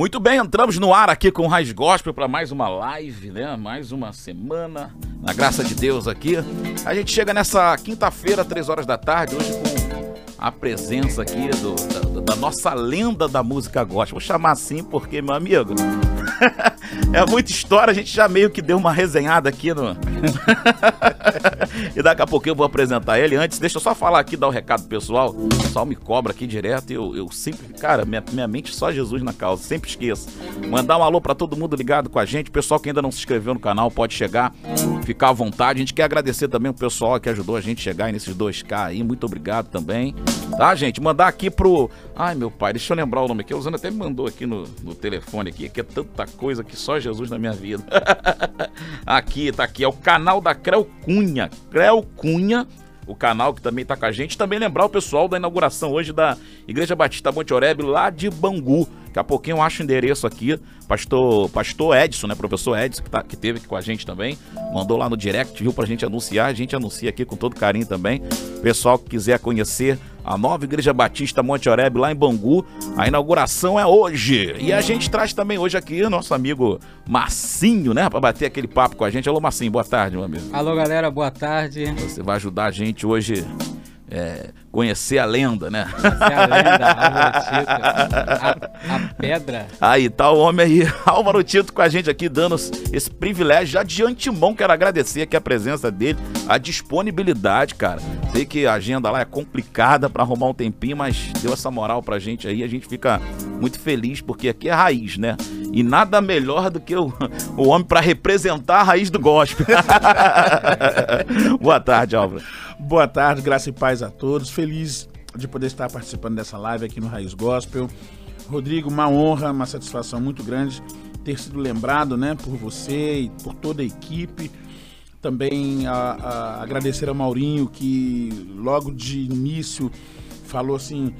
Muito bem, entramos no ar aqui com o Raiz Gospel para mais uma live, né? Mais uma semana, na graça de Deus aqui. A gente chega nessa quinta-feira, três horas da tarde, hoje com a presença aqui do, da, da nossa lenda da música gospel. Vou chamar assim porque, meu amigo, é muita história, a gente já meio que deu uma resenhada aqui no. e daqui a pouco eu vou apresentar ele. Antes, deixa eu só falar aqui, dar o um recado pessoal. O pessoal me cobra aqui direto e eu, eu sempre. Cara, minha, minha mente só Jesus na causa, sempre esqueço. Mandar um alô para todo mundo ligado com a gente. O pessoal que ainda não se inscreveu no canal pode chegar, ficar à vontade. A gente quer agradecer também o pessoal que ajudou a gente a chegar nesses 2K aí. Muito obrigado também. Tá, gente? Mandar aqui pro. Ai, meu pai, deixa eu lembrar o nome aqui. O Zana até me mandou aqui no, no telefone aqui, que é tanta coisa que só Jesus na minha vida. aqui, tá aqui, é o canal da Creu Cunha. Creu Cunha, o canal que também tá com a gente. Também lembrar o pessoal da inauguração hoje da Igreja Batista Monte Oreb, lá de Bangu. Daqui a pouquinho eu acho o endereço aqui. Pastor, pastor Edson, né? Professor Edson, que, tá, que teve aqui com a gente também. Mandou lá no direct, viu, pra gente anunciar. A gente anuncia aqui com todo carinho também. Pessoal que quiser conhecer a nova Igreja Batista Monte Oreb, lá em Bangu. A inauguração é hoje. E a gente traz também hoje aqui nosso amigo Massinho, né? Pra bater aquele papo com a gente. Alô, Massinho, boa tarde, meu amigo. Alô, galera, boa tarde. Você vai ajudar a gente hoje é, conhecer a lenda, né? Conhecer a lenda, Álvaro Tito, a, a, pedra. Aí tá o homem aí, Álvaro Tito com a gente aqui, dando esse privilégio. Já de antemão quero agradecer aqui a presença dele, a disponibilidade, cara. Sei que a agenda lá é complicada para arrumar um tempinho, mas deu essa moral pra gente aí, a gente fica muito feliz, porque aqui é raiz, né? E nada melhor do que o, o homem para representar a raiz do gospel. Boa tarde, Álvaro. Boa tarde, graça e paz a todos. Feliz de poder estar participando dessa live aqui no Raiz Gospel. Rodrigo, uma honra, uma satisfação muito grande ter sido lembrado né, por você e por toda a equipe. Também a, a agradecer ao Maurinho, que logo de início falou assim,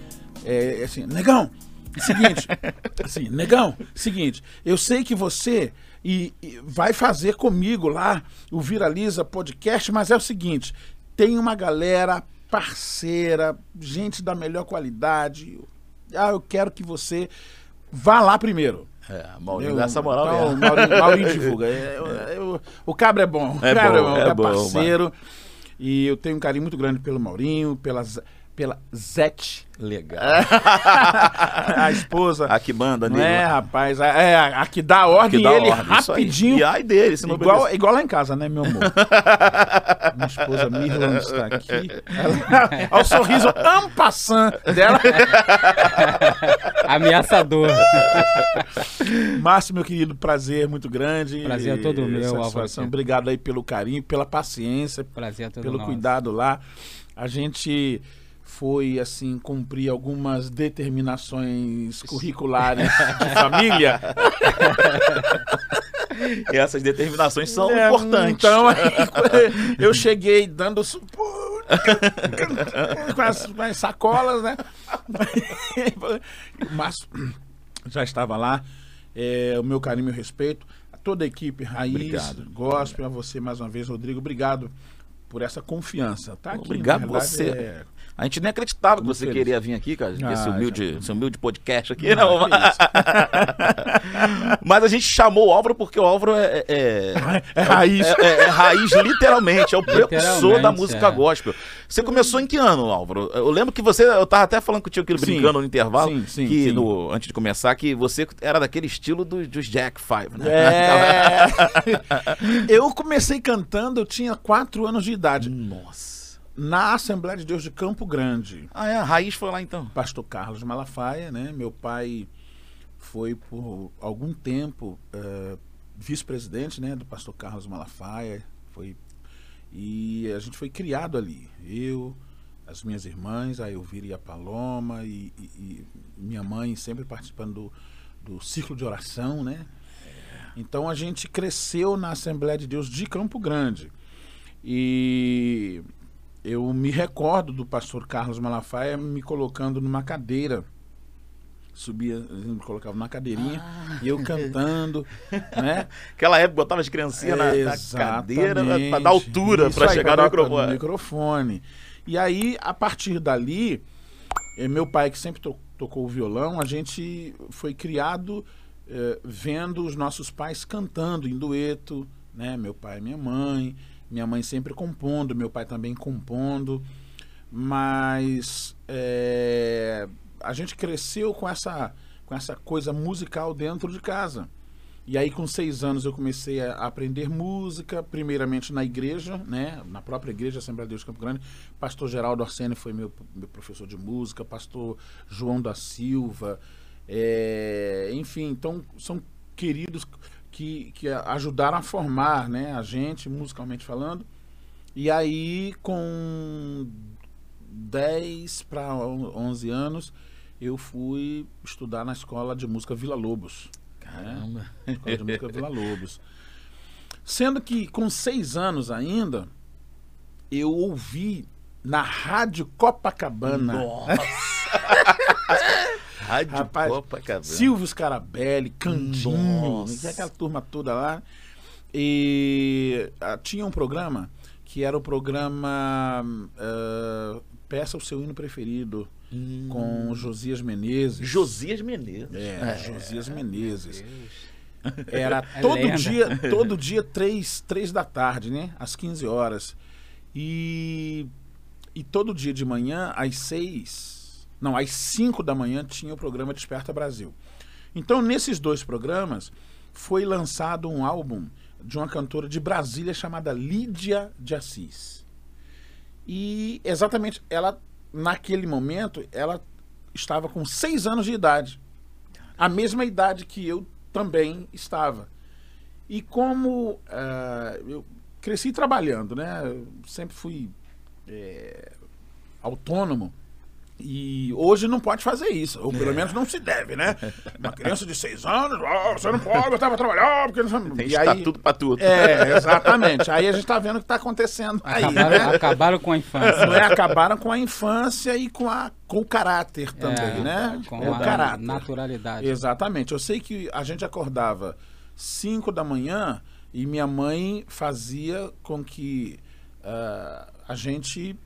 é, assim negão, seguinte, assim, negão, seguinte, eu sei que você e, e vai fazer comigo lá o Viraliza Podcast, mas é o seguinte, tem uma galera parceira, gente da melhor qualidade. Ah, eu quero que você vá lá primeiro. É, Maurinho dá essa moral então, Maurinho, Maurinho divulga. É, eu, eu, o cabra é bom. O é cabra bom, é, é, é parceiro. Bom, e eu tenho um carinho muito grande pelo Maurinho, pelas, pela Zete. Legal. a esposa. A que manda não nele. É, rapaz. É, a que dá ordem que dá ele ordem, rapidinho. E ai dele, se não igual, igual lá em casa, né, meu amor? Minha esposa Mirlan está aqui. Ela, olha o sorriso ampassant dela. Ameaçador. Márcio, meu querido, prazer muito grande. Prazer é todo meu, Satisfação. Obrigado aí pelo carinho, pela paciência, prazer é todo pelo nosso. cuidado lá. A gente foi assim cumprir algumas determinações curriculares de família. E essas determinações são é, importantes. Então, eu cheguei dando suporte com, as, com as sacolas, né? Márcio já estava lá. É, o meu carinho e meu respeito a toda a equipe Raiz, Obrigado. Gospel, a você mais uma vez, Rodrigo. Obrigado por essa confiança. Tá aqui, Obrigado verdade, você. é- A gente nem acreditava que você feliz. queria vir aqui, cara. Ah, esse, humilde, já. esse humilde podcast aqui. Ah, não. isso. Mas a gente chamou o Álvaro porque o Álvaro é. É, É raiz. é- é- é raiz, literalmente. É o precursor da música é. gospel. Você começou em que ano, Álvaro? Eu lembro que você. Eu tava até falando contigo aquilo Sim. brincando no intervalo. Sim, sim, que no- antes de começar, que você era daquele estilo do- dos Jack Five, né? É. eu comecei cantando, eu tinha quatro anos de idade. Nossa. Na Assembleia de Deus de Campo Grande. Ah, é, a raiz foi lá então. Pastor Carlos Malafaia, né? Meu pai foi por algum tempo eh, vice-presidente, né? Do Pastor Carlos Malafaia. Foi e a gente foi criado ali. Eu, as minhas irmãs, a Elvira e a Paloma e, e- e minha mãe sempre participando do, do círculo de oração, né? Então a gente cresceu na Assembleia de Deus de Campo Grande. E eu me recordo do pastor Carlos Malafaia me colocando numa cadeira. Subia, me colocava numa cadeirinha e eu cantando, né? Aquela época botava as criancinhas na, na cadeira pra dar altura aí, chegar no microfone. microfone. E aí, a partir dali, eh, meu pai, que sempre to- tocou o violão, a gente foi criado eh, vendo os nossos pais cantando em dueto, né? Meu pai e minha mãe, minha mãe sempre compondo, meu pai também compondo, mas é, a gente cresceu com essa, com essa coisa musical dentro de casa. E aí, com seis anos, eu comecei a aprender música, primeiramente na igreja, né? Na própria igreja Assembleia de Deus de Campo Grande. Pastor Geraldo Arsene foi meu, meu professor de música, pastor João da Silva. é, enfim, então são queridos que, que ajudaram a formar né, a gente, musicalmente falando. E aí, com 10 para 11 anos, eu fui estudar na escola de música Vila Lobos. Caramba. Escola de música Vila Lobos. Sendo que com seis anos ainda, eu ouvi na Rádio Copacabana Rádio Rapaz, Copacabana. Silvio Scarabelli, Candinho, aquela turma toda lá. E ah, tinha um programa que era o programa ah, Peça o seu hino preferido Hum. com Josias Menezes. Josias Menezes. É, Josias Menezes. Era É todo lenda. dia, todo dia, três, três da tarde, né? Às 15 horas. E, e todo dia de manhã, às seis. Não, às 5 da manhã tinha o programa Desperta Brasil. Então, nesses dois programas, foi lançado um álbum de uma cantora de Brasília chamada Lídia de Assis. E exatamente, ela, naquele momento, ela estava com seis anos de idade. A mesma idade que eu também estava. E como ah, eu cresci trabalhando, né? Eu sempre fui eh, autônomo. E hoje não pode fazer isso, ou pelo menos não se deve, né? Uma criança de seis anos, "Ah, você não pode botar pra trabalhar, porque não Tem e aí, estatuto pra tudo. É, exatamente. Aí a gente tá vendo o que tá acontecendo aí, Acabaram, né? acabaram com a infância. Não é? Acabaram com a infância e com, a, com o caráter também, É, né? Com o a caráter. naturalidade. Exatamente. Eu sei que a gente acordava 5 da manhã e minha mãe fazia com que ah, a gente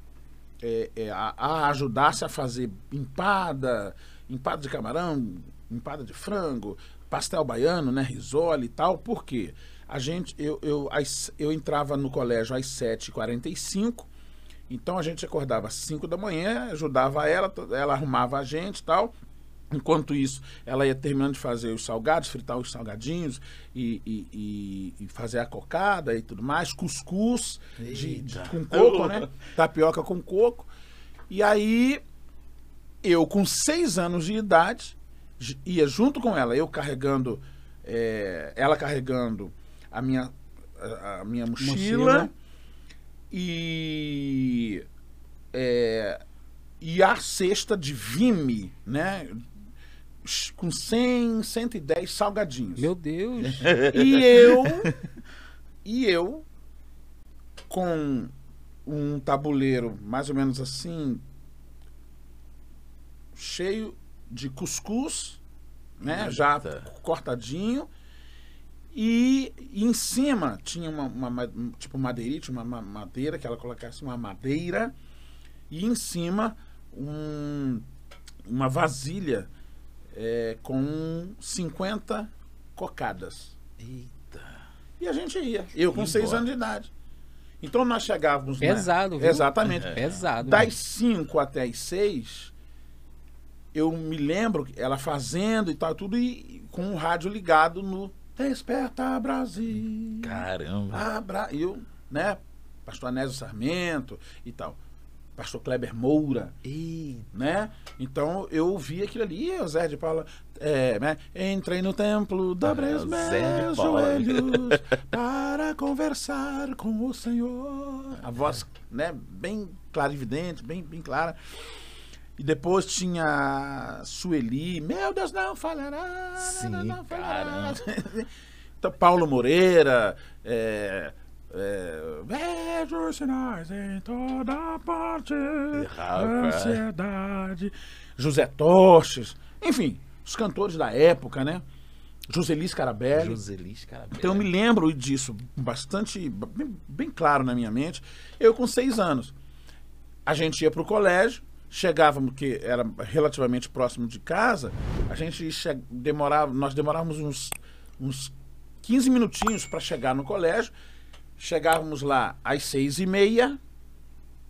é, é, a, a ajudasse a fazer empada, empada de camarão, empada de frango, pastel baiano, né, risole e tal. Por quê? A gente, eu, eu, às- eu entrava no colégio às 7h45, então a gente acordava às 5 da manhã, ajudava ela, ela arrumava a gente e tal. Enquanto isso, ela ia terminando de fazer os salgados, fritar os salgadinhos e, e- e- fazer a cocada e tudo mais, cuscuz de, de- com coco, né? Tapioca com coco. E aí, eu com seis anos de idade, ia junto com ela, eu carregando, é, ela carregando a minha, a, a minha mochila, Mochila. e é, e a cesta de vime, né? Com 100, 110 salgadinhos. Meu Deus. E eu, e eu, com um tabuleiro mais ou menos assim, cheio de cuscuz, né? Já Eita. cortadinho. E, e em cima tinha uma, uma ma- tipo madeirite, uma, ma- madeira, que ela colocasse uma madeira. E em cima um, uma vasilha é, com 50 cocadas. Eita. E a gente ia. Eu com Ia seis embora. anos de idade. Então nós chegávamos. né? Pesado, viu? Exatamente. Pesado. Das 5 até as 6, eu me lembro ela fazendo e tal, tudo, e com o rádio ligado no Desperta Brasil. Caramba. Abra... E eu, né? Pastor Anésio Sarmento e tal. Pastor Kleber Moura Eita. né? Então eu ouvi aquilo ali, e o Zé de Paula, é, né? Entrei no templo, dobrei Ah, os meus joelhos para conversar com o Senhor. A voz, né? Bem clarividente, bem, bem clara. E depois tinha Sueli, meu Deus, não falhará. Sim, não falhará. caramba. então, Paulo Moreira, é, é, vejo sinais em toda parte, Rapaz. ansiedade, José Toches, enfim, os cantores da época, né? Joseli Scarabelli. Joselis, cara. Então eu me lembro disso bastante, bem, bem claro na minha mente. Eu com seis anos. A gente ia pro colégio, chegávamos, que era relativamente próximo de casa, a gente che- demorava, nós demorávamos uns, uns 15 minutinhos para chegar no colégio. Chegávamos lá às seis e meia,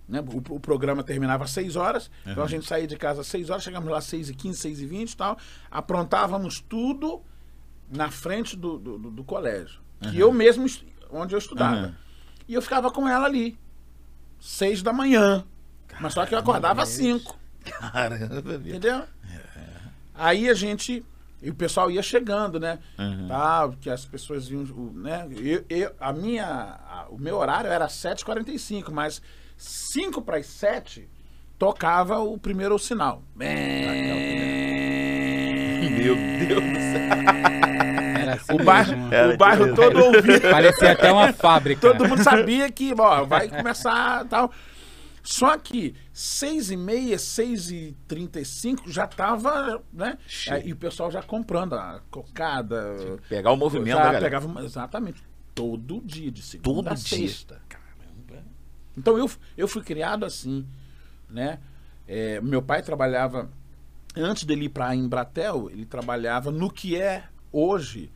né? O, o programa terminava às 6 horas, então a gente saía de casa às 6 horas, chegamos lá às 6 e 15, 6 e 20 e tal, aprontávamos tudo na frente do, do, do- colégio, que eu mesmo, onde eu estudava. Aham. E eu ficava com ela ali, 6 da manhã, mas só que eu acordava às 5. Caramba. Entendeu? Aí a gente. E o pessoal ia chegando, né? Uhum. Tá, porque as pessoas iam. o- Né? Eu, eu- a minha, a- o meu horário era 7h45, mas 5 para as 7 tocava o primeiro sinal. Meu Deus do céu. Era assim O bairro, mesmo. O bairro aquilo. todo ouvia. Parecia até uma fábrica. Todo mundo sabia que ó, vai começar tal. Só que 6 e meia, 6 e 35 já tava, né? Cheio. E o pessoal já comprando a cocada. Pegar o movimento já galera. pegava exatamente todo dia de segunda Todo a dia. sexta. Então eu, eu fui criado assim, né? É, meu pai trabalhava antes dele ir para a Embratel, ele trabalhava no que é hoje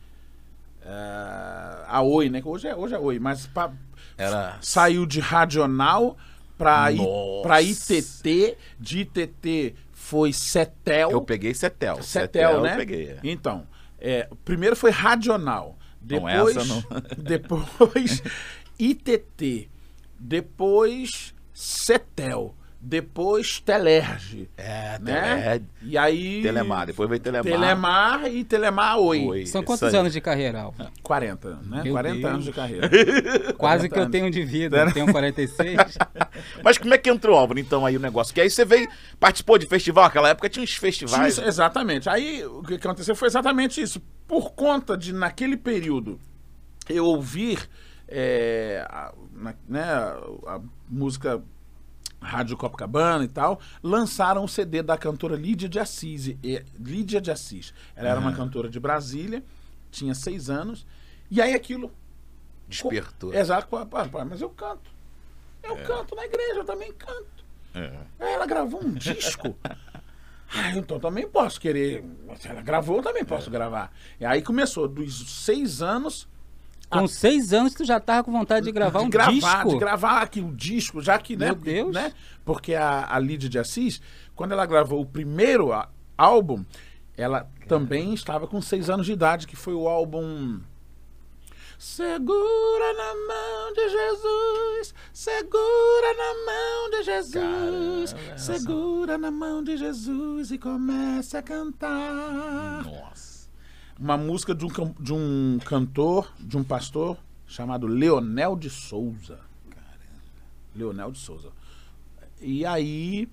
é, a Oi, né? Hoje é hoje é Oi, mas pa- Era. saiu de Radional para ITT, de ITT foi Cetel. Eu peguei Cetel. Cetel, né? Eu peguei. é. Então, é, primeiro foi Radional, Não, depois essa não. depois ITT, depois Cetel, depois Telerge, É, né? é, E aí Telemar. Depois veio Telemar. Telemar e Telemar Oi. Oi. São quantos anos de carreira, Alvo? 40, né? Meu 40 Deus. anos de carreira. Quase 40 que eu anos. tenho de vida. Eu tenho 46. Mas como é que entrou, Álvaro, então, aí o negócio? Que aí você veio, participou de festival, aquela época tinha uns festivais. Isso, exatamente. Aí o que aconteceu foi exatamente isso. Por conta de, naquele período, eu ouvir é, a, né, a música Rádio Copacabana e tal, lançaram o CD da cantora Lídia de Assis. e- Lídia de Assis. Ela era uma cantora de Brasília, tinha seis anos, e aí aquilo. Despertou. Exato, mas eu canto. Eu canto na igreja, eu também canto. É. Ela gravou um disco. Ah, então também posso querer. Se ela gravou, eu também posso gravar. E aí começou, dos seis anos, Com seis anos, tu já tava com vontade de gravar de um gravar, disco. de gravar aqui o disco, já que, né? Meu Deus. né? Porque a, a Lídia de Assis, quando ela gravou o primeiro álbum, ela também estava com seis anos de idade, que foi o álbum. Segura na mão de Jesus, segura na mão de Jesus, Caramba, segura na mão de Jesus e comece a cantar Nossa. Uma música de um, de um cantor, de um pastor chamado Leonel de Souza. Leonel de Souza. E aí,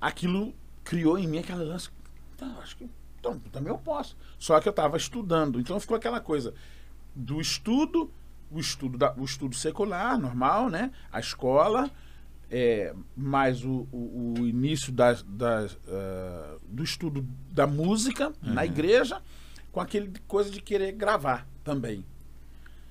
aquilo criou em mim aquela lance. Então, acho que então, também eu posso. Só que eu estava estudando. Então ficou aquela coisa do estudo, o estudo, da, o estudo secular, normal, né? A escola, é, mais o, o, o início das, das, ah, do estudo da música na igreja, com aquele coisa de querer gravar também.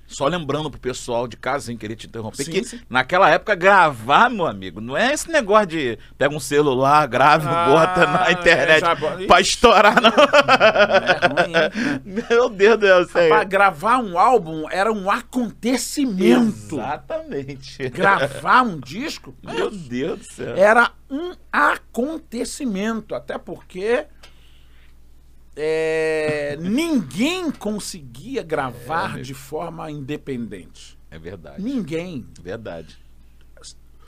Só lembrando pro pessoal de casa, sem querer te interromper, Sim, que sim. naquela época gravar, meu amigo, não é esse negócio de pega um celular, grave, Ah, bota na internet já bo- pra estourar, não. É ruim, hein? Meu Deus do céu. Para gravar um álbum era um acontecimento. Exatamente. Gravar um disco Meu Deus do céu. era um acontecimento, até porque é, ninguém conseguia gravar É, de forma independente. É verdade. Ninguém. Verdade.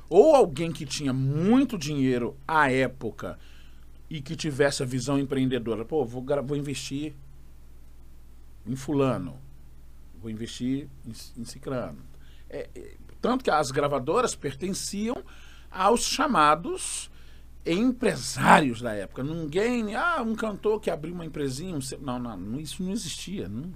Ou alguém que tinha muito dinheiro à época e que tivesse a visão empreendedora. Pô, vou, vou investir em fulano. Vou investir em, em ciclano. É, é, tanto que as gravadoras pertenciam aos chamados empresários da época. Ninguém, ah, um cantor que abriu uma empresinha, um não, não, isso não existia. Não,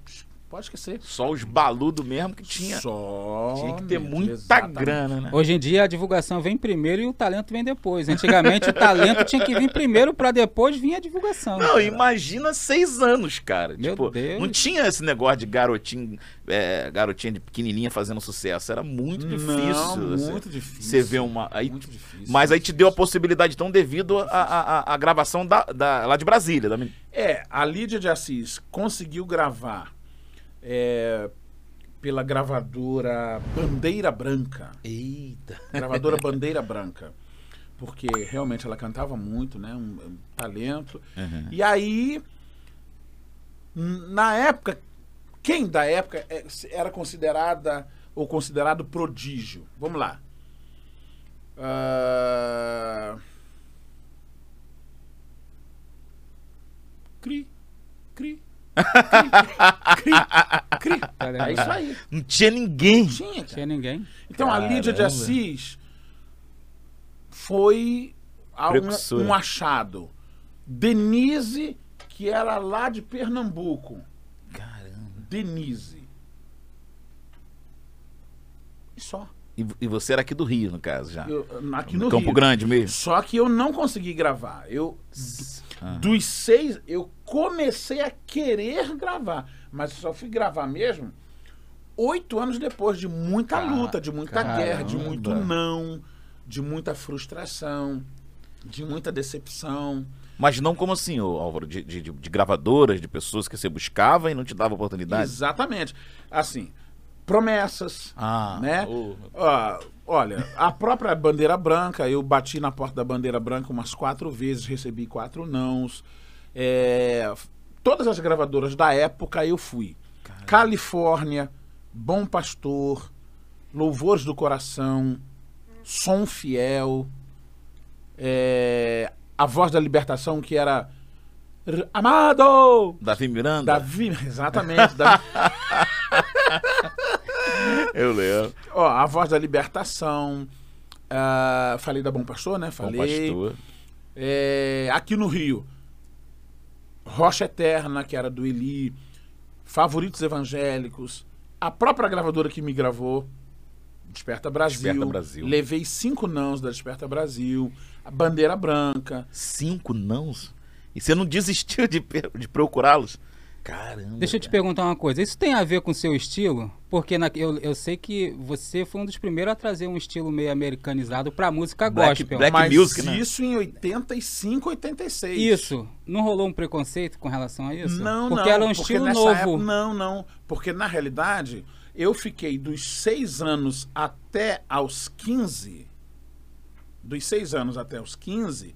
pode esquecer. Só os baludos mesmo que tinha. Só. Tinha que ter mesmo, muita exatamente. grana, né? Hoje em dia a divulgação vem primeiro e o talento vem depois. Antigamente o talento tinha que vir primeiro pra depois vir a divulgação. Não, imagina seis anos, cara. Meu tipo, Deus. não tinha esse negócio de garotinho, é, garotinha de pequenininha fazendo sucesso. Era muito Não, difícil. você- muito difícil. Você vê uma. Aí, Muito difícil. mas aí te deu a possibilidade, então, devido à a, a, a gravação da, da- lá de Brasília. Da... É, a Lídia de Assis conseguiu gravar é, pela gravadora Bandeira Branca. Eita. Gravadora Bandeira Branca. Porque realmente ela cantava muito, né? Um, um talento. Uhum. E aí, na época, quem da época é, era considerada ou considerado prodígio? Vamos lá. Ah, Cri, cri, cri, cri, cri. É isso aí. Não tinha ninguém. Tinha, cara. Tinha ninguém. Então a Lídia de Caramba. Assis foi a um, um achado. Denise, que era lá de Pernambuco. Caramba. Denise. E só. E, e você era aqui do Rio, no caso, já. Eu, aqui no Campo Rio. Grande mesmo. Só que eu não consegui gravar. Eu Ah. dos seis, eu comecei a querer gravar, mas só fui gravar mesmo oito anos depois de muita Ca- luta, de muita guerra, de caramba. muito não, de muita frustração, de muita decepção. Mas não como assim, Álvaro, de, de- de- gravadoras, de pessoas que você buscava e não te dava oportunidade. Exatamente. Assim, promessas, Ah, né? Ó, olha, a própria bandeira branca, eu bati na porta da bandeira branca umas quatro vezes, recebi quatro nãos. É, todas as gravadoras da época eu fui. Califórnia, Bom Pastor, Louvores do Coração, Som Fiel, é, A Voz da Libertação, que era Amado! Davi Miranda? Davi, exatamente. Davi, Eu lembro. Ó, a voz da libertação. ah, falei da Bom Pastor, né? Bom Falei. pastor. É, aqui no Rio, Rocha Eterna, que era do Eli. Favoritos Evangélicos. A própria gravadora que me gravou, Desperta Brasil. Desperta Brasil. Levei cinco nãos da Desperta Brasil. A Bandeira Branca. Cinco nãos? E você não desistiu de, de procurá-los? Caramba. Deixa eu te cara. perguntar uma coisa. Isso tem a ver com o seu estilo? Porque na- eu, eu sei que você foi um dos primeiros a trazer um estilo meio americanizado pra música Black- gospel. black- Mas music, né? isso em 85, 86. Isso. Não rolou um preconceito com relação a isso? Não, Porque não. era um porque estilo nessa novo. época- não, não. Porque na realidade, eu fiquei dos seis anos até aos 15. Dos seis anos até os 15,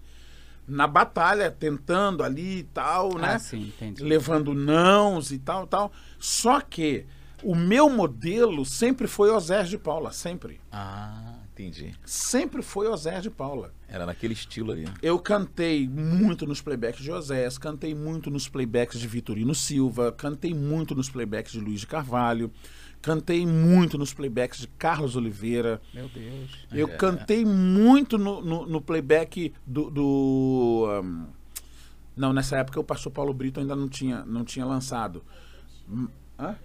na batalha, tentando ali e tal, né? Ah, sim, entendi. Levando nãos e tal, tal. Só que o meu modelo sempre foi Osés de Paula, sempre. Ah, entendi. Sempre foi Osés de Paula. Era naquele estilo ali. Eu cantei muito nos playbacks de Osés, cantei muito nos playbacks de Vitorino Silva, cantei muito nos playbacks de Luiz de Carvalho, cantei muito nos playbacks de Carlos Oliveira. Meu Deus. Eu cantei muito no, no- no playback do. do, ahn, não, nessa época o pastor Paulo Brito ainda não tinha, não tinha lançado. Hum, Hã?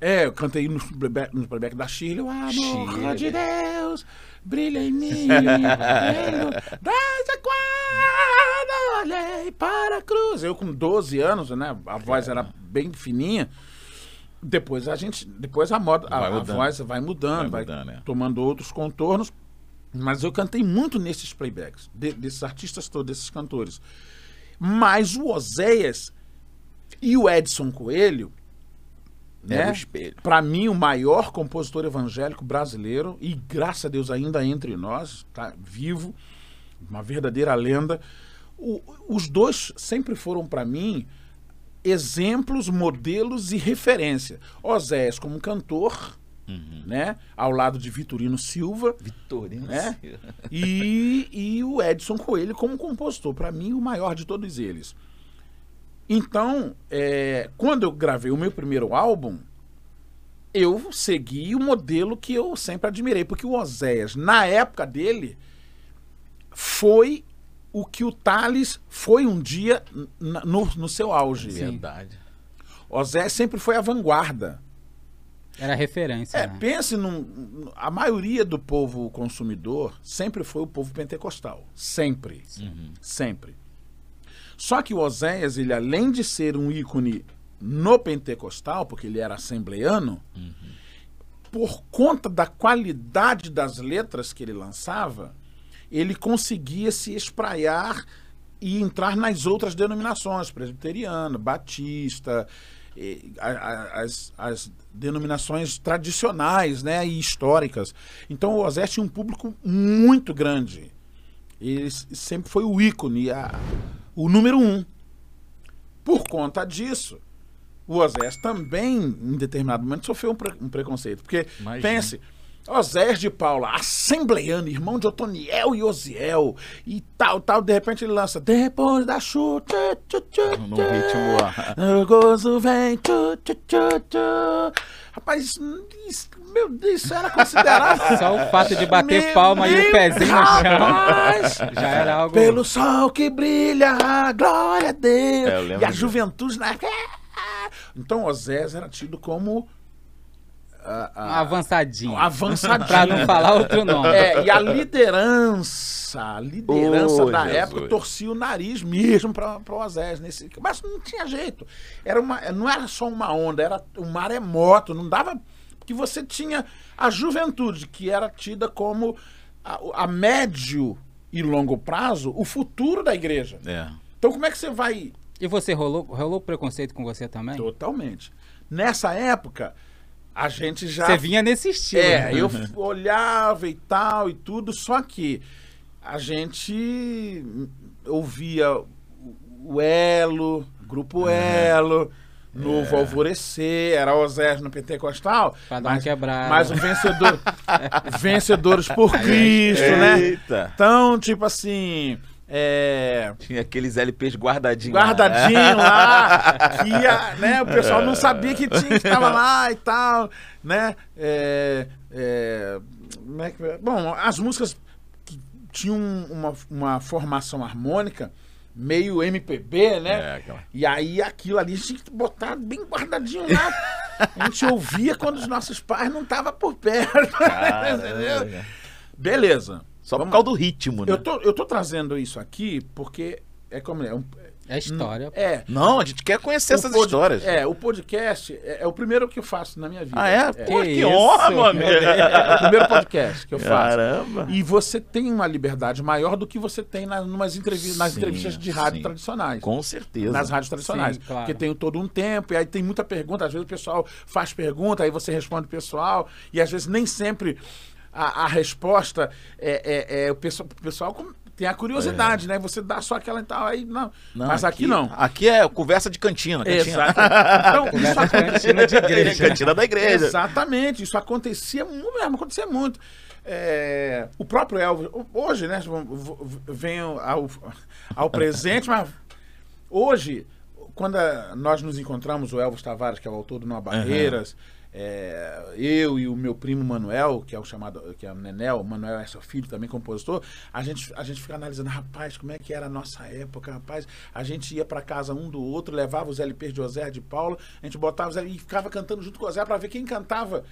É, eu cantei no playback, no playback da Shirley. O amor Shirley. de Deus brilha em mim. das quando olhei para a cruz. Eu com 12 anos, né? A voz era bem fininha. Depois a gente. Depois a moda. A, Vai a voz vai mudando, vai, Vai mudando, é. tomando outros contornos. Mas eu cantei muito nesses playbacks, de- desses artistas todos, desses cantores. Mas o Oséias e o Edson Coelho, né? Para mim, o maior compositor evangélico brasileiro, e graças a Deus ainda entre nós, tá vivo, uma verdadeira lenda. O- os dois sempre foram para mim exemplos, modelos e referência. Oséias como cantor, né, ao lado de Vitorino Silva, Vitorino. É? e, e o Edson Coelho como compositor. Para mim, o maior de todos eles. Então, é, quando eu gravei o meu primeiro álbum, eu segui o modelo que eu sempre admirei, porque o Oséias, na época dele, foi o que o Thales foi um dia no, no seu auge. Sim. Verdade. Osés sempre foi a vanguarda. Era referência. É, né? pense num. A maioria do povo consumidor sempre foi o povo pentecostal. Sempre. Sempre. Só que o Oséias, ele além de ser um ícone no pentecostal, porque ele era assembleano, por conta da qualidade das letras que ele lançava, ele conseguia se espraiar e entrar nas outras denominações, presbiteriana, batista, as, as denominações tradicionais né, e históricas. Então o Osés tinha um público muito grande. Ele sempre foi o ícone, a- o número um. Por conta disso, o Osés também, em determinado momento, sofreu um, pre- um preconceito. Porque, Imagina. pense, Osés de Paula, assembleiano, irmão de Otoniel e Osiel, e tal, tal, de repente ele lança Depois da chuva, tchu, tchu, tchu, No ritmo. o gozo vem, tchu, tchu, tchu, tchu. Rapaz, isso, meu Deus, isso era considerado... Só o fato de bater Meu palma e o pezinho no chão rapaz! já era algo. Pelo sol que brilha, glória a Deus. É, e a disso. juventude na época. "Ah!" Então Osés era tido como ah, Um ah, avançadinho. um avançadinho. Pra não falar outro nome. É, e a liderança, a liderança Ô, da Jesus. época torcia o nariz mesmo para o Osés. Nesse, mas não tinha jeito. Era uma, não era só uma onda, era um maremoto. Não dava. Porque você tinha a juventude, que era tida como a, a médio e longo prazo o futuro da igreja. É. Então, como é que você vai E você rolou, rolou preconceito com você também? Totalmente. Nessa época, a gente já. Você vinha nesse estilo. É, né? eu olhava e tal e tudo, só que a gente ouvia o- o Elo, Grupo Elo, Novo Alvorecer, era Osés no Pentecostal. Pra dar uma mas, quebrada. mas o vencedor. Vencedores por Cristo, né? Eita. Então, tipo assim. É, Tinha aqueles LPs guardadinhos. lá. guardadinho lá, que ia, né, o pessoal não sabia que tinha, que estava lá e tal, né? É, é, é bom, as músicas que tinham uma, uma formação harmônica, meio MPB, né? É, aquela- E aí aquilo ali a gente tinha que botar bem guardadinho lá. A gente ouvia quando os nossos pais não estavam por perto. Beleza. Só por Vamos- causa do ritmo, né? Eu tô, eu tô trazendo isso aqui porque é como é. um- É história. é Não, a gente quer conhecer o essas pod- histórias. É, o podcast é, é o primeiro que eu faço na minha vida. Ah, é? Pô, que, isso, honra, meu mano. É o primeiro podcast que eu faço. Caramba. E você tem uma liberdade maior do que você tem nas, numas entrevi nas Sim, entrevistas de rádio sim. tradicionais. Com certeza. Nas rádios tradicionais. Sim, claro. Porque tem todo um tempo, e aí tem muita pergunta. Às vezes o pessoal faz pergunta, aí você responde o pessoal, e às vezes nem sempre a, a resposta é, é- é o pessoal, o pessoal tem a curiosidade, né? Você dá só aquela e tal, aí não. Não, Mas aqui, não. Aqui é conversa de cantina. cantina. Exato. Então, isso cantina de igreja. cantina da igreja. Exatamente, isso acontecia muito mesmo, acontecia muito. É, o próprio Elvis, hoje, né, vem ao, ao presente, mas hoje, quando a- nós nos encontramos, o Elvis Tavares, que é o autor do Há Barreiras, é, eu e o meu primo Manuel, que é o chamado, que é o Nenel, o Manuel é seu filho, também compositor, a gente, a gente fica analisando, rapaz, como é que era a nossa época, rapaz, a gente ia para casa um do outro, levava os LPs de José de Paula, a gente botava os LPs e ficava cantando junto com o Zé para ver quem cantava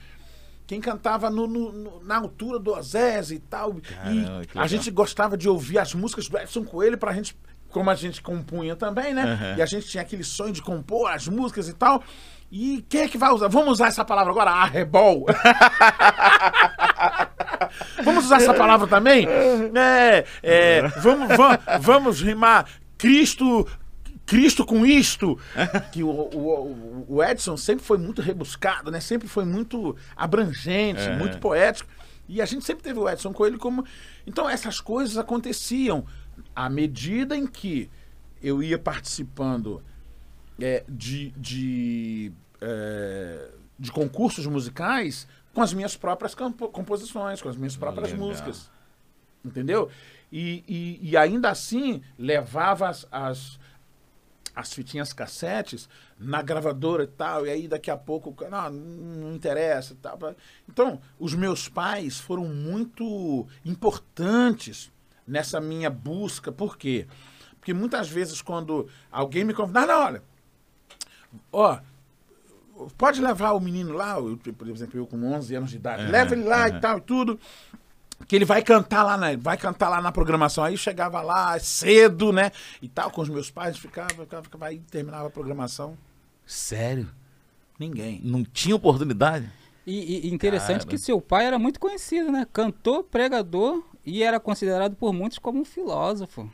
quem cantava no- no- no- na altura do Ozés e tal. Caramba, e a gente gostava de ouvir as músicas do Edson Coelho pra gente, como a gente compunha também, né? Aham. E a gente tinha aquele sonho de compor as músicas e tal. E quem é que vai usar? Vamos usar essa palavra agora? Arrebol. vamos usar essa palavra também? É, é, vamos, vamos, vamos rimar Cristo. Cristo com isto, que o, o, o Edson sempre foi muito rebuscado, né? Sempre foi muito abrangente, É. muito poético. E a gente sempre teve o Edson Coelho como. Então essas coisas aconteciam à medida em que eu ia participando é, de, de, é, de concursos musicais com as minhas próprias composições, com as minhas próprias Legal. músicas. Entendeu? E, e, e ainda assim levava as, as, as fitinhas cassetes na gravadora e tal, e aí daqui a pouco, cara, não, não interessa e tal. Então, os meus pais foram muito importantes nessa minha busca. Por quê? Porque muitas vezes quando alguém me convida, não, não, olha, ó, pode levar o menino lá, eu, por exemplo, eu com 11 anos de idade, Aham, leva ele lá aham. e tal e tudo. Que ele vai cantar lá na, vai cantar lá na programação. Aí chegava lá cedo, né? E tal, com os meus pais, ficava, ficava, ficava aí terminava a programação. Sério? Ninguém. Não tinha oportunidade? E, e interessante Cara. que seu pai era muito conhecido, né? Cantor, pregador e era considerado por muitos como um filósofo.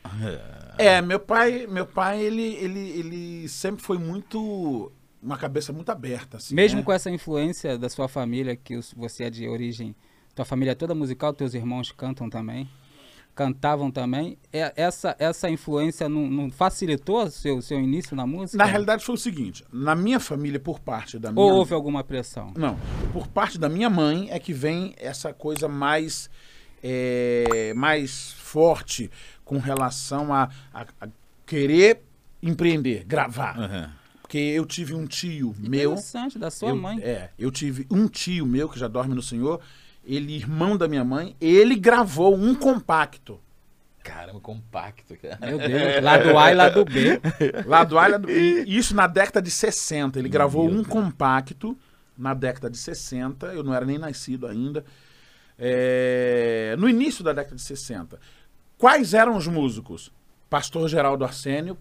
É, meu pai, meu pai, ele, ele, ele sempre foi muito. Uma cabeça muito aberta, assim. Mesmo né? com essa influência da sua família, que você é de origem, tua família é toda musical, teus irmãos cantam também, cantavam também. É- essa, essa influência não, não facilitou seu, seu início na música? Na realidade foi o seguinte: na minha família, por parte da minha. Ou houve alguma pressão? Não, por parte da minha mãe é que vem essa coisa mais, é, mais forte com relação a, a- a querer empreender, gravar. Aham. Porque eu tive um tio meu. Interessante, da sua eu, mãe. É, eu tive um tio meu que já dorme no Senhor, ele, irmão da minha mãe, ele gravou um compacto. Caramba, compacto, cara. Meu Deus, lado A e lado B. Lá do Alha, do- e isso na década de 60. Ele gravou um compacto na década de 60. Eu não era nem nascido ainda. É, no início da década de 60. Quais eram os músicos? Pastor Geraldo Arsênio,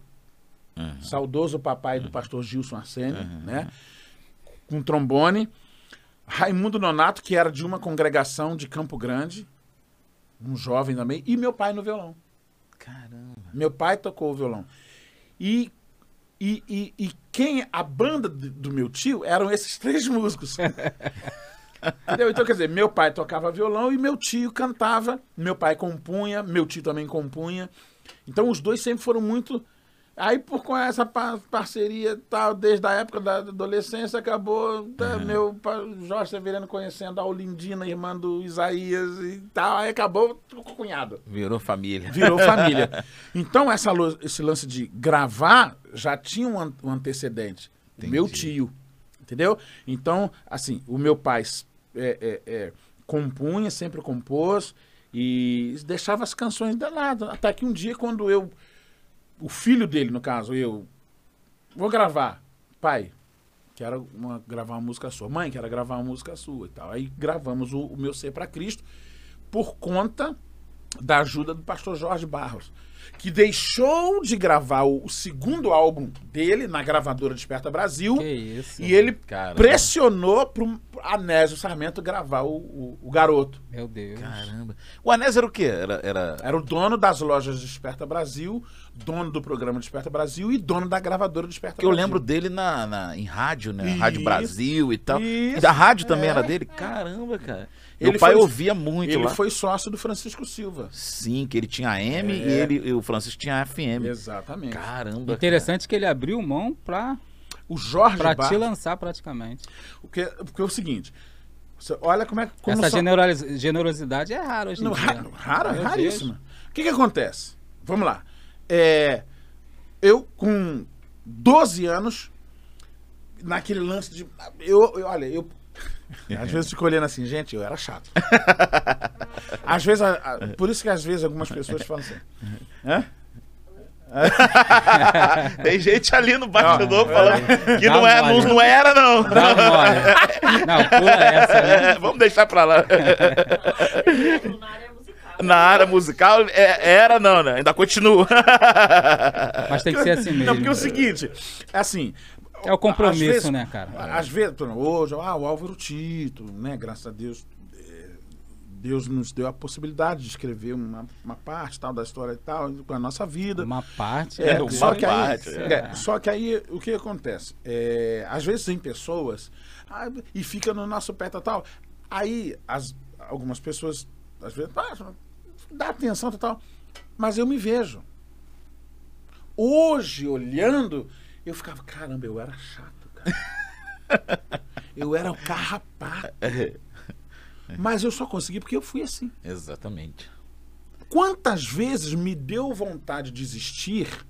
Uhum. saudoso papai do pastor Gilson Arsênio, né? Com trombone. Raimundo Nonato, que era de uma congregação de Campo Grande, um jovem também, e meu pai no violão. Caramba. Meu pai tocou o violão. E, e, e, e quem. A banda do meu tio eram esses três músicos. Entendeu? Então, quer dizer, meu pai tocava violão e meu tio cantava. Meu pai compunha, meu tio também compunha. Então, os dois sempre foram muito. Aí, por com essa pa- parceria tal, desde a época da adolescência, acabou tá, meu Jorge Severino conhecendo a Olindina, irmã do Isaías e tal. Aí acabou com o cunhado Virou família. virou família. Então, essa, esse lance de gravar já tinha um, an- um antecedente. Entendi. Meu tio. Entendeu? Então, assim, o meu pai é, é, é, compunha, sempre compôs e deixava as canções de lado. Até que um dia, quando eu. O filho dele, no caso, eu. Vou gravar. Pai, quero uma- gravar uma música sua. Mãe, quero gravar uma música sua e tal. Aí gravamos o, o Meu Ser para Cristo por conta da ajuda do pastor Jorge Barros, que deixou de gravar o, o segundo álbum dele na gravadora Desperta Brasil Que isso. e ele Caramba. pressionou pro Anésio Sarmento gravar o, o- o garoto. Meu Deus. Caramba. O Anésio era o quê? Era, era... Era o dono das lojas Desperta Brasil, dono do programa Desperta Brasil e dono da gravadora Desperta Porque eu Brasil. lembro dele na, na- em rádio, né? Isso. Rádio Brasil e tal. Isso. E da rádio também É. era dele? Caramba, cara. Ele Meu pai foi- ouvia muito Ele lá. foi sócio do Francisco Silva. Sim, que ele tinha AM É. e, ele, e o Francisco tinha FM. Exatamente. Caramba. Interessante que ele abriu mão pra, O Jorge pra te Barros. lançar praticamente. Porque, porque é o seguinte. Você olha como é como Essa generosidade é rara hoje em Não, dia. ra- rara, Eu raríssima. O que, que acontece? Vamos lá. É, eu, com 12 anos, naquele lance de. Eu, eu- olha, eu. Às vezes fico olhando assim, gente, eu era chato. às vezes, a- a- por isso que às vezes algumas pessoas falam assim. Hã? Tem gente ali no bastidor Não, falando que não, é, não, não era, não. Dá. Não, pula essa, né? Vamos deixar pra lá. Na área musical. É- era não, né? Ainda continua. Mas tem que ser assim mesmo. Não, porque é o seguinte, é assim. É o compromisso, vezes- né, cara? Às vezes, hoje, ah, o Álvaro Tito, né? Graças a Deus, eh, Deus nos deu a possibilidade de escrever uma, uma parte tal da história e tal, com a nossa vida. Uma parte. É, né, uma só, que aí, parte, é. é, só que aí o que acontece? É, às vezes tem pessoas ah, e fica no nosso pé tal, tal. Aí as, algumas pessoas, às vezes, ah, dá atenção tal, mas eu me vejo. Hoje, olhando, eu ficava, caramba, eu era chato, cara. eu era o carrapato. Mas eu só consegui porque eu fui assim. Exatamente. Quantas vezes me deu vontade de desistir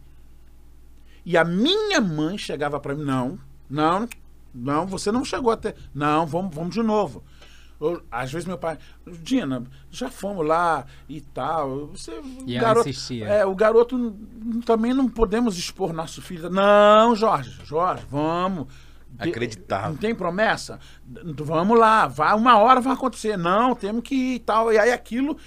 e a minha mãe chegava para mim, não, não, não, você não chegou até, não, vamos, vamos de novo. Ou, às vezes meu pai, Dina, já fomos lá e tal. Você, o E ela garoto. É, o garoto também não podemos expor nosso filho. Não, Jorge, Jorge, vamos. Acreditava. Não tem promessa? Vamos lá, vai, uma hora vai acontecer. Não, temos que ir e tal. E aí aquilo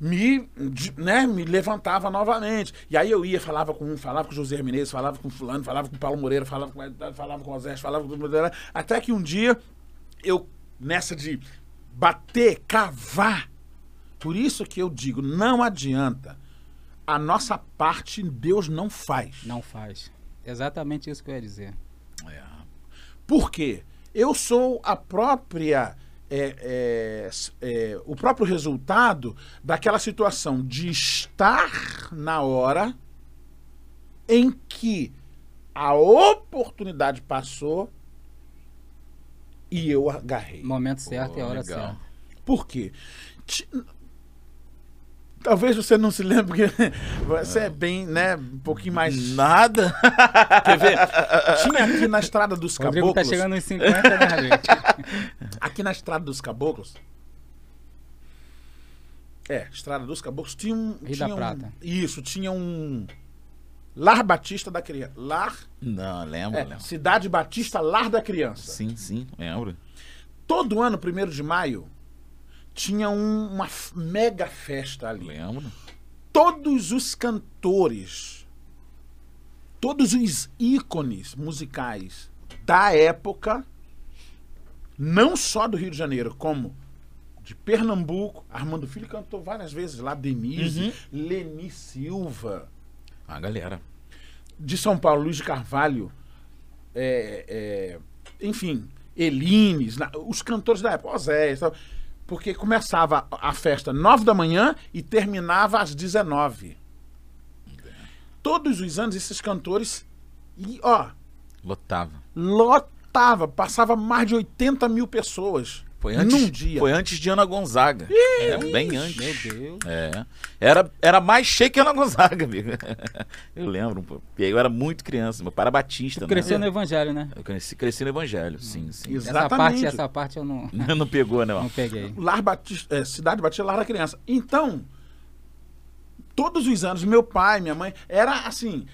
me, né, me levantava novamente. E aí eu ia, falava com um, falava com o José Menezes, falava com fulano, falava com o Paulo Moreira, falava com, falava com o Zé, falava com o até que um dia eu, nessa de bater, cavar, por isso que eu digo, não adianta. A nossa parte Deus não faz. Não faz. Exatamente isso que eu ia dizer. É. Por quê? Eu sou a própria. é, é, é, o próprio resultado daquela situação de estar na hora em que a oportunidade passou e eu agarrei. Momento certo e a hora legal. certa. Por quê? Talvez você não se lembre, porque você é bem, né, um pouquinho mais. Nada. Quer ver? Tinha aqui na Estrada dos O Rodrigo Caboclos. tá chegando nos 50, né, Rodrigo? Aqui na Estrada dos Caboclos. É, Estrada dos Caboclos tinha um. Rio tinha da um- Prata. isso, tinha um. Lar Batista da Criança. Lar. Não, lembro, é, lembro. Cidade Batista Lar da Criança. Sim, sim, lembro. Todo ano, 1 de maio, tinha um- uma mega festa ali. Lembro. Todos os cantores, todos os ícones musicais da época, não só do Rio de Janeiro, como de Pernambuco, Armando Filho cantou várias vezes lá, Denise, Leni Silva, A galera. de São Paulo, Luiz de Carvalho, é, é, enfim, Elines, na- os cantores da época, Oséias, porque começava a festa nove da manhã e terminava às 19. Todos os anos esses cantores, e ó, Lotava. lotava, passava mais de 80 mil pessoas Foi antes, num dia. Foi antes de Ana Gonzaga. é, bem antes. Meu Deus. É. Era, era mais cheio que Ana Gonzaga, amigo. Eu lembro, pô. E aí eu era muito criança. Meu pai era batista, Tu né? cresceu no evangelho, né? Eu cresci, cresci no evangelho, sim, sim. Isso. Essa Exatamente. parte, essa parte eu não, Não pegou, né? não peguei. Lar Batista, é, Cidade Batista, Lar da Criança. Então, todos os anos, meu pai, minha mãe, era assim.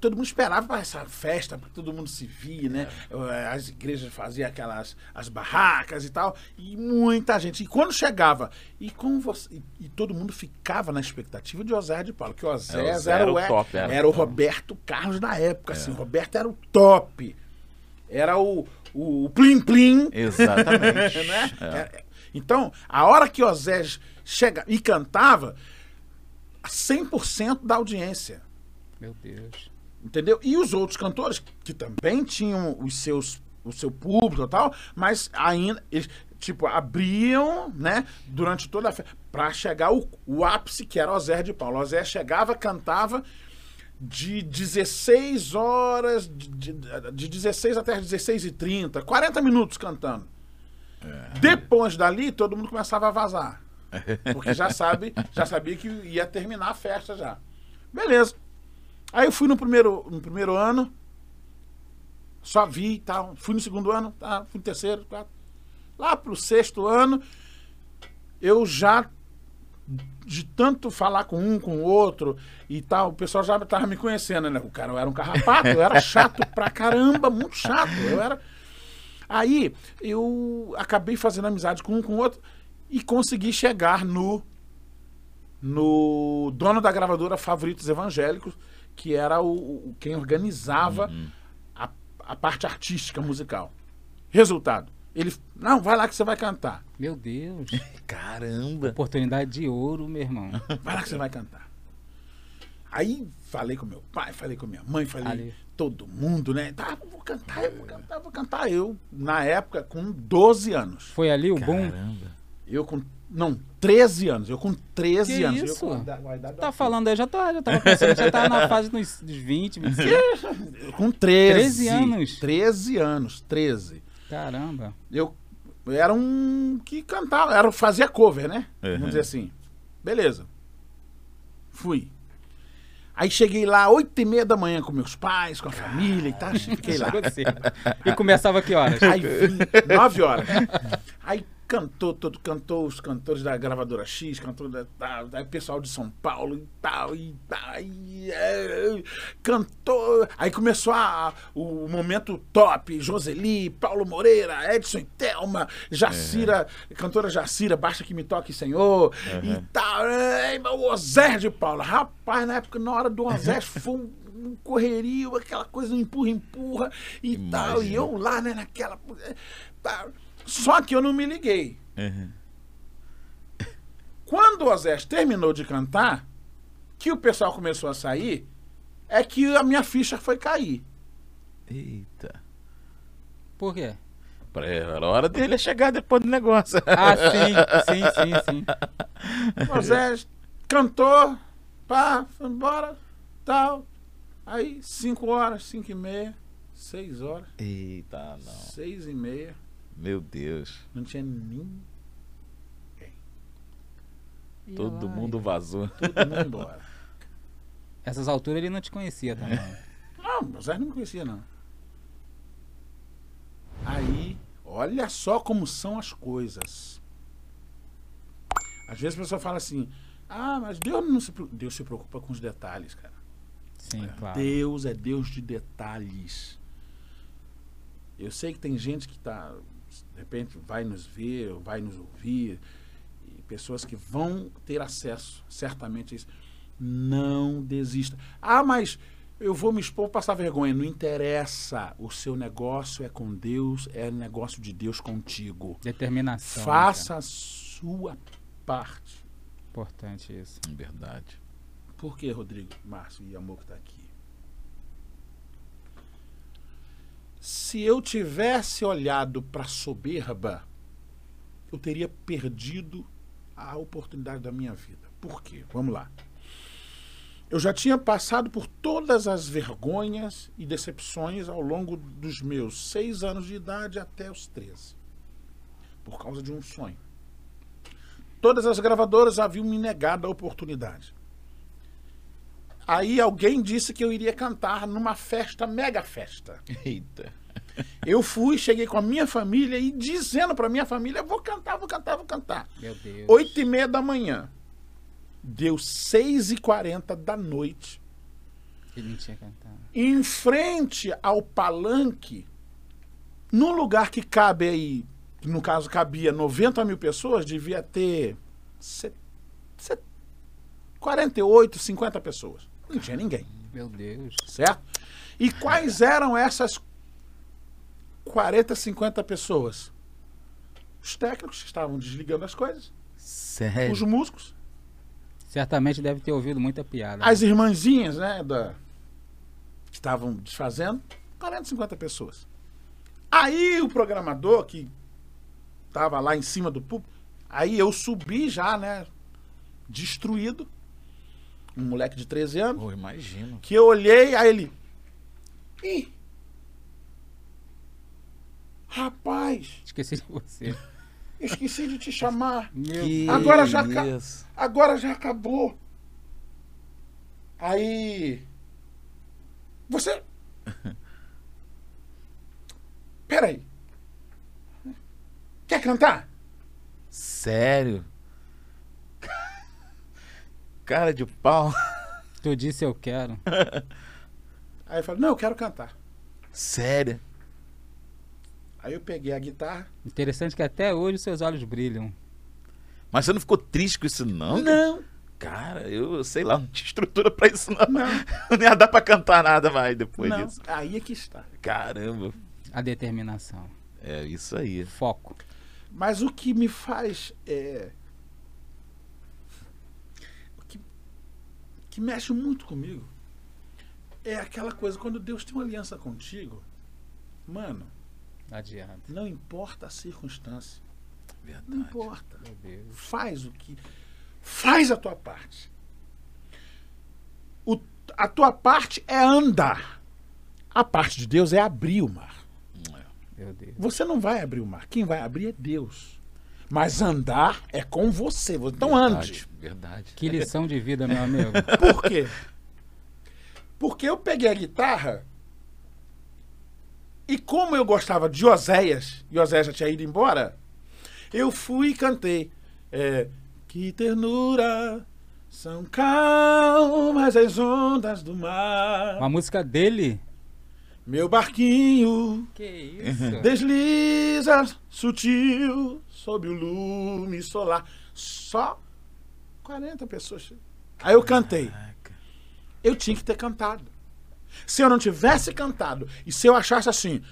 Todo mundo esperava para essa festa, para todo mundo se vir, né? Eh, As igrejas faziam aquelas as barracas e tal, e muita gente. E quando chegava, e com você, e, e todo mundo ficava na expectativa de Osé de Paulo, que Osés Zé era, era o, o top, era. era o Roberto Carlos da época, assim, o Roberto era o top. Era o, o, o plim plim Exatamente. né? É. É, Então, a hora que Osés chega e cantava, 100% da audiência, Meu Deus. entendeu? E os outros cantores, que também tinham os seus, o seu público e tal, mas ainda, eles, tipo, abriam, né, durante toda a festa, pra chegar o, o ápice, que era Osés de Paulo. Osés chegava, cantava de 16 horas, de, de, de 16 até as 16 e 30, 40 minutos cantando. Depois dali, todo mundo começava a vazar. Porque já sabe, já sabia que ia terminar a festa já. Beleza. Aí eu fui no primeiro, no primeiro ano, só vi e tal. Fui no segundo ano, tá, fui no terceiro, quarto. Lá pro sexto ano, eu já, de tanto falar com um, com o outro e tal, o pessoal já tava me conhecendo, né? O cara eu era um carrapato, eu era chato pra caramba, muito chato. Eu era. Aí eu acabei fazendo amizade com um com o outro e consegui chegar no no dono da gravadora Favoritos Evangélicos, que era o, o- quem organizava a, a parte artística musical. Resultado, ele não vai lá que você vai cantar, Meu Deus. Caramba. Oportunidade de ouro, meu irmão. vai lá que você vai cantar. Aí falei com meu pai, falei com minha mãe, falei Ali. todo mundo, né? Tá, vou cantar, eu vou cantar, vou cantar eu. Na época, com 12 anos. Foi ali o boom. Caramba. Eu com. Não, 13 anos. Eu com 13 Que anos. isso? Eu com Tá falando aí, já, tô, já tava pensando, já tava na fase dos, dos 20, 25. Eu com 13. 13 anos? 13 anos, 13. Caramba. Eu, eu era um que cantava, era, fazia cover, né? Uhum. Vamos dizer assim. Beleza. Fui. Aí cheguei lá, 8 e meia da manhã com meus pais, com a família e tal. Fiquei lá. Cedo. E começava que horas? Aí vim, 9 horas. Aí cantou, todo, cantou os cantores da gravadora X, cantou da, da, da- pessoal de São Paulo e tal, e, tal, e, é, cantou. Aí começou a, o momento top, Joseli, Paulo Moreira, Edson e Thelma, Jacira, cantora Jacira, Baixa que me toque, Senhor, e tal. É, o Ozé de Paula. Rapaz, na época, na hora do Ozé, foi um, um correrio, aquela coisa, um empurra, empurra e tal. E Imagina. eu lá, né, naquela. tá. Só que eu não me liguei. Uhum. Quando o Ozés terminou de cantar, que o pessoal começou a sair, é que a minha ficha foi cair. Eita. Por quê? Pra- Era hora dele chegar depois do negócio. Ah, sim, sim, sim, sim. O Ozés cantou, pá, foi embora, tal. Aí, 5 horas, 5 e meia, 6 horas, Eita, não. 6 e meia, Meu Deus. não tinha ninguém, Todo mundo vazou. todo mundo embora. Essas alturas ele não te conhecia também. Não, o Ozés não me conhecia, não. Aí, olha só como são as coisas. Às vezes a pessoa fala assim, ah, mas Deus não se, preocupa. Deus se preocupa com os detalhes, cara. Sim, claro. Deus é Deus de detalhes. Eu sei que tem gente que tá, de repente, vai nos ver, ou vai nos ouvir, e pessoas que vão ter acesso, certamente, a isso. Não desista. Ah, mas eu vou me expor, passar vergonha. Não interessa. O seu negócio é com Deus, é negócio de Deus contigo. Determinação. né, Faça a sua parte. cara? Importante isso. Verdade. Por que, Rodrigo, Márcio e Amor que está aqui? Se eu tivesse olhado para a soberba, eu teria perdido a oportunidade da minha vida. Por quê? Vamos lá. Eu já tinha passado por todas as vergonhas e decepções ao longo dos meus seis anos de idade até os 13. Por causa de um sonho. Todas as gravadoras haviam me negado a oportunidade. Aí alguém disse que eu iria cantar numa festa, mega festa. Eita. Eu fui, cheguei com a minha família e dizendo pra minha família, vou cantar, vou cantar, vou cantar. Meu Deus. Oito e meia da manhã. Deu seis e quarenta da noite. Ele não tinha cantado. Em frente ao palanque, num lugar que cabe aí, no caso cabia 90 mil pessoas, devia ter se- se- 48, 50 pessoas. Não tinha ninguém. Meu Deus. certo? E quais eram essas 40, 50 pessoas? Os técnicos que estavam desligando as coisas, Sério? os músicos, Certamente deve ter ouvido muita piada. as irmãzinhas, né, da, que estavam desfazendo, 40, 50 pessoas. Aí o programador que estava lá em cima do público, aí eu subi já, né, destruído, um moleque de 13 anos, Pô, imagino. que eu olhei, aí ele. Ih! Rapaz, Esqueci de você. esqueci de te chamar. Meu Que Agora já isso. Agora já acabou. Aí. Você. Peraí. Quer cantar? Sério? Cara de pau. Tu disse eu quero. Aí eu falei, não, eu quero cantar. Sério? Aí eu peguei a guitarra. Interessante que até hoje seus olhos brilham. Mas você não ficou triste com isso, não? Não, Cara, eu sei lá, não tinha estrutura pra isso, não. não, Não ia dar pra cantar nada mais depois não. disso. Aí é que está. Caramba. A determinação. É isso aí. Foco. Mas o que me faz. É, o que, que mexe muito comigo é aquela coisa, quando Deus tem uma aliança contigo, mano, Não adianta. não importa a circunstância. Não Verdade. importa. Meu Deus. Faz o que. Faz a tua parte. O- a tua parte é andar. A parte de Deus é abrir o mar. Meu Deus. Você não vai abrir o mar. Quem vai abrir é Deus. Mas andar é com você. Então ande. Verdade. Verdade. Que lição de vida, meu amigo. Por quê? Porque eu peguei a guitarra e como eu gostava de Oséias, e Oséias já tinha ido embora, Eu fui e cantei. É, que ternura, são calmas as ondas do mar. Uma música dele? Meu barquinho Que isso? desliza sutil sob o lume solar. Só 40 pessoas. Aí eu cantei. Eu tinha que ter cantado. Se eu não tivesse cantado e se eu achasse assim,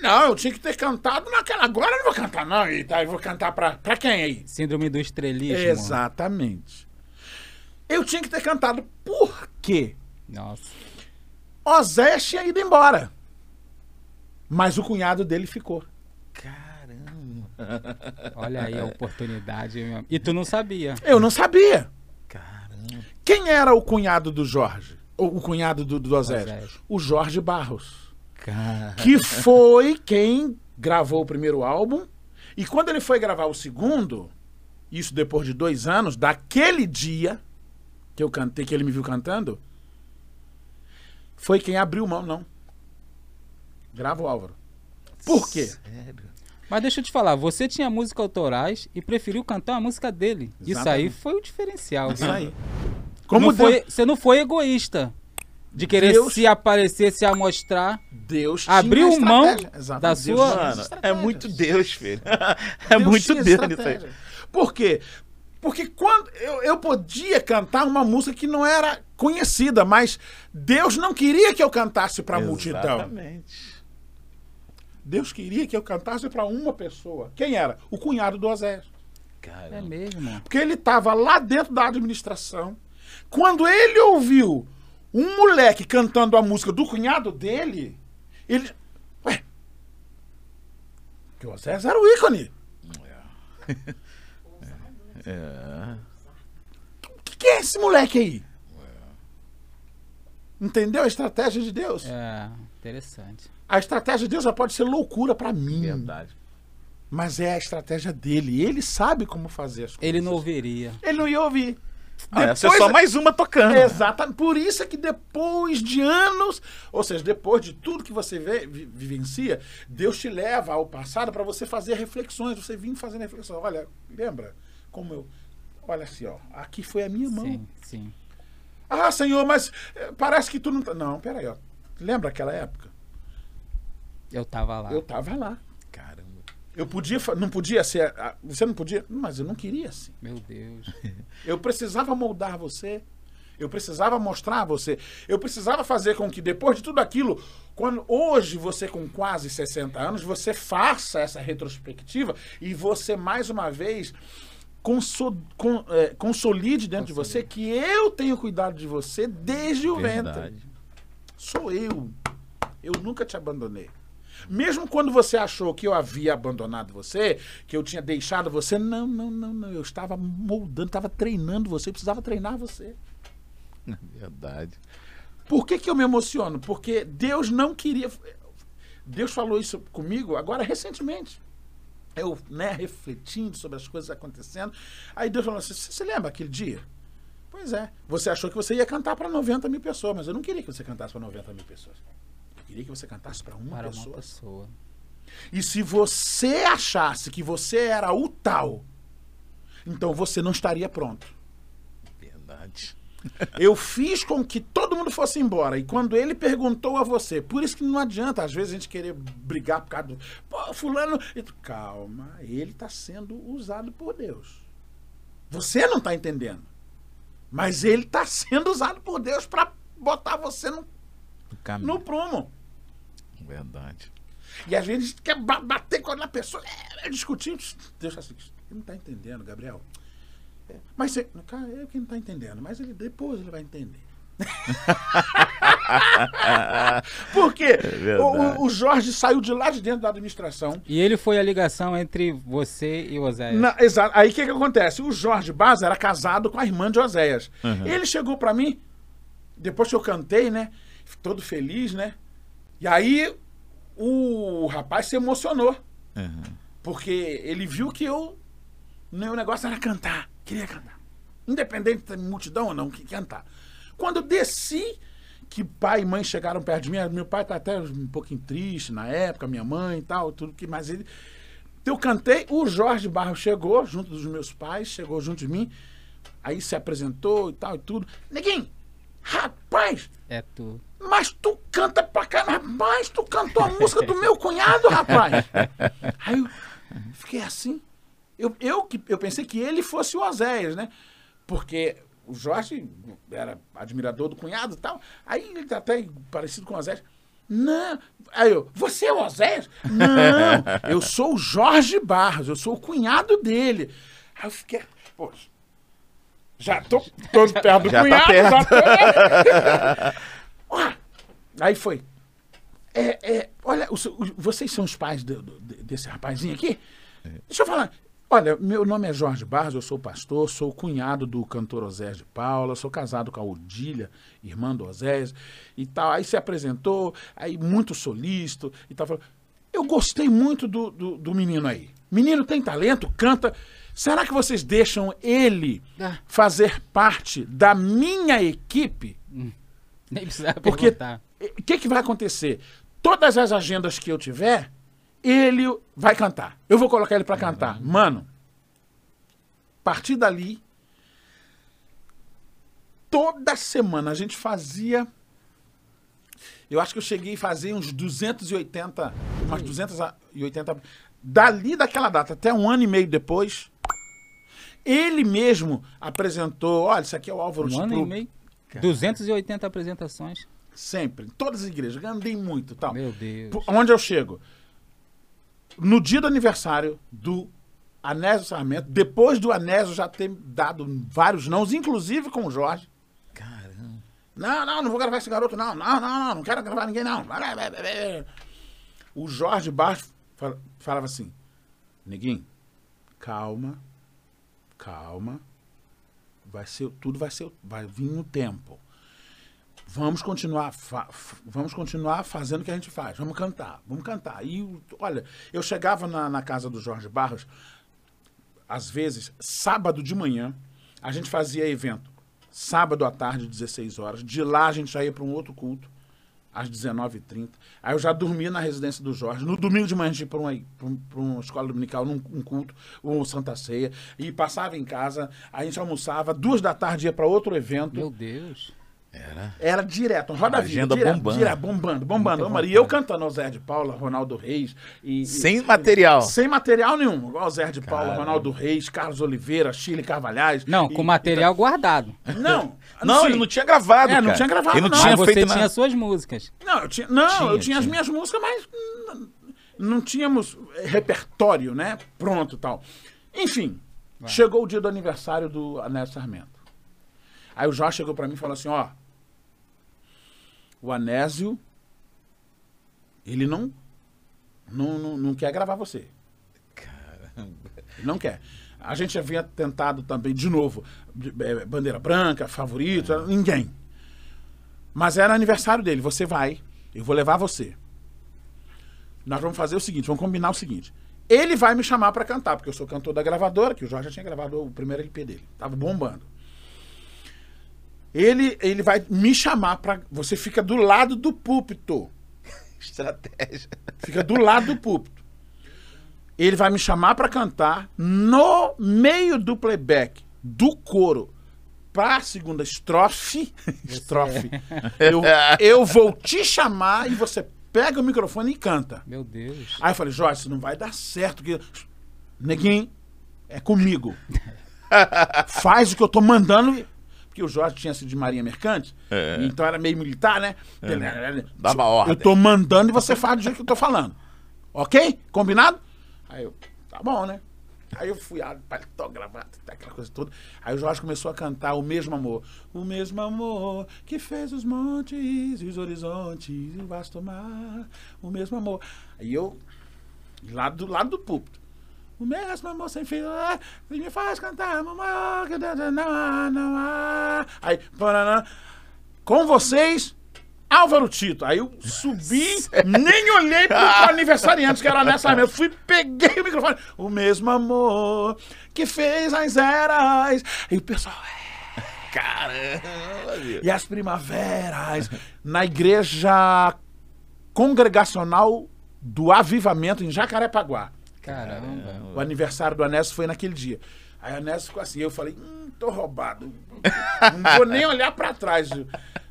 não, eu tinha que ter cantado naquela. Agora eu não vou cantar, não. E tá, eu vou cantar pra, pra quem aí? Síndrome do estrelismo. Exatamente. Eu tinha que ter cantado. Por quê? Nossa. Oséias tinha ido embora. Mas o cunhado dele ficou. Caramba. Olha aí a oportunidade. meu. E tu não sabia. Eu não sabia. Caramba. Quem era o cunhado do Jorge? O, cunhado do, do? Oséias. O Jorge Barros. Cara. Que foi quem gravou o primeiro álbum. E quando ele foi gravar o segundo, isso depois de dois anos, daquele dia que eu cantei, que ele me viu cantando, foi quem abriu mão, não. Grava o Álvaro. Por quê? Sério? Mas deixa eu te falar, você tinha música autorais e preferiu cantar a música dele. Isso aí Exatamente. foi o diferencial. Isso aí. Como não foi, você não foi egoísta de querer Deus- se aparecer, se amostrar. Deus tinha abriu mão. Exatamente. da Deus sua- Mano, é muito Deus, filho. É Deus muito Deus nisso aí. Por quê? Porque quando eu, eu podia cantar uma música que não era conhecida, mas Deus não queria que eu cantasse para a multidão. Exatamente. Deus queria que eu cantasse para uma pessoa. Quem era? O cunhado do Oséias. É Caramba. mesmo. Porque ele estava lá dentro da administração. Quando ele ouviu um moleque cantando a música do cunhado dele, ele. Ué. Que o Oséias era o ícone. É. O que, que é esse moleque aí? Entendeu a estratégia de Deus? É, interessante. A estratégia de Deus já pode ser loucura para mim. Verdade. Mas é a estratégia dele. Ele sabe como fazer as coisas. Ele não ouviria. Ele não ia ouvir. Ah, essa é Depois- só mais uma tocando. Exatamente. Por isso é que depois de anos, ou seja, depois de tudo que você vê- vi- vivencia, Deus te leva ao passado para você fazer reflexões. Você vir fazendo reflexões. Olha, lembra como eu. Olha assim, ó. Aqui foi a minha mão. Sim, sim. Ah, Senhor, mas eh, parece que tu não tá. Não, peraí, ó. Lembra aquela época? Eu tava lá. Eu tava lá. Caramba. Eu podia. Não podia ser. ah, Você não podia. Mas eu não queria assim. Meu Deus. Eu precisava moldar você. Eu precisava mostrar você. Eu precisava fazer com que depois de tudo aquilo, quando hoje você com quase 60 anos, você faça essa retrospectiva e você mais uma vez conso- con- é, consolide dentro de você que eu tenho cuidado de você desde o ventre. Verdade. Sou eu. Eu nunca te abandonei. Mesmo quando você achou que eu havia abandonado você, que eu tinha deixado você, não, não, não, não. Eu estava moldando, estava treinando você, eu precisava treinar você. Verdade. Por que, que eu me emociono? Porque Deus não queria. Deus falou isso comigo agora recentemente. Eu, né, refletindo sobre as coisas acontecendo. Aí Deus falou assim: Você se lembra aquele dia? Pois é. Você achou que você ia cantar para 90 mil pessoas, mas eu não queria que você cantasse para 90 mil pessoas. Queria que você cantasse para uma Para uma pessoa. pessoa. E se você achasse que você era o tal, então você não estaria pronto. Verdade. Eu fiz com que todo mundo fosse embora. E quando ele perguntou a você, por isso que não adianta, às vezes, a gente querer brigar por causa do. Pô, fulano. Tu, Calma, ele está sendo usado por Deus. Você não está entendendo. Mas ele está sendo usado por Deus para botar você no, no prumo. Verdade. E às vezes a gente quer ba- bater com a pessoa, é, é, discutir. Deus está assim, ele não está entendendo, Gabriel. É, mas você, cara, é que não está entendendo, mas ele depois ele vai entender. Por quê? verdade. o, o Jorge saiu de lá de dentro da administração. E ele foi a ligação entre você e o Oséias. Na- exato. Aí o que, que acontece? O Jorge Baza era casado com a irmã de Oséias. Uhum. Ele chegou pra mim, depois que eu cantei, né? Todo feliz, né? E aí o rapaz se emocionou. Uhum. Porque ele viu que eu. Meu negócio era cantar. Queria cantar. Independente da multidão ou não, que cantar. Quando eu desci, que pai e mãe chegaram perto de mim, meu pai tá até um pouquinho triste na época, minha mãe e tal, tudo que, mas ele. Eu cantei, o Jorge Barros chegou junto dos meus pais, chegou junto de mim, aí se apresentou e tal e tudo. Neguinho, rapaz, É tu. Mas tu canta pra caramba, rapaz, tu cantou a música do meu cunhado, rapaz. Aí eu fiquei assim. Eu, eu, que- eu pensei que ele fosse o Oséias, né? Porque o Jorge era admirador do cunhado e tal. Aí ele tá até parecido com o Oséias. Não. Aí eu, você é o Oséias? Não, eu sou o Jorge Barros, eu sou o cunhado dele. Aí eu fiquei, pô, já tô todo perto do Já tá cunhado, perto. já tô. Ué, Aí foi. É, é, olha, o seu- o- vocês são os pais do- do- de- desse rapazinho aqui? Deixa eu falar. Olha, meu nome é Jorge Barros, eu sou pastor, sou cunhado do cantor Osés de Paula, sou casado com a Odília, irmã do Osés e tal. Aí se apresentou, aí muito solícito e tal. Falou, Eu gostei muito do, do, do menino aí. Menino tem talento, canta. Será que vocês deixam ele Ah. fazer parte da minha equipe? Nem Porque o que, que vai acontecer? Todas as agendas que eu tiver, ele vai cantar. Eu vou colocar ele pra cantar. Mano, a partir dali, toda semana a gente fazia. Eu acho que eu cheguei a fazer uns 280, umas 280. Dali daquela data até um ano e meio depois, ele mesmo apresentou: olha, isso aqui é o Álvaro Um ano e Stru- meio. 280 apresentações. Sempre, em todas as igrejas. Andei muito tal. Meu Deus. Por- Onde eu chego? No dia do aniversário do Anésio Sarmento, depois do Anésio já ter dado vários nãos, inclusive com o Jorge. Caramba. Não, não, não vou gravar esse garoto, não. Não, não, não, não quero gravar ninguém, não. O Jorge fala- falava assim: Neguinho, calma, calma. Vai ser, tudo vai ser, vai vir no tempo. Vamos continuar, vamos continuar fazendo o que a gente faz. Vamos cantar, vamos cantar. E olha, eu chegava na, na casa do Jorge Barros, às vezes, sábado de manhã, a gente fazia evento. Sábado à tarde, 16 horas. De lá a gente já ia para um outro culto, às 19h30. Aí eu já dormia na residência do Jorge. No domingo de manhã a gente ia para uma, um- uma escola dominical, num um culto, ou Santa Ceia. E passava em casa, a gente almoçava. Duas da tarde ia para outro evento. Meu Deus. Era. Era direto, roda a vida, Agenda direto, bombando. direto, bombando, bombando. Mano, E eu cantando o Zé de Paula, Ronaldo Reis. E, e- Sem material. sem material nenhum. Igual o Zé de Paula, Cara. Ronaldo Reis, Carlos Oliveira, Chile Carvalhais. Não, e- com material guardado. e- não, Não, sim. ele não tinha gravado. É, não cara. tinha gravado, Ele não, não. tinha Mas você feito tinha nada. suas músicas. Não, eu tinha, não, Tinha, eu tinha, as minhas músicas, mas não tínhamos repertório, né? Pronto e tal. Enfim, chegou o dia do aniversário do Anésio Sarmento. Aí o Jorge chegou pra mim e falou assim, ó, o Anésio, ele não, não, não, não quer gravar você. Ele não quer. A gente havia tentado também, de novo, eh, Bandeira Branca, Favorito, ninguém. Mas era aniversário dele, você vai, eu vou levar você. Nós vamos fazer o seguinte, vamos combinar o seguinte. Ele vai me chamar pra cantar, porque eu sou cantor da gravadora, que o Jorge já tinha gravado o primeiro LP dele. Tava bombando. Ele, ele vai me chamar pra. Você fica do lado do púlpito. Estratégia. Fica do lado do púlpito. Ele vai me chamar pra cantar no meio do playback, do coro, pra segunda estrofe. estrofe. Eu, eu vou te chamar e você pega o microfone e canta. Meu Deus. Aí eu falei, Jorge, isso não vai dar certo. Que... Neguinho, é comigo. Faz o que eu tô mandando. Porque o Jorge tinha sido de marinha mercante, É. então era meio militar, né? Dava ordem. Eu tô mandando e você faz do jeito que eu tô falando. Ok? Combinado? Aí eu, tá bom, né? Aí eu fui, ah, paletó, gravata, tá, aquela coisa toda. Aí o Jorge começou a cantar o mesmo amor. O mesmo amor que fez os montes e os horizontes e o vasto mar. O mesmo amor. Aí eu, lá do lado do púlpito. O mesmo amor sem fim, ah, me faz cantar, mamãe, que Deus não não há. Aí, paraná, com vocês, Álvaro Tito. Aí eu subi, nem olhei pro aniversariante, que era nessa mesa. Fui, peguei o microfone. O mesmo amor que fez as eras. E o pessoal, é, Caramba, meu. e as primaveras. Na igreja congregacional do Avivamento, em Jacarepaguá. Caramba. O aniversário do Anésio foi naquele dia. Aí o Anésio ficou assim, eu falei, hum, tô roubado. Não vou nem olhar pra trás.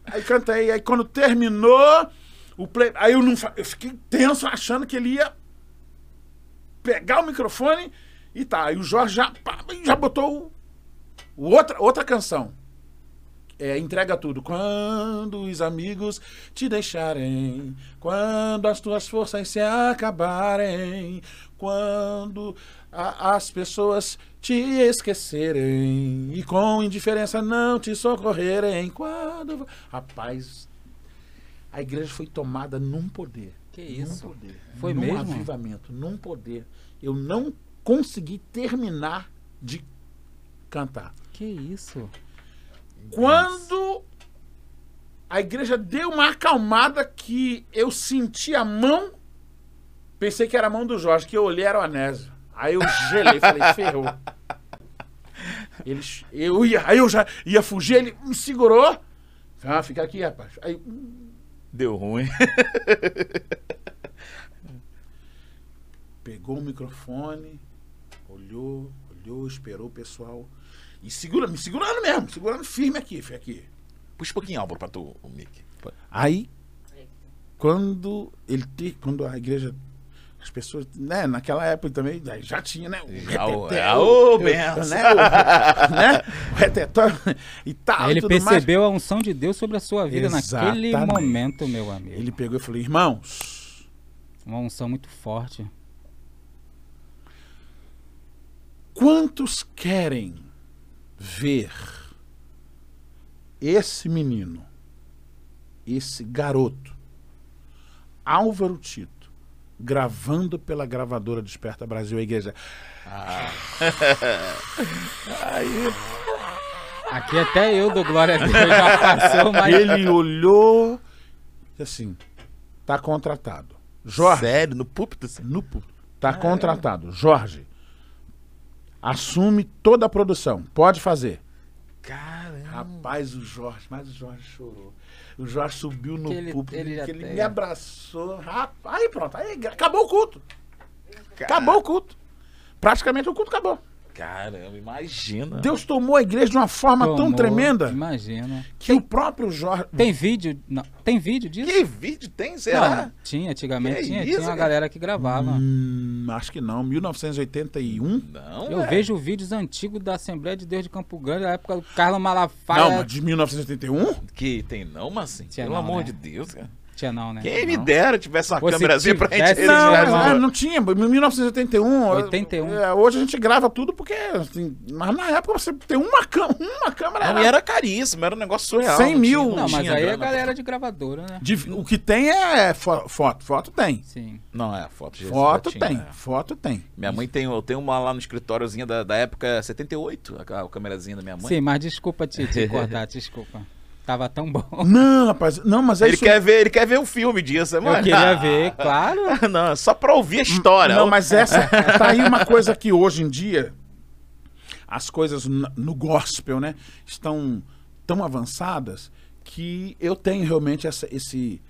Aí cantei, aí quando terminou, o play... aí eu, não, eu fiquei tenso achando que ele ia pegar o microfone e tá. Aí o Jorge já, já botou outra, outra canção. É, entrega tudo. Quando os amigos te deixarem, quando as tuas forças se acabarem, quando a- as pessoas te esquecerem e com indiferença não te socorrerem, quando. Rapaz, a igreja foi tomada num poder. Que Num isso? poder. Foi num mesmo? avivamento, num poder. Eu não consegui terminar de cantar. Que isso? Quando a igreja deu uma acalmada que eu senti a mão, pensei que era a mão do Jorge, que eu olhei era o Anésio. Aí eu gelei, falei, ferrou. Eles, eu ia, aí eu já ia fugir, ele me segurou. Ah, fica aqui, rapaz. Aí, Deu ruim. pegou o microfone, olhou, olhou, esperou o pessoal. E segura, me segurando mesmo, segurando firme aqui, foi aqui. Puxa um pouquinho, Álvaro, pra tu, o Mickey. Aí, quando ele te, quando a igreja, as pessoas, né, naquela época também já tinha, né, o Já o- reteté, é, o- ô, o- benção. né, o, né, o e tal, e ele tudo mais. percebeu a unção de Deus sobre a sua vida naquele Exatamente. momento, meu amigo. Ele pegou e falou, irmãos, Uma unção muito forte. quantos querem ver esse menino, esse garoto, Álvaro Tito, gravando pela gravadora Desperta Brasil, a igreja. Aqui até eu dou glória a Deus, já passou, mas... Ele olhou e disse assim: tá contratado. Jorge, Sério, no púlpito? assim? no pu- tá contratado. Jorge, assume toda a produção. Pode fazer. Caramba. Rapaz, o Jorge, mas o Jorge chorou. O Jorge subiu no ele- púlpito, ele ele me abraçou. Rapaz, aí pronto, aí acabou o culto. Acabou o culto. Praticamente o culto acabou. Caramba, imagina. Deus tomou a igreja de uma forma tão Tomou, tremenda Imagina. que o próprio Jorge. Tem vídeo? Não. Tem vídeo disso? Que vídeo tem, será? Não, tinha, antigamente Que tinha, isso, tinha uma cara? galera que gravava. Hum, acho que não. 1981. Não, Eu é. vejo vídeos antigos da Assembleia de Deus de Campo Grande, da época do Carlos Malafaia. Não, mas de 1981? Que tem não, mas assim, Tinha pelo não, amor né? de Deus, cara. Tinha não, né? Quem me Não. dera tivesse uma câmerazinha pra gente Não, mas, já- ah, não tinha. Em 1981. 81. é, hoje a gente grava tudo porque. assim, mas na época você tem uma, uma câmera. Não, era- e era caríssimo, era um negócio surreal. 100 não mil. tinha- Não, mas aí é grana. galera de gravadora, né? de- o que tem é fo- foto. Foto tem. Sim. Não, é, foto já- Foto já tinha, tem. é. Foto tem. Minha mãe tem, eu tenho uma lá no escritóriozinho da, da época 78, a, a câmerazinha da minha mãe. Sim, mas desculpa te, te cortar, desculpa. Tava tão bom. Não, rapaz. Não, mas é Ele isso. quer ver, ele quer ver o filme disso, Eu mano. queria ver, claro. Não, é só pra ouvir a história. Não, mas essa. tá aí uma coisa que hoje em dia. As coisas no gospel, né? Estão tão avançadas que eu tenho realmente essa, esse.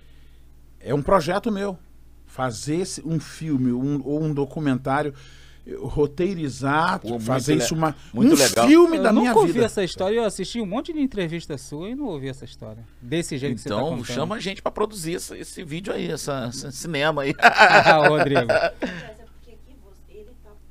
É um projeto meu. Fazer esse- um filme um- ou um documentário, eu roteirizar, Pô, fazer isso uma, muito um legal. filme Eu da minha nunca ouvi vida. essa história, eu assisti um monte de entrevista sua e não ouvi essa história. Desse jeito que você tá Então, contando. chama a gente pra produzir esse, esse vídeo aí, essa, esse cinema aí. Ah, Rodrigo. É.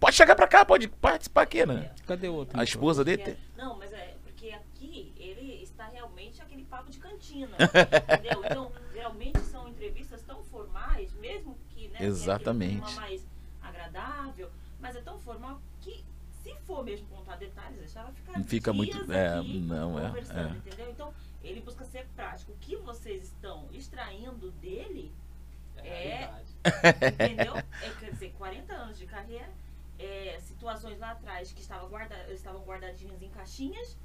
Pode chegar pra cá, pode participar aqui, né? Cadê o outro? A esposa dele. é- tem- Não, mas é porque aqui ele está realmente aquele papo de cantina. entendeu? Então, geralmente são entrevistas tão formais, mesmo que né, Exatamente. clima mais agradável, mas é tão formal que se for mesmo contar detalhes, deixar ela ficar fica dias muito- é, aqui não, é, conversando, é. entendeu? Então, ele busca ser prático. O que vocês estão extraindo dele é Entendeu? É, quer dizer, 40 anos de carreira, é, situações lá atrás que estavam, guarda, estavam guardadinhas em caixinhas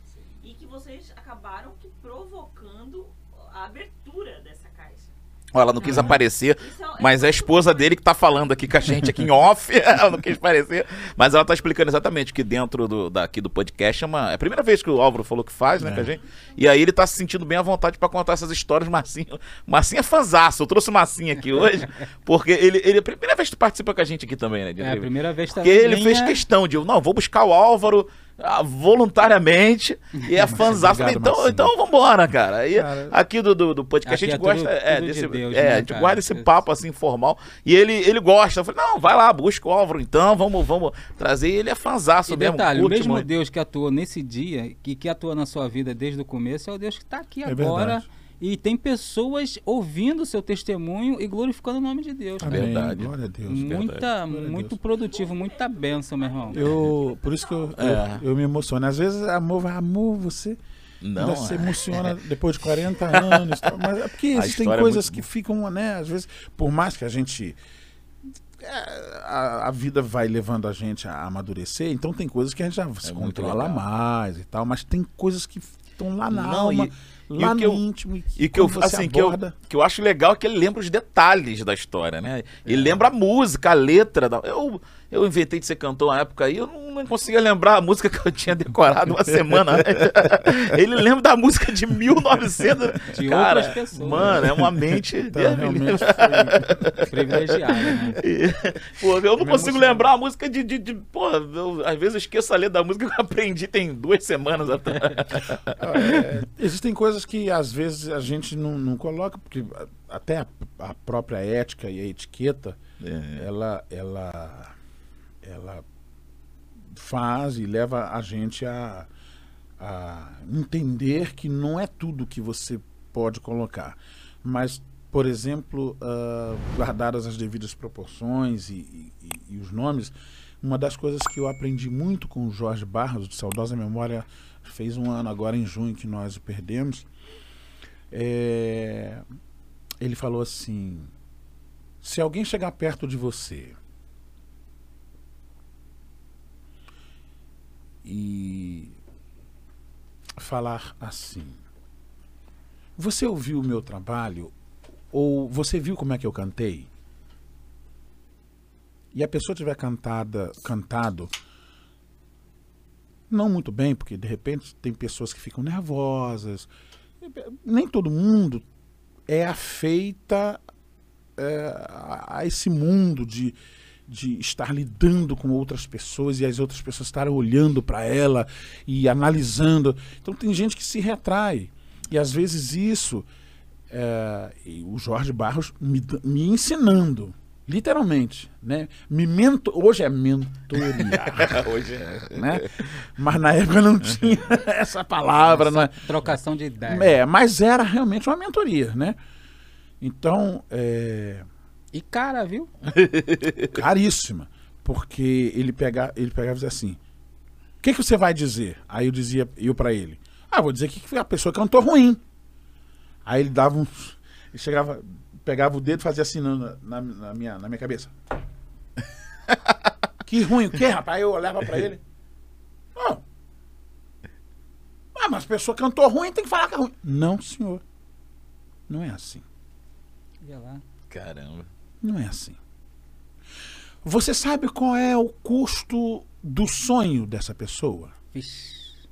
e que vocês acabaram que provocando a abertura dessa caixa. Ela não quis aparecer, é- mas é a esposa dele que tá falando aqui com a gente aqui em off. ela não quis aparecer, mas ela tá explicando exatamente que dentro do, daqui do podcast é, uma, é a primeira vez que o Álvaro falou que faz, né, com a gente. E aí ele tá se sentindo bem à vontade pra contar essas histórias. Marcinho, Marcinho é fanzaço. Eu trouxe o Marcinho aqui hoje, porque ele, ele é a primeira vez que tu participa com a gente aqui também, né? de É a primeira vez Porque também. ele fez questão de, não, vou buscar o Álvaro ah, voluntariamente e é fãzão. Então, Marcinho. então vambora, cara. Aí, Cara, aqui do, do, do podcast Aqui a gente é gosta tudo- é, tudo de desse, Deus, é, né, a gente cara? guarda esse papo assim informal e ele, ele gosta. Eu falei, não, vai lá, busca o Álvaro então, vamos, vamos trazer. E ele é fanzaço E mesmo. detalhe, o mesmo muito. Deus que atuou nesse dia, que, que atua na sua vida desde o começo, é o Deus que está aqui É agora. verdade. E tem pessoas ouvindo o seu testemunho e glorificando o nome de Deus. Amém. Verdade. Glória a Deus. Muita, muito Deus. produtivo, muita benção, meu irmão. Eu, por isso que eu, eu- É. eu, me emociono. Às vezes, amor, vai, amor, você Não, ainda se é. emociona depois de 40 anos. tal, Mas é porque existem é coisas muito que ficam, né? Às vezes, por mais que a gente. é, A, a vida vai levando a gente a amadurecer, então tem coisas que a gente já se É controla mais e tal, mas tem coisas que estão lá na Não, alma, e- e lá o no que eu- íntimo. E que eu, assim, que eu, que eu acho legal é que ele lembra os detalhes da história, né? Ele lembra a música, a letra. Da... Eu, eu inventei de ser cantor na época aí, eu não, não conseguia lembrar a música que eu tinha decorado uma semana antes. ele lembra da música de 1900. De Cara, pessoas. Mano, é uma mente... então, realmente foi, Privilegiado, né? Pô, eu não consigo emociona. lembrar a música de. de, de pô, eu, às vezes eu esqueço a letra da música que eu aprendi tem duas semanas atrás. É, existem coisas que às vezes a gente não, não coloca, porque até a, a própria ética e a etiqueta, É. ela, ela, ela faz e leva a gente a, a entender que não é tudo que você pode colocar. Mas, por exemplo, ah, guardadas as devidas proporções e- e- e os nomes, uma das coisas que eu aprendi muito com o Jorge Barros, de saudosa memória, fez um ano agora em junho que nós o perdemos. é, ele falou assim: se alguém chegar perto de você e falar assim: Você ouviu o meu trabalho? Ou você viu como é que eu cantei? E a pessoa tiver cantada, cantado não muito bem, porque de repente tem pessoas que ficam nervosas. Nem todo mundo é afeita é, a a esse mundo de, de estar lidando com outras pessoas e as outras pessoas estarem olhando para ela e analisando. Então tem gente que se retrai. E às vezes isso, é, e o Jorge Barros me, me ensinando, literalmente, né? Me mento, hoje é mentorear, Hoje é. né? Mas na época não tinha essa palavra, não é? Trocação de ideias. É, mas era realmente uma mentoria, né? Então, é, E cara, viu? caríssima. Porque ele, pega, ele pegava e dizia assim: O que, que você vai dizer? Aí eu dizia, eu pra ele: Ah, vou dizer que a pessoa cantou ruim. Aí ele dava um. Ele chegava, pegava o dedo e fazia assim na, na, na minha, na minha cabeça. que ruim, o quê, rapaz? Aí eu olhava pra ele. "Ah. Ah, mas a pessoa cantou ruim, tem que falar que é ruim. Não, senhor. Não é assim. Olha lá. Caramba. Não é assim. Você sabe qual é o custo do sonho dessa pessoa? Vixe.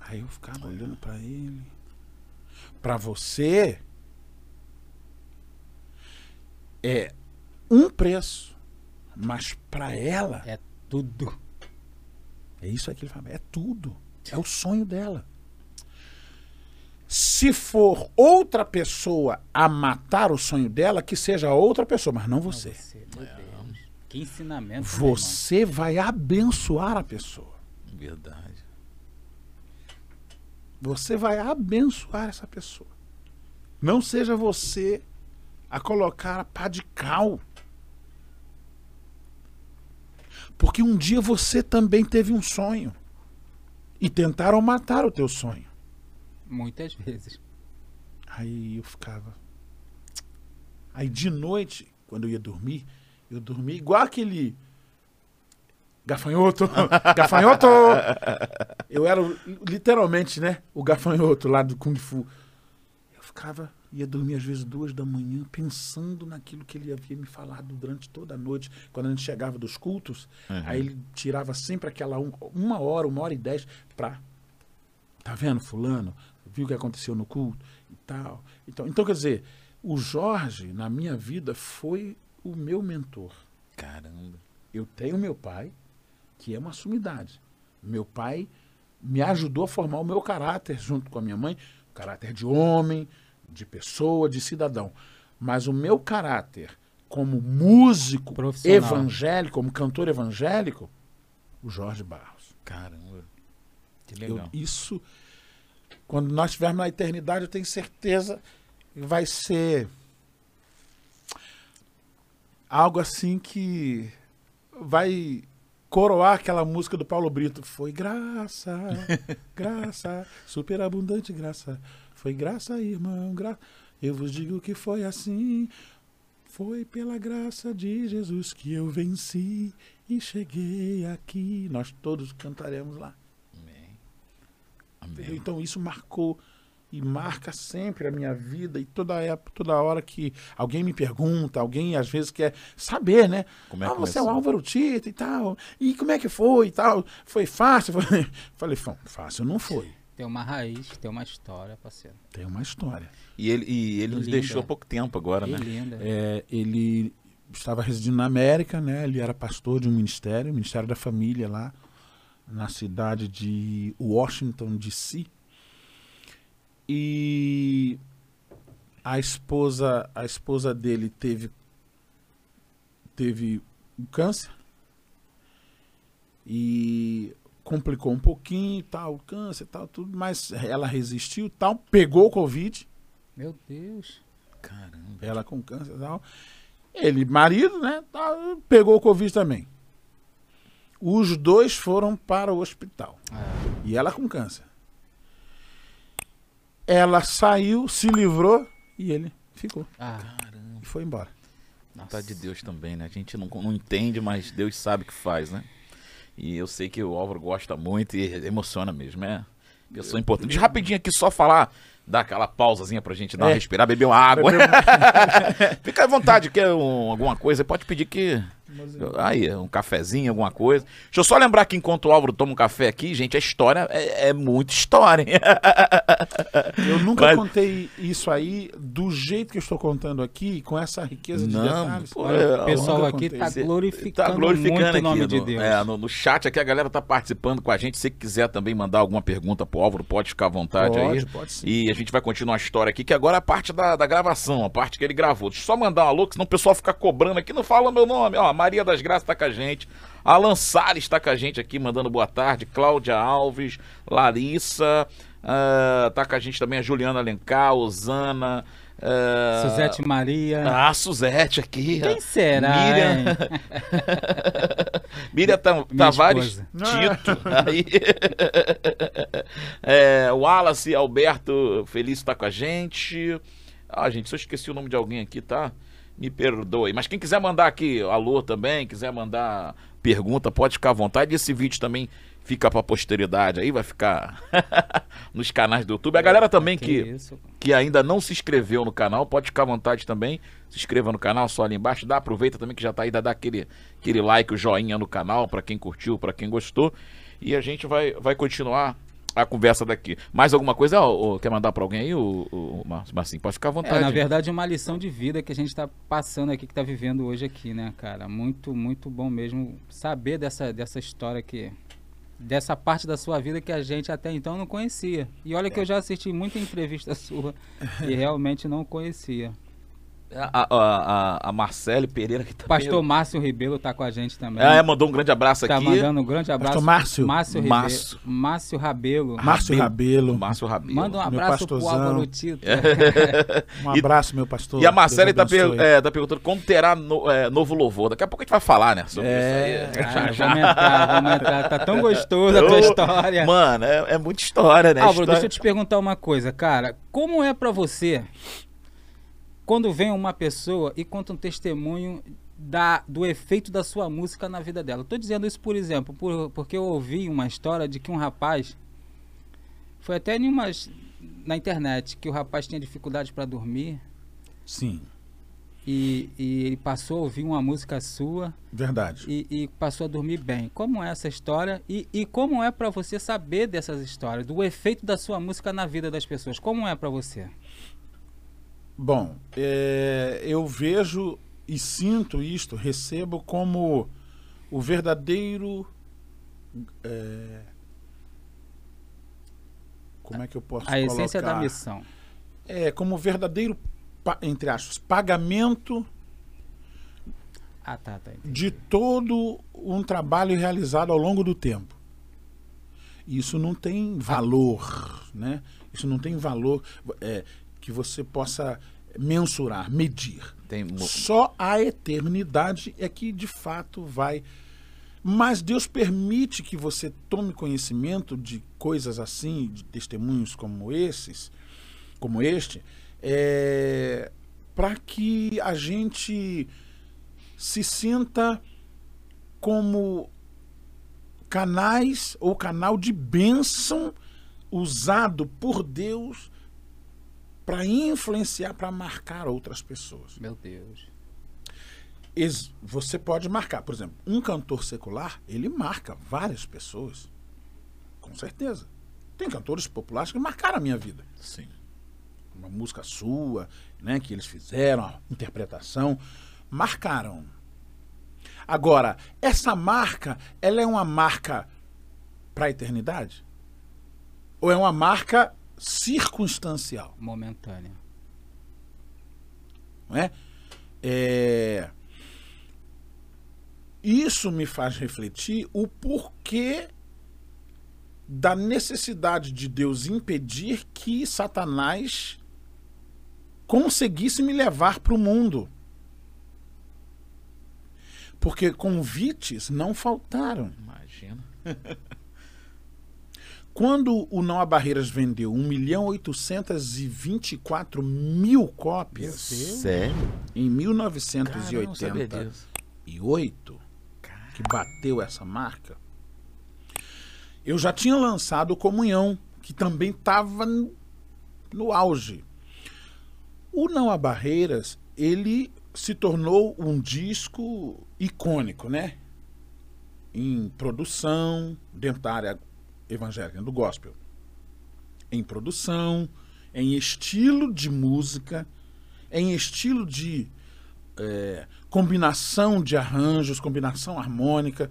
Aí eu ficava olhando pra ele. Pra você é um preço, mas pra ela É tudo. é isso aí que ele fala, é tudo. É o sonho dela. Se for outra pessoa a matar o sonho dela, que seja outra pessoa, mas não você. Você, meu Deus. Que ensinamento. né, Você vai abençoar a pessoa. Verdade. Você vai abençoar essa pessoa. Não seja você a colocar a pá de cal. Porque um dia você também teve um sonho. E tentaram matar o teu sonho. Muitas vezes. Aí eu ficava. Aí de noite, quando eu ia dormir, eu dormia igual aquele. Gafanhoto! gafanhoto! Eu era literalmente, né? O gafanhoto lá do Kung Fu. Eu ficava ia dormir às vezes duas da manhã, pensando naquilo que ele havia me falado durante toda a noite, quando a gente chegava dos cultos. Uhum. Aí ele tirava sempre aquela um- uma hora, uma hora e dez pra. Tá vendo, fulano? Viu o que aconteceu no culto e tal. Então, então, quer dizer, o Jorge, na minha vida, foi o meu mentor. Caramba. Eu tenho meu pai, que é uma sumidade. Meu pai me ajudou a formar o meu caráter junto com a minha mãe, caráter de homem, de pessoa, de cidadão. Mas o meu caráter como músico evangélico, como cantor evangélico, o Jorge Barros. Caramba. Que Eu- legal. isso, quando nós estivermos na eternidade, eu tenho certeza que vai ser algo assim que vai coroar aquela música do Paulo Brito. Foi graça, graça, superabundante graça. Foi graça, irmão, graça. Eu vos digo que foi assim. Foi pela graça de Jesus que eu venci e cheguei aqui. Nós todos cantaremos lá. Então isso marcou e marca sempre a minha vida e toda época, toda hora que alguém me pergunta, alguém às vezes quer saber, né? Como é ah, que você é o começou? Álvaro Tito e tal. E como é que foi e tal? Foi fácil? Foi- Falei, "Fã, fácil não foi. Tem uma raiz, tem uma história, parceiro. Tem uma história. E ele, e ele nos deixou há pouco tempo agora, Que né? linda. É, ele estava residindo na América, né? Ele era pastor de um ministério, o Ministério da Família lá na cidade de Washington D.C. E a esposa, a esposa dele teve teve um câncer e complicou um pouquinho, tal, câncer, tal, tudo, mas ela resistiu, tal, pegou o Covid Meu Deus. Caramba. ela com câncer e tal. Ele, marido, né? tá, Pegou o Covid também. Os dois foram para o hospital. Ah, E ela com câncer. Ela saiu, se livrou e ele ficou. ah, Caramba. E foi embora. nossa. Tá de Deus também, né? A gente não, não entende, mas Deus sabe o que faz, né? E eu sei que o Álvaro gosta muito e emociona mesmo, é. Pessoa importante. Deixa rapidinho aqui só falar, dar aquela pausazinha pra gente dar uma É. respirar, beber uma água. Fica à vontade, quer um- alguma coisa, pode pedir que. Aí, um cafezinho, alguma coisa. Deixa eu só lembrar que enquanto o Álvaro toma um café aqui, gente, a história é, é muita história, hein? Eu nunca Mas- contei isso aí do jeito que eu estou contando aqui, com essa riqueza de Não, detalhes. pô, é, o pessoal aqui tá isso. glorificando, Tá glorificando aqui o nome no, de Deus. é, no, no chat aqui, a galera tá participando com a gente. Se quiser também mandar alguma pergunta pro Álvaro, pode ficar à vontade aí. Pode, pode sim. E a gente vai continuar a história aqui, que agora é a parte da, da gravação, a parte que ele gravou. Deixa eu só mandar um alô, que senão o pessoal fica cobrando aqui. Não fala meu nome. Ó, Maria das Graças tá com a gente. Alan Salles tá com a gente aqui, mandando boa tarde. Cláudia Alves, Larissa. tá com a gente também a Juliana Alencar, Osana. ah, Suzete Maria. Ah, Suzete aqui. Quem será, Miriam. Miriam Ta- Minha Tavares esposa. Tito. Aí. É, o Wallace Alberto Feliz está com a gente. Ah, gente, se eu esqueci o nome de alguém aqui, tá? Me perdoe. Mas quem quiser mandar aqui alô também, quiser mandar pergunta, pode ficar à vontade. Esse vídeo também fica pra posteridade aí, vai ficar nos canais do YouTube. A galera também que, isso? que ainda não se inscreveu no canal, pode ficar à vontade também. Se inscreva no canal, só ali embaixo. Dá, aproveita também que já tá aí, dá, dá aquele, aquele like, o joinha no canal, pra quem curtiu, pra quem gostou. E a gente vai, vai continuar a conversa daqui. Mais alguma coisa? Quer mandar pra alguém aí, o, o Mar- Marcinho? Pode ficar à vontade. É, na verdade, é uma lição de vida que a gente está passando aqui, que está vivendo hoje aqui, né, cara? Muito, muito bom mesmo saber dessa, dessa história que. Dessa parte da sua vida que a gente até então não conhecia. E olha que eu já assisti muita entrevista sua e realmente não conhecia. A, a, a, a Marcele Pereira que tá Pastor meio- Márcio Ribeiro tá com a gente também. É, mandou um grande abraço tá aqui. mandando um grande abraço. Pastor Márcio. Márcio Márcio. Ribeiro. Márcio Rabelo. Márcio Rabelo. Márcio Rabelo. Manda um Meu abraço pro. Álvaro Tito. Um abraço, meu pastor. E a Marcele tá, per- é, tá perguntando quando terá no- é, novo louvor. Daqui a pouco a gente vai falar, né? Sobre É. isso aí. Ah, vamos entrar, vamos entrar. Tá tão gostoso a tua história. Mano, é, é muita história, né? Álvaro, História- deixa eu te perguntar uma coisa, cara. Como é pra você quando vem uma pessoa e conta um testemunho da, do efeito da sua música na vida dela? Tô dizendo isso, por exemplo, por- porque eu ouvi uma história de que um rapaz foi até em umas na internet que o rapaz tinha dificuldade para dormir Sim, e, e ele passou a ouvir uma música sua verdade. e, e passou a dormir bem. Como é essa história e, e como é para você saber dessas histórias, do efeito da sua música na vida das pessoas? Como é para você? Bom, é, eu vejo e sinto isto, recebo como o verdadeiro. é, como é que eu posso A essência da colocar? missão. É, como o verdadeiro, entre aspas, pagamento Ah, tá, tá. de todo um trabalho realizado ao longo do tempo. Isso não tem valor, né? Isso não tem valor é, que você possa mensurar, medir. Tem Só a eternidade é que de fato vai. Mas Deus permite que você tome conhecimento de coisas assim, de testemunhos como esses, como este, para que a gente se sinta como canais ou canal de bênção usado por Deus para influenciar, para marcar outras pessoas. Meu Deus. Você pode marcar, por exemplo, um cantor secular, ele marca várias pessoas. Com certeza. Tem cantores populares que marcaram a minha vida. Sim. Uma música sua, né, que eles fizeram, a interpretação, marcaram. Agora, essa marca, ela é uma marca para a eternidade? Ou é uma marca circunstancial? Momentânea. não é? É, Isso me faz refletir o porquê da necessidade de Deus impedir que Satanás conseguisse me levar para o mundo. Porque convites não faltaram. Imagina. Quando o Não Há Barreiras vendeu 1 milhão 824 mil cópias Sério? em Caramba, não sabia 1980 disso. e oito que bateu essa marca, eu já tinha lançado o Comunhão, que também estava no, no auge. O Não Há Barreiras, ele se tornou um disco icônico, né? Em produção, dentro da área evangélica, do gospel. Em produção, em estilo de música, em estilo de é, combinação de arranjos, combinação harmônica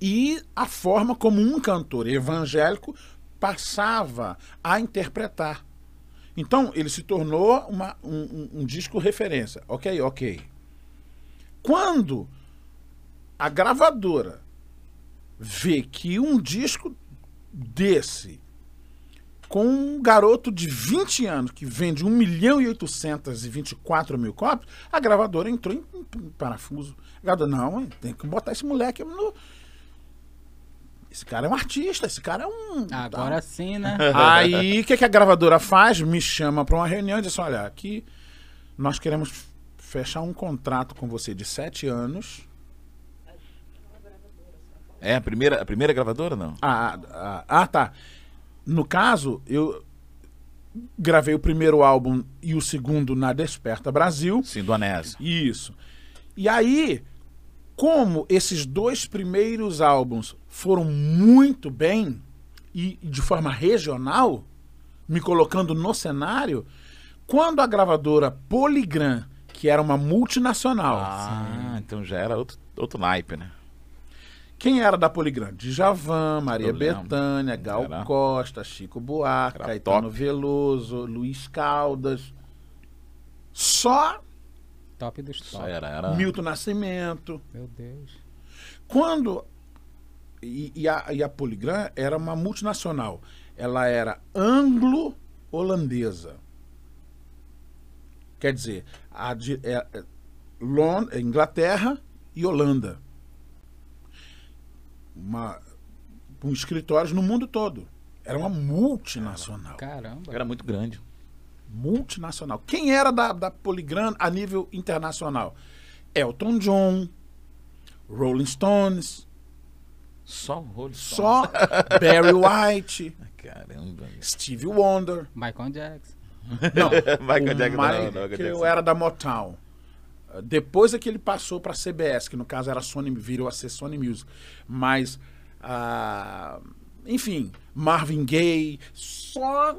e a forma como um cantor evangélico passava a interpretar. Então ele se tornou uma- um, um- um disco referência. Ok, ok. Quando a gravadora vê que um disco desse com um garoto de 20 anos que vende 1 milhão e 824 mil cópias, a gravadora entrou em, em parafuso. A gravadora, não, tem que botar esse moleque no. Esse cara é um artista, esse cara é um. Agora sim, né? Aí, o que, que a gravadora faz? Me chama para uma reunião e diz assim: olha, aqui nós queremos fechar um contrato com você de sete anos. É a primeira, a primeira gravadora, não? Ah, ah, ah, tá. No caso, eu gravei o primeiro álbum e o segundo na Desperta Brasil. Sim, do Anésio. Isso. E aí, como esses dois primeiros álbuns foram muito bem e de forma regional, me colocando no cenário, quando a gravadora Polygram, que era uma multinacional, Ah, então já era outro, outro naipe, né? Quem era da Polygram? Djavan, Maria. Bethânia, Gal Era- Costa, Chico Buarque, Caetano top. Veloso, Luiz Caldas. Só Top dos Só top. era, era. Milton Nascimento. Meu Deus. Quando. E, e a, e a Polygram era uma multinacional. Ela era anglo-holandesa. Quer dizer, a de- é- Lon- é Inglaterra e Holanda. Uma, com escritórios no mundo todo. Era uma multinacional. Caramba. Era muito grande. Multinacional. Quem era da, da Polygram a nível internacional? Elton John, Rolling Stones, Só Rolling Só Barry White, Caramba. Stevie Wonder. Michael Jackson. Não, Michael Jackson, não, não, que Jackson. era da Motown. Depois é que ele passou para CBS, que no caso era Sony, virou a ser Sony Music. Mas, ah, enfim, Marvin Gaye, só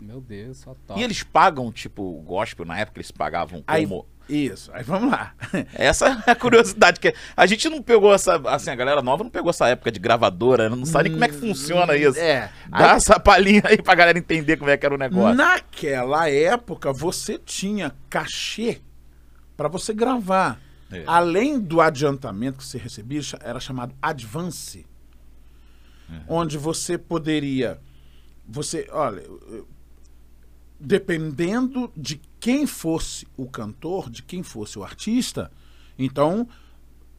Meu Deus, só top. E eles pagam, tipo, gospel, na época eles pagavam Aí, como? isso. Aí vamos lá. Essa é a curiosidade, que a gente não pegou essa, assim, a galera nova não pegou essa época de gravadora, não sabe nem como é que funciona isso. É. Dá Aí, essa palhinha aí pra galera entender como é que era o negócio. naquela época, você tinha cachê para você gravar. É. Além do adiantamento que você recebia, era chamado advance. Onde você poderia. Você, olha, dependendo de quem fosse o cantor, de quem fosse o artista, então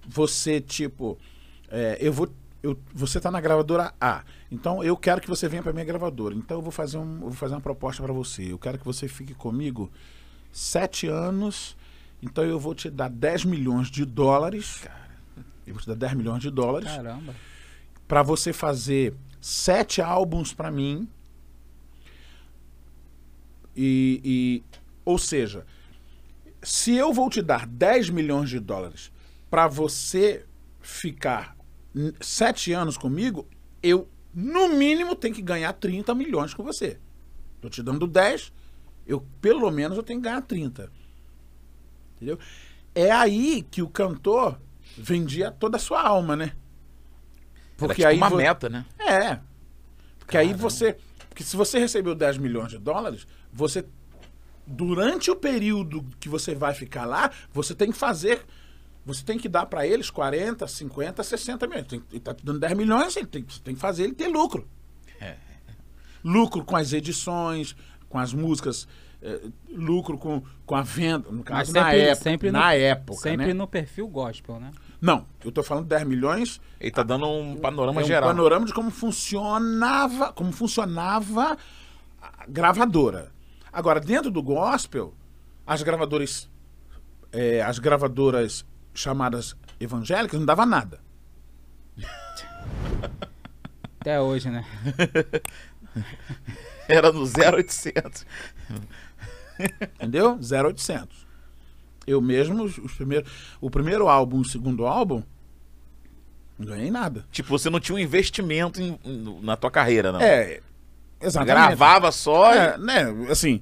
você, tipo, é, eu vou. Eu, você tá na gravadora A. Então eu quero que você venha para minha gravadora. Então eu vou fazer, um, eu vou fazer uma proposta para você. Eu quero que você fique comigo sete anos. Então eu vou te dar 10 milhões de dólares. Eu vou te dar 10 milhões de dólares Caramba. para você fazer sete álbuns para mim. E, e- ou seja, se eu vou te dar 10 milhões de dólares para você ficar sete anos comigo, eu no mínimo tenho que ganhar 30 milhões com você. Tô te dando 10, eu pelo menos eu tenho que ganhar 30. Entendeu? É aí que o cantor vendia toda a sua alma, né? Era tipo uma vo- meta, né? é. Porque aí você. Porque se você recebeu 10 milhões de dólares, você. Durante o período que você vai ficar lá, você tem que fazer. Você tem que dar para eles 40, 50, 60 milhões. Tem, ele tá te dando 10 milhões, ele tem, você tem que fazer ele ter lucro. É. Lucro com as edições, com as músicas, lucro com, com a venda. No caso, na sempre- época. sempre na no- época. Sempre né? no perfil gospel, né? Não, eu tô falando 10 milhões Ele tá dando um panorama é um geral. panorama de como funcionava, como funcionava a gravadora. Agora, dentro do gospel, as gravadoras, é, as gravadoras chamadas evangélicas não dava nada. Até hoje, né? Era no 0800. Entendeu? 0800. Eu mesmo, os, os primeiros, o primeiro álbum, o segundo álbum, não ganhei nada. Tipo, você não tinha um investimento em- em- na tua carreira, não. É, exatamente. Gravava só e- É, né, assim.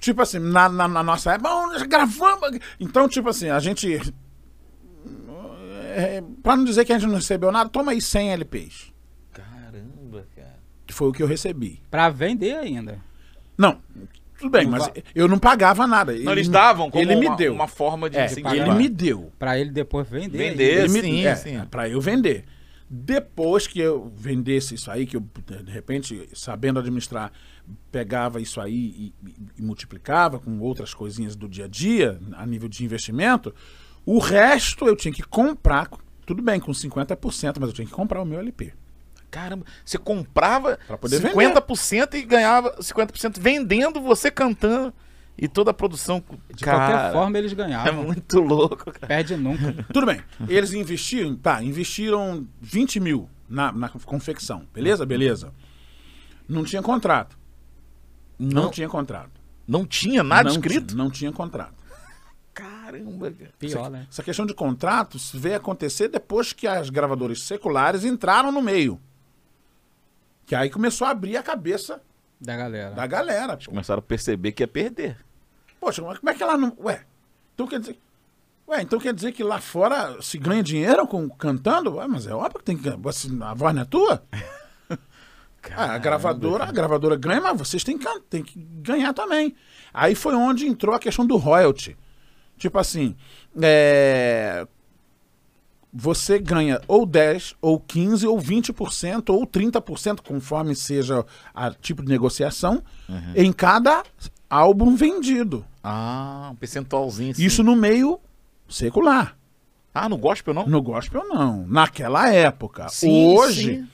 Tipo assim, na, na, na nossa época, "Bom, nós gravamos. Então, tipo assim, a gente. É, pra não dizer que a gente não recebeu nada, toma aí 100 LPs. Caramba, cara. Que foi o que eu recebi. Pra vender ainda. Não, tudo bem, mas eu não pagava nada. Não, eles davam como ele me uma, deu. uma forma de É, incentivar. ele me deu. Pra ele depois vender. Vender. Ele me, sim, é, sim. é pra eu vender. Depois que eu vendesse isso aí, que eu, de repente, sabendo administrar, pegava isso aí e, e- e multiplicava com outras coisinhas do dia a dia, a nível de investimento, o resto eu tinha que comprar, tudo bem, com 50%, mas eu tinha que comprar o meu LP. Caramba, você comprava Pra poder 50% e ganhava 50% vendendo, você cantando e toda a produção. De Cara, qualquer forma, eles É ganhavam. muito louco, cara. Perde nunca. Tudo bem. Eles investiram, tá, investiram 20 mil na, na confecção. Beleza? Beleza. Não tinha contrato. Não, Não, tinha contrato. não tinha nada não escrito? Tinha, não tinha contrato. Caramba, cara. Pior, essa, né? essa questão de contratos veio acontecer depois que as gravadoras seculares entraram no meio. Que aí começou a abrir a cabeça Da galera. da galera. pô. Começaram a perceber que ia perder. Poxa, mas como é que ela não. Ué, então quer dizer. Ué, então quer dizer que lá fora se ganha dinheiro com, cantando? Ué, mas é óbvio que tem que. você- A voz não é tua? Ah, a gravadora, a gravadora ganha, mas vocês têm que, têm que ganhar também. Aí foi onde entrou a questão do royalty. Tipo assim, é, você ganha ou 10, ou 15, ou 20%, ou 30%, conforme seja o tipo de negociação, em cada álbum vendido. Ah, um percentualzinho assim. Isso no meio secular. Ah, no gospel não? No gospel, não. Naquela época. Sim, Hoje, sim.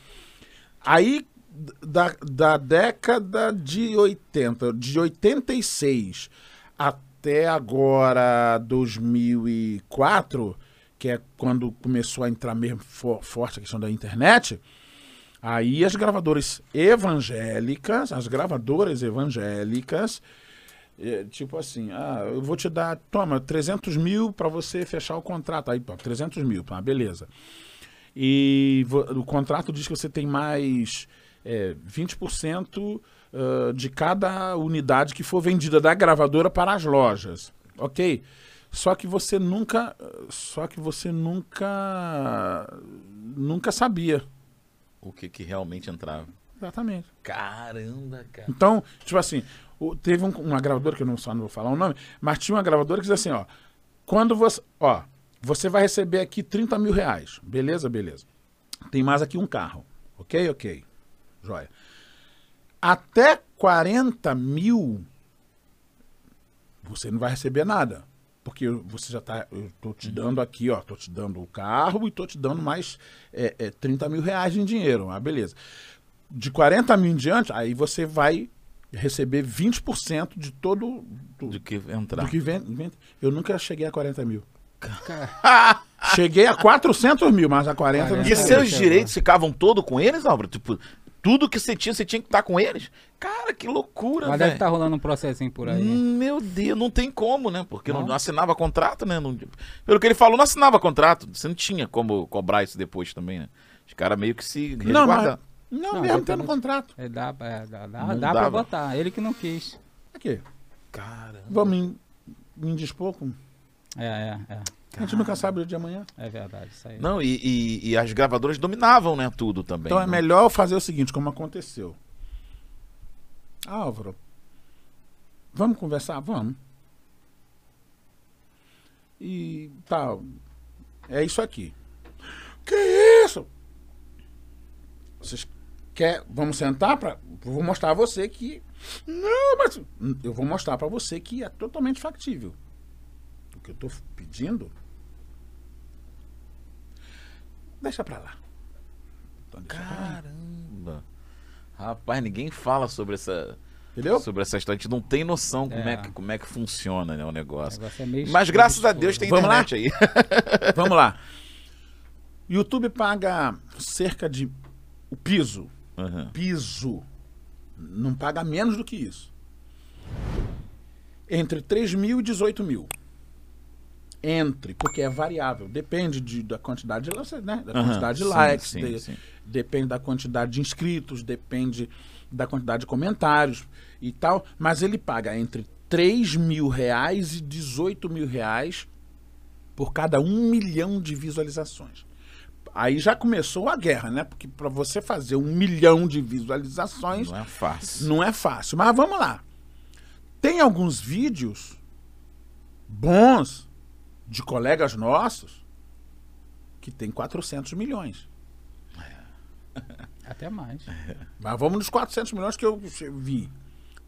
Aí, da, da década de 80, de 86 até agora 2004, que é quando começou a entrar mesmo fo- forte a questão da internet, aí as gravadoras evangélicas, as gravadoras evangélicas, eh, tipo assim, ah, eu vou te dar, toma, 300 mil para você fechar o contrato. Aí, pô, 300 mil, tá, beleza. E o contrato diz que você tem mais é, 20% ah, de cada unidade que for vendida da gravadora para as lojas. Ok? Só que você nunca. Só que você nunca. Nunca sabia. O que que realmente entrava. Exatamente. Caramba, cara. Então, tipo assim, teve um- uma gravadora, que eu não, só não vou falar o nome, mas tinha uma gravadora que dizia assim, ó. Quando você. Ó, você vai receber aqui 30 mil reais. Beleza, beleza. Tem mais aqui um carro. Ok, ok. Joia. Até 40 mil, você não vai receber nada. Porque você já tá. Eu tô te dando aqui, ó. Tô te dando o carro e tô te dando mais é, é, 30 mil reais em dinheiro. Ah, beleza. De 40 mil em diante, aí você vai receber 20% de todo. Do, Do que entrar. do que vem, vem- Eu nunca cheguei a 40 mil. Cara, Cheguei a 400 mil, mas a 40 não Quarenta. E seus direitos ficavam todos com eles, Álvaro? Tipo, tudo que você tinha, você tinha que estar com eles? Cara, que loucura, mas deve velho. estar rolando um processinho por aí. Meu Deus, não tem como, né? Porque não, Não? não assinava contrato, né? Não- pelo que ele falou, não assinava contrato. Você não tinha como cobrar isso depois também, né? Os caras meio que se Não, mas. resguardam. Não, Não, mesmo ele tendo também- contrato. É, dá, é, dá, dá, Não dá pra botar. Ele que não quis. Aqui. Caramba. Vamos me, me indispor com. É, é, é. A gente nunca sabe o dia de amanhã. É verdade, isso aí. Não, e, e- e as gravadoras dominavam, né? Tudo também. Então é né? melhor fazer o seguinte, como aconteceu. Ah, Álvaro, vamos conversar? Vamos. E tal. É isso aqui. Que isso? Vocês quer, vamos sentar para vou mostrar a você que não, mas eu vou mostrar para você que é totalmente factível. O que eu tô pedindo deixa para lá. Então, deixa pra lá. Caramba. Rapaz, ninguém fala sobre essa, Entendeu? sobre essa história. A gente não tem noção como, é. É. que, como é que funciona né, o O negócio. negócio é Mas graças a Deus tem Vamos lá? internet aí. Vamos lá. YouTube paga cerca de o piso, Aham. piso, não paga menos do que isso. Entre 3 mil e 18 mil. Entre, porque é variável. Depende de- da quantidade de, likes, né? da quantidade de likes, sim, de- sim. depende da quantidade de inscritos, depende da quantidade de comentários e tal. Mas ele paga entre 3 mil reais e 18 mil reais por cada um milhão de visualizações. Aí já começou a guerra, né? Porque para você fazer um milhão de visualizações Não é fácil. não é fácil. Mas vamos lá. Tem alguns vídeos bons de colegas nossos que tem 400 milhões. Até mais. Mas vamos nos 400 milhões que eu vi.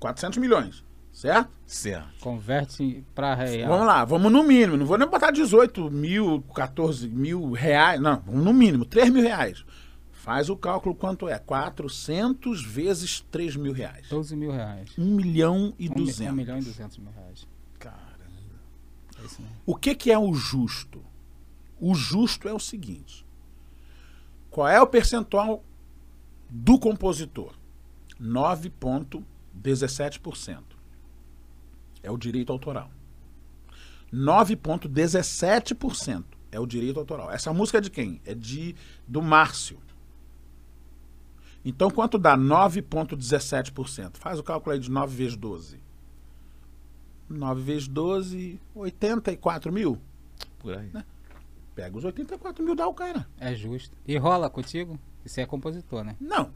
400 milhões, certo? Certo. Converte pra real. Vamos lá, vamos no mínimo. Não vou nem botar 18 mil, 14 mil reais. Não, vamos no mínimo, 3 mil reais. Faz o cálculo quanto é? 400 vezes 3 mil reais. 12 mil reais. 1 milhão e Um, mi- 200. um milhão e 200 mil reais. Caramba. É isso mesmo. O que, que é o justo? O justo é o seguinte: qual é o percentual do compositor? 9,17%. É o direito autoral. 9,17% é o direito autoral. Essa música é de quem? É de do Márcio. Então, quanto dá 9,17%? Faz o cálculo aí de 9 vezes 12. 9 vezes 12, 84 mil. Por aí. Pega os 84 mil, dá o cara. É justo. E rola contigo? Você é compositor, né? Não,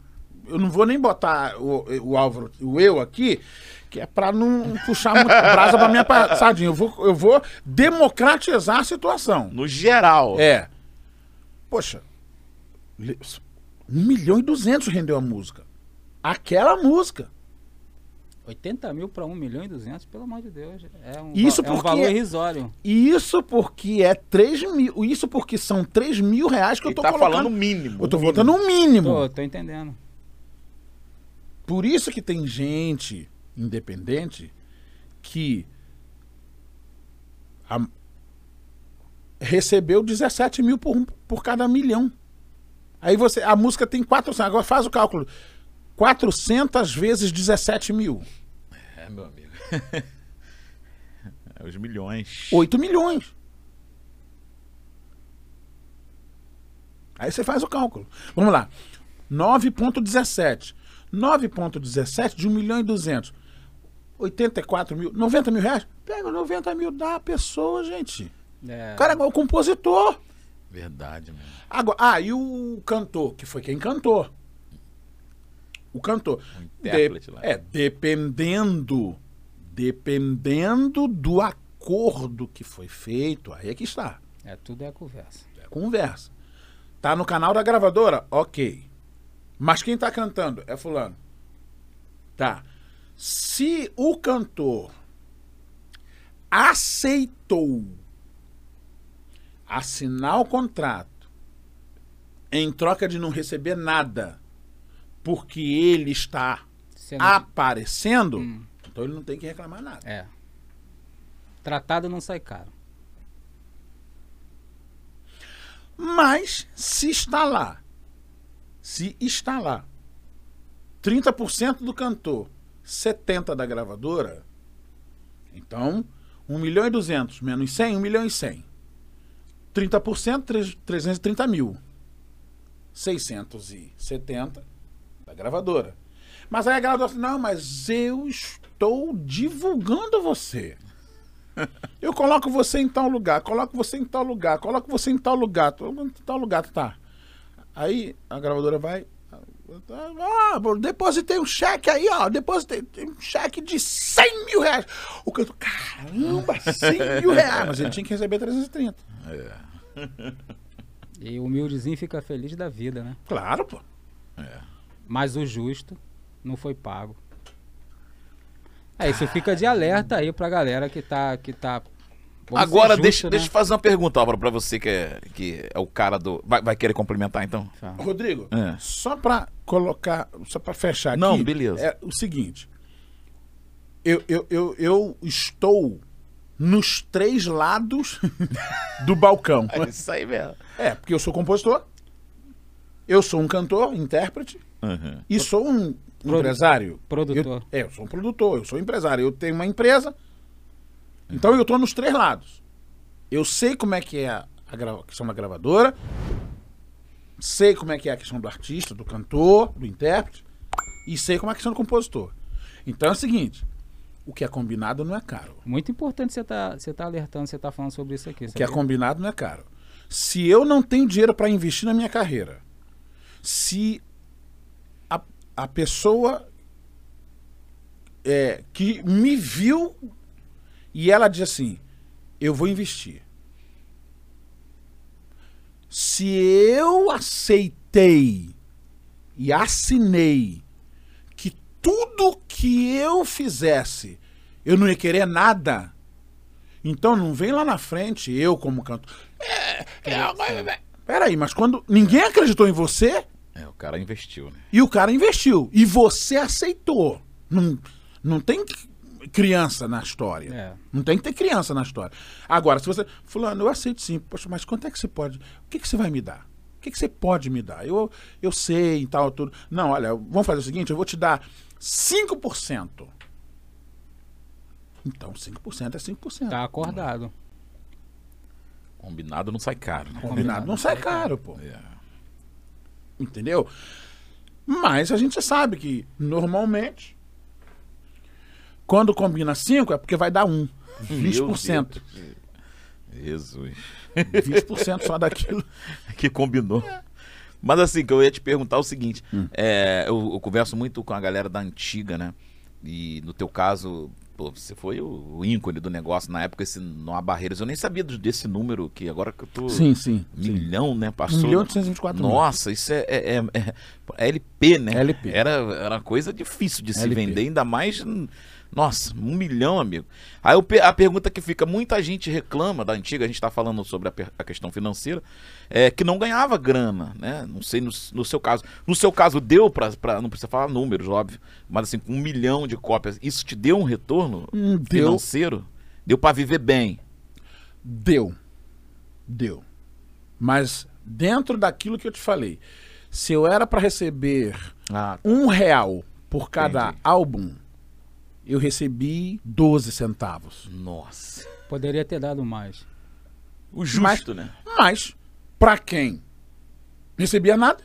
eu não vou nem botar o, o Álvaro, o eu aqui, que é pra não puxar muito brasa pra minha passadinha. Eu vou, eu vou democratizar a situação. No geral. É. Poxa, le- 1 milhão e 200 rendeu a música. Aquela música. 80 mil pra 1 milhão e 200, pelo amor de Deus. É um, Isso va- é um porque- valor irrisório. Isso porque é 3 mil. Isso porque são 3 mil reais que eu Ele tô tá colocando. falando o mínimo. eu tô mínimo. botando o mínimo. Tô, tô entendendo. Por isso que tem gente independente que a- recebeu 17 mil por, por cada milhão. Aí você, a música tem 400, agora faz o cálculo. 400 vezes 17 mil. É, meu amigo. os milhões. 8 milhões. Aí você faz o cálculo. Vamos lá. 9,17. 9,17 de 1 milhão e 200. 84 mil, 90 mil reais? Pega 90 mil da pessoa, gente. É, O cara é o compositor. Verdade, mano. Agora, ah, e o cantor, que foi quem cantou? O cantor. Intérprete lá. É, dependendo, dependendo do acordo que foi feito, aí é que está. é, tudo é conversa. É conversa. Tá no canal da gravadora? Ok. Mas quem tá cantando é fulano. Tá. Se o cantor aceitou assinar o contrato em troca de não receber nada porque ele está Sendo- aparecendo, então ele não tem que reclamar nada. É. Tratado não sai caro. Mas se está lá, se está lá, 30% do cantor, 70% da gravadora, então 1 milhão e 200 menos 100, 1 milhão e 100. 30%, tre- 330 mil. 670 da gravadora. Mas aí a gravadora fala, não, mas eu estou divulgando você. Eu coloco você em tal lugar, coloco você em tal lugar, coloco você em tal lugar, em tal lugar, tá. Aí a gravadora vai. Ah, depositei um cheque aí, ó. Depositei um cheque de 100 mil reais. O cantor, caramba, 100 mil reais. Mas ele tinha que receber 330. E o humildezinho fica feliz da vida, né? Claro, pô. Mas o justo não foi pago. É, isso fica de alerta aí pra galera que tá. Que tá Agora, justo, deixa, né? deixa eu fazer uma pergunta, Álvaro, pra você que é, que é o cara do. Vai, vai querer complementar então? Tá. Rodrigo, É. só pra colocar, só pra fechar aqui. Não, beleza. É o seguinte. Eu, eu, eu, eu estou nos três lados do balcão. É isso aí mesmo. É, porque eu sou compositor, eu sou um cantor, intérprete Uhum. e sou um Produ- empresário. produtor. Eu, é, eu sou um produtor, eu sou empresário. Eu tenho uma empresa, então eu estou nos três lados. Eu sei como é que é a, a questão da gravadora, sei como é que é a questão do artista, do cantor, do intérprete, e sei como é a questão do compositor. Então é o seguinte, o que é combinado não é caro. Muito importante você tá, você tá alertando, você tá falando sobre isso aqui. O que é combinado não é caro. Se eu não tenho dinheiro para investir na minha carreira, se a, pessoa é, que me viu e ela diz assim: eu vou investir. Se eu aceitei e assinei que tudo que eu fizesse eu não ia querer nada, então não vem lá na frente, eu como canto. É, é, peraí, mas quando ninguém acreditou em você É, o cara investiu, né? e o cara investiu e você aceitou. Não, não tem criança na história. É. Não tem que ter criança na história. Agora, se você. Fulano, eu aceito sim. Poxa, mas quanto é que você pode. O que, que você vai me dar? O que, que você pode me dar? Eu, eu sei e tal, tudo. Não, olha, vamos fazer o seguinte: eu vou te dar 5%. Então, 5% é 5%. Tá acordado. Combinado não sai caro, né? Combinado não sai caro, pô. É. Entendeu? Mas a gente sabe que, normalmente, quando combina 5 é porque vai dar 1. 20%. Jesus. 20% só daquilo. que combinou. Mas assim, que eu ia te perguntar o seguinte: é, eu, eu converso muito com a galera da antiga, né? E no teu caso, pô, você foi o, ícone do negócio na época, esse não há barreiras. Eu nem sabia desse número que agora que eu tô. Sim, sim. Milhão, né? 1 Passou. milhão e 824 mil. Nossa, isso é, é, é- é- é LP, né? LP. Era, era coisa difícil de se LP. vender, ainda mais. Nossa, um milhão, amigo. Aí a pergunta que fica: muita gente reclama da antiga, a gente está falando sobre a, a questão financeira, é que não ganhava grana, né? Não sei no, no seu caso. No seu caso, deu para. Não precisa falar números, óbvio, mas assim, com um milhão de cópias, isso te deu um retorno Hum, deu. financeiro? Deu para viver bem. Deu. Deu. Mas dentro daquilo que eu te falei, se eu era para receber Ah, um real por cada Entendi. álbum, eu recebi 12 centavos. nossa. Poderia ter dado mais. O justo, né? Mas, pra quem recebia nada,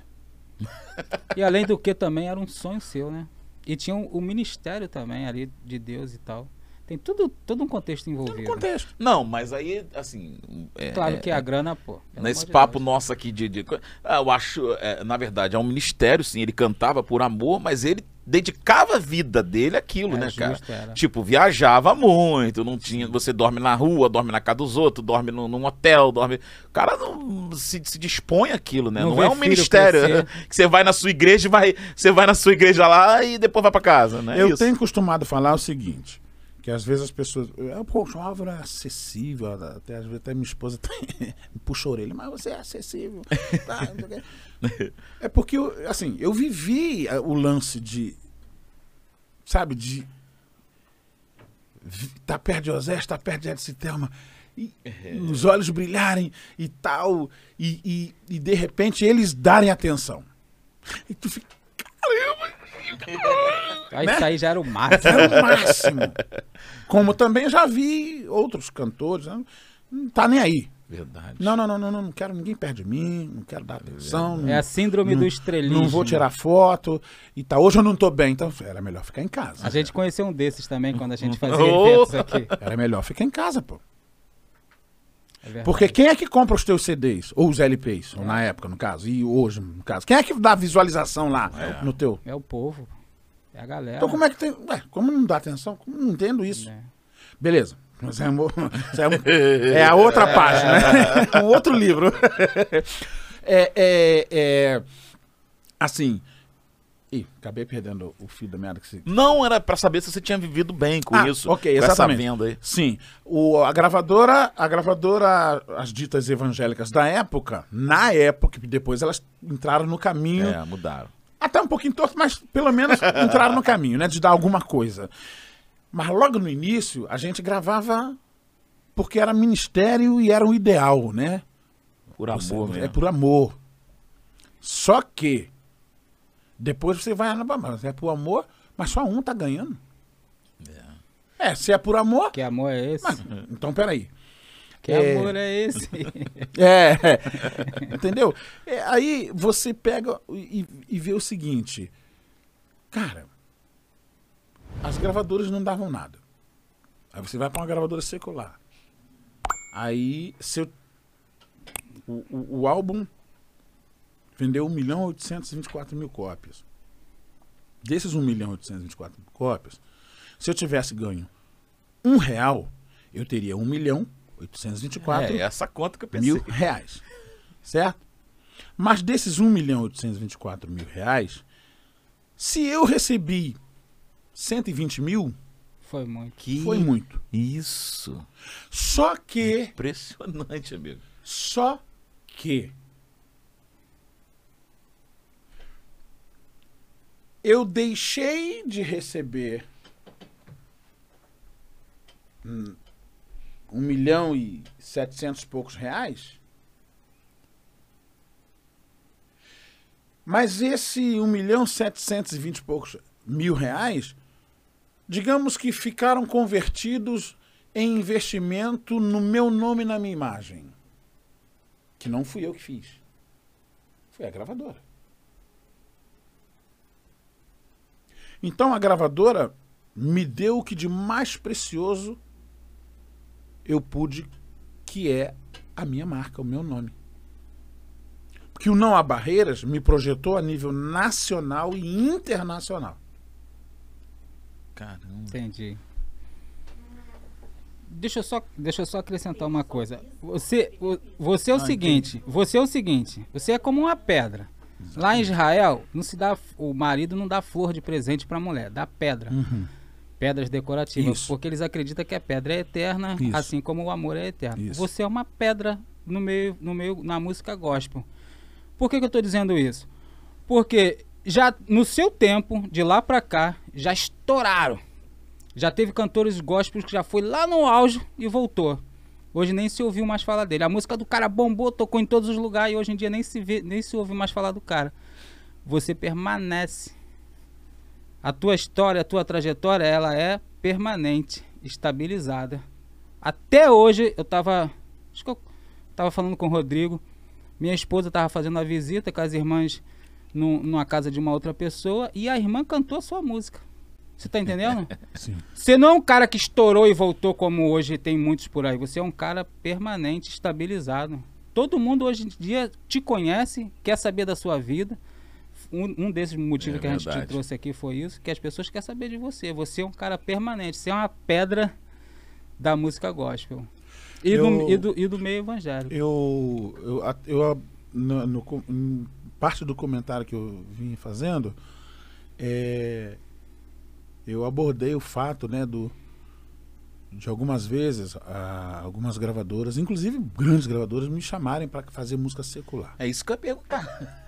E além do que também era um sonho seu, né? E tinha o, o ministério também ali de Deus e tal. Tem tudo, todo um contexto envolvido. contexto. Não, mas aí, assim. é- Claro é- que a grana, pô. Nesse papo Deus. nosso aqui de. de- Ah, eu acho, é, na verdade, é um ministério, sim. Ele cantava por amor, mas ele dedicava a vida dele àquilo, É né, cara? era. Tipo, viajava muito, não tinha. Você dorme na rua, dorme na casa dos outros, dorme num, num hotel, dorme. O cara não se, se dispõe àquilo, né? Não Não, é um ministério crescer. que você vai na sua igreja e vai. Você vai na sua igreja lá e depois vai pra casa, né? eu Isso. tenho costumado falar o seguinte, que às vezes as pessoas... Poxa, o Álvaro é acessível, até, às vezes até minha esposa me puxa a orelha, mas você é acessível. tá, é porque, eu, assim, eu vivi eh, o lance de... Sabe, de... Tá perto de Osés, tá perto de Edson Thelma, e os olhos brilharem e tal, e, e, e de repente eles darem atenção. E tu fica, caramba, Aí né? isso aí já era o máximo. era o máximo. Como também já vi outros cantores, né? não tá nem aí. Verdade. Não, não, não, não, não, não quero ninguém perto de mim, não quero dar atenção. É a síndrome não, do estrelismo. Não vou tirar foto e tá. Hoje eu não tô bem, então era melhor ficar em casa. A gente conheceu um desses também quando a gente fazia Oh! eventos aqui. Era melhor ficar em casa, pô. É. Porque quem é que compra os teus CDs? Ou os LPs, ou na época, no caso, e hoje, no caso. Quem é que dá visualização lá no teu? É o povo. É a galera. Então como é que tem. Ué, como não dá atenção? Como não entendo isso? É. Beleza. Mas é, é, é a outra página, né? um outro livro. é, é, é, assim. Ih, acabei perdendo o fio da merda que você. Não era pra saber se você tinha vivido bem com Ah, isso. ok, exatamente. essa venda aí. Sim. O, a gravadora, a gravadora, as ditas evangélicas da época, na época, e depois elas entraram no caminho. É, mudaram. Até um pouquinho torto, mas pelo menos entraram no caminho, né? De dar alguma coisa. Mas logo no início, a gente gravava porque era ministério e era o ideal, né? Por Você- amor é por amor. Só que depois você vai, mas é por amor, mas só um tá ganhando. É, se é por amor, Que amor é esse? mas, então peraí. que é- amor é esse? É, entendeu? É, aí você pega e, e vê o seguinte, cara, as gravadoras não davam nada. Aí você vai para uma gravadora secular. Aí seu, o, o, o álbum vendeu 1 milhão e 824 mil cópias. Desses 1 milhão e 824 mil cópias, se eu tivesse ganho um real, eu teria 1 milhão e 824 É essa conta que eu pensei. mil reais. Certo? Mas desses 1 milhão e 824 mil reais, se eu recebi 120 mil, Foi muito. Que foi muito. Isso. Só que, Impressionante, amigo. só que eu deixei de receber um milhão e setecentos e poucos reais. Mas esse um milhão setecentos e vinte e poucos mil reais, digamos que ficaram convertidos em investimento no meu nome e na minha imagem. Que não fui eu que fiz. Foi a gravadora. Então a gravadora me deu o que de mais precioso eu pude, que é a minha marca, o meu nome. Porque o Não Há Barreiras me projetou a nível nacional e internacional. Caramba. Entendi. Deixa eu só, deixa eu só acrescentar uma coisa. Você, você é o Ah, seguinte, você é o seguinte, você é como uma pedra. Lá em Israel, não se dá, o marido não dá flor de presente para a mulher, dá pedra. Pedras decorativas, Isso. porque eles acreditam que a pedra é eterna, Isso. assim como o amor é eterno. Isso. Você é uma pedra no meio, no meio, na música gospel. Por que, que eu estou dizendo isso? Porque já no seu tempo, de lá para cá, já estouraram. Já teve cantores gospels que já foi lá no auge e voltou. Hoje nem se ouviu mais falar dele. A música do cara bombou, tocou em todos os lugares e hoje em dia nem se vê, nem se ouve mais falar do cara. Você permanece. A tua história, a tua trajetória, ela é permanente, estabilizada. Até hoje eu tava, acho que eu tava falando com o Rodrigo. Minha esposa tava fazendo uma visita com as irmãs num- numa casa de uma outra pessoa e a irmã cantou a sua música. Você tá entendendo? Sim. Você não é um cara que estourou e voltou como hoje tem muitos por aí. Você é um cara permanente, estabilizado. Todo mundo hoje em dia te conhece, quer saber da sua vida. Um, um desses motivos É que a gente te verdade. trouxe aqui foi isso, que as pessoas querem saber de você. Você é um cara permanente, você é uma pedra da música gospel. E, do, Eu- e, do, e do meio evangélico. Eu, eu, eu no, no parte do comentário que eu vim fazendo, é, eu abordei o fato, né, do de algumas vezes ah, algumas gravadoras, inclusive grandes gravadoras, me chamarem para fazer música secular. É isso que eu ia perguntar.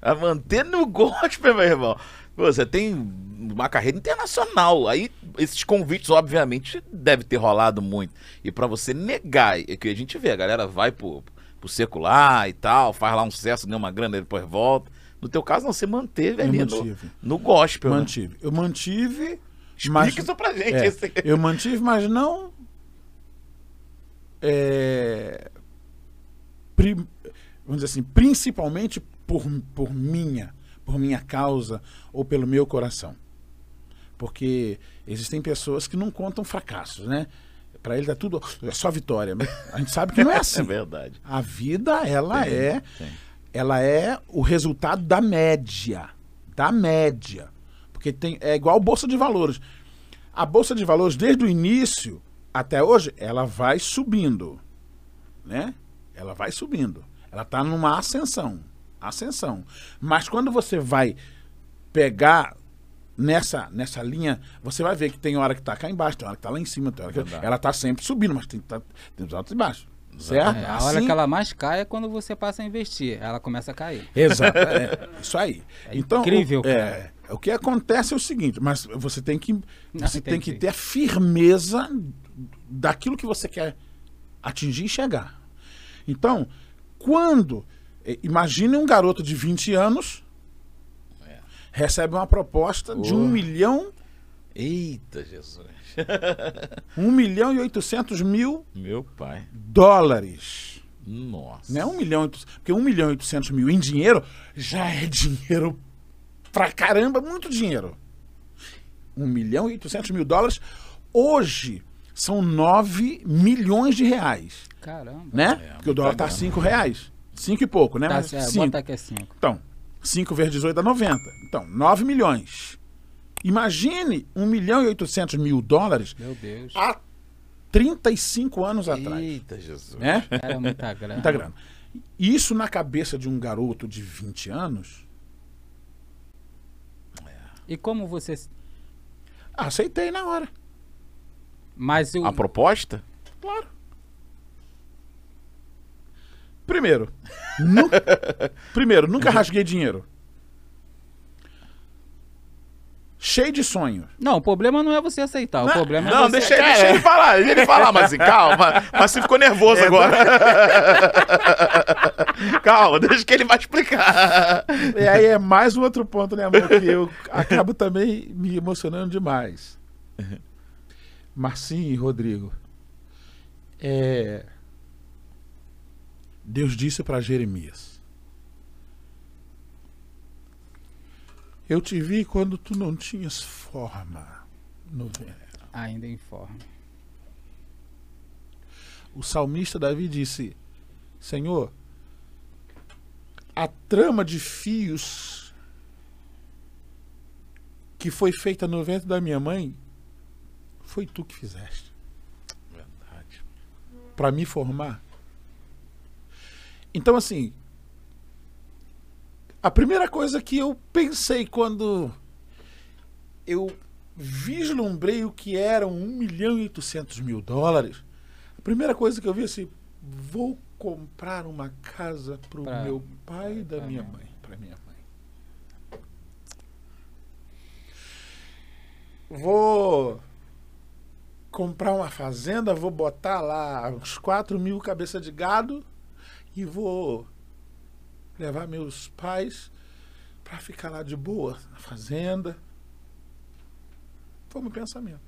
A manter no gospel, meu irmão. Você tem uma carreira internacional. Aí esses convites, obviamente, deve ter rolado muito. E pra você negar, é que a gente vê, a galera vai pro, pro secular e tal, faz lá um sucesso, ganha uma grana depois volta. No teu caso, não, você manteve Eu ali no, mantive. no gospel. né? mantive. Eu mantive, Explica mas isso pra gente. É, esse- eu mantive, mas não. é, pri- vamos dizer assim, principalmente por, por minha, por minha causa ou pelo meu coração. Porque existem pessoas que não contam fracassos, né? Para ele tá tudo é só vitória. A gente sabe que não é É assim. verdade. A vida ela Tem, é tem. Ela é o resultado da média. Da média. Porque tem, é igual bolsa de valores. A bolsa de valores, desde o início até hoje, ela vai subindo. Né? Ela vai subindo. Ela está numa ascensão. Ascensão. Mas quando você vai pegar nessa, nessa linha, você vai ver que tem hora que está cá embaixo, tem hora que está lá em cima, tem hora que ela está sempre subindo, mas tem, tá, tem os altos e baixos. Certo? É, a hora Assim- que ela mais cai é quando você passa a investir. Ela começa a cair. Exato, é, isso aí. É então, incrível, o, é, o que acontece é o seguinte, mas você tem que você tem que ter a firmeza daquilo que você quer atingir e chegar. Então, quando imagine um garoto de 20 anos recebe uma proposta de Oh. um milhão, Eita, Jesus. um milhão e 800 mil Meu pai. dólares. Nossa. Não é um milhão, e oitocentos- porque um milhão e 800 mil em dinheiro já é dinheiro pra caramba, muito dinheiro. Um milhão e 800 mil dólares hoje são 9 milhões de reais, Caramba. né? É, porque o dólar tá grana. 5 reais. 5 e pouco, né? Tá, Mas é, cinco. bota aqui é 5. Então, 5 vezes 18 dá 90. Então, 9 milhões. Imagine 1 milhão e 800 mil dólares Meu Deus. há 35 anos atrás. Eita, Jesus. Né? Era muita grana. Muita grana. Isso na cabeça de um garoto de 20 anos, E como você. aceitei na hora. Mas o. A proposta? Claro. Primeiro, nu- primeiro, nunca rasguei dinheiro. Cheio de sonhos. Não, o problema não é você aceitar. O Não, problema é Não, você. deixa, deixa ele falar, deixa ele falar, mas assim, calma. Mas você ficou nervoso agora. calma, deixa que ele vai explicar. E aí é mais um outro ponto, né, amor? Que eu acabo também me emocionando demais. Marcinho e Rodrigo. É... Deus disse para Jeremias: Eu te vi quando tu não tinhas forma no. Ainda informe. O salmista Davi disse: Senhor, a trama de fios que foi feita no ventre da minha mãe foi tu que fizeste Verdade. para me formar. Então, assim, a primeira coisa que eu pensei quando eu vislumbrei o que eram 1 milhão e 800 mil dólares, a primeira coisa que eu vi assim, vou comprar uma casa para o meu pai e da minha mãe. Para minha mãe. Vou comprar uma fazenda, vou botar lá uns 4 mil cabeça de gado e vou levar meus pais para ficar lá de boa na fazenda. Foi o meu pensamento.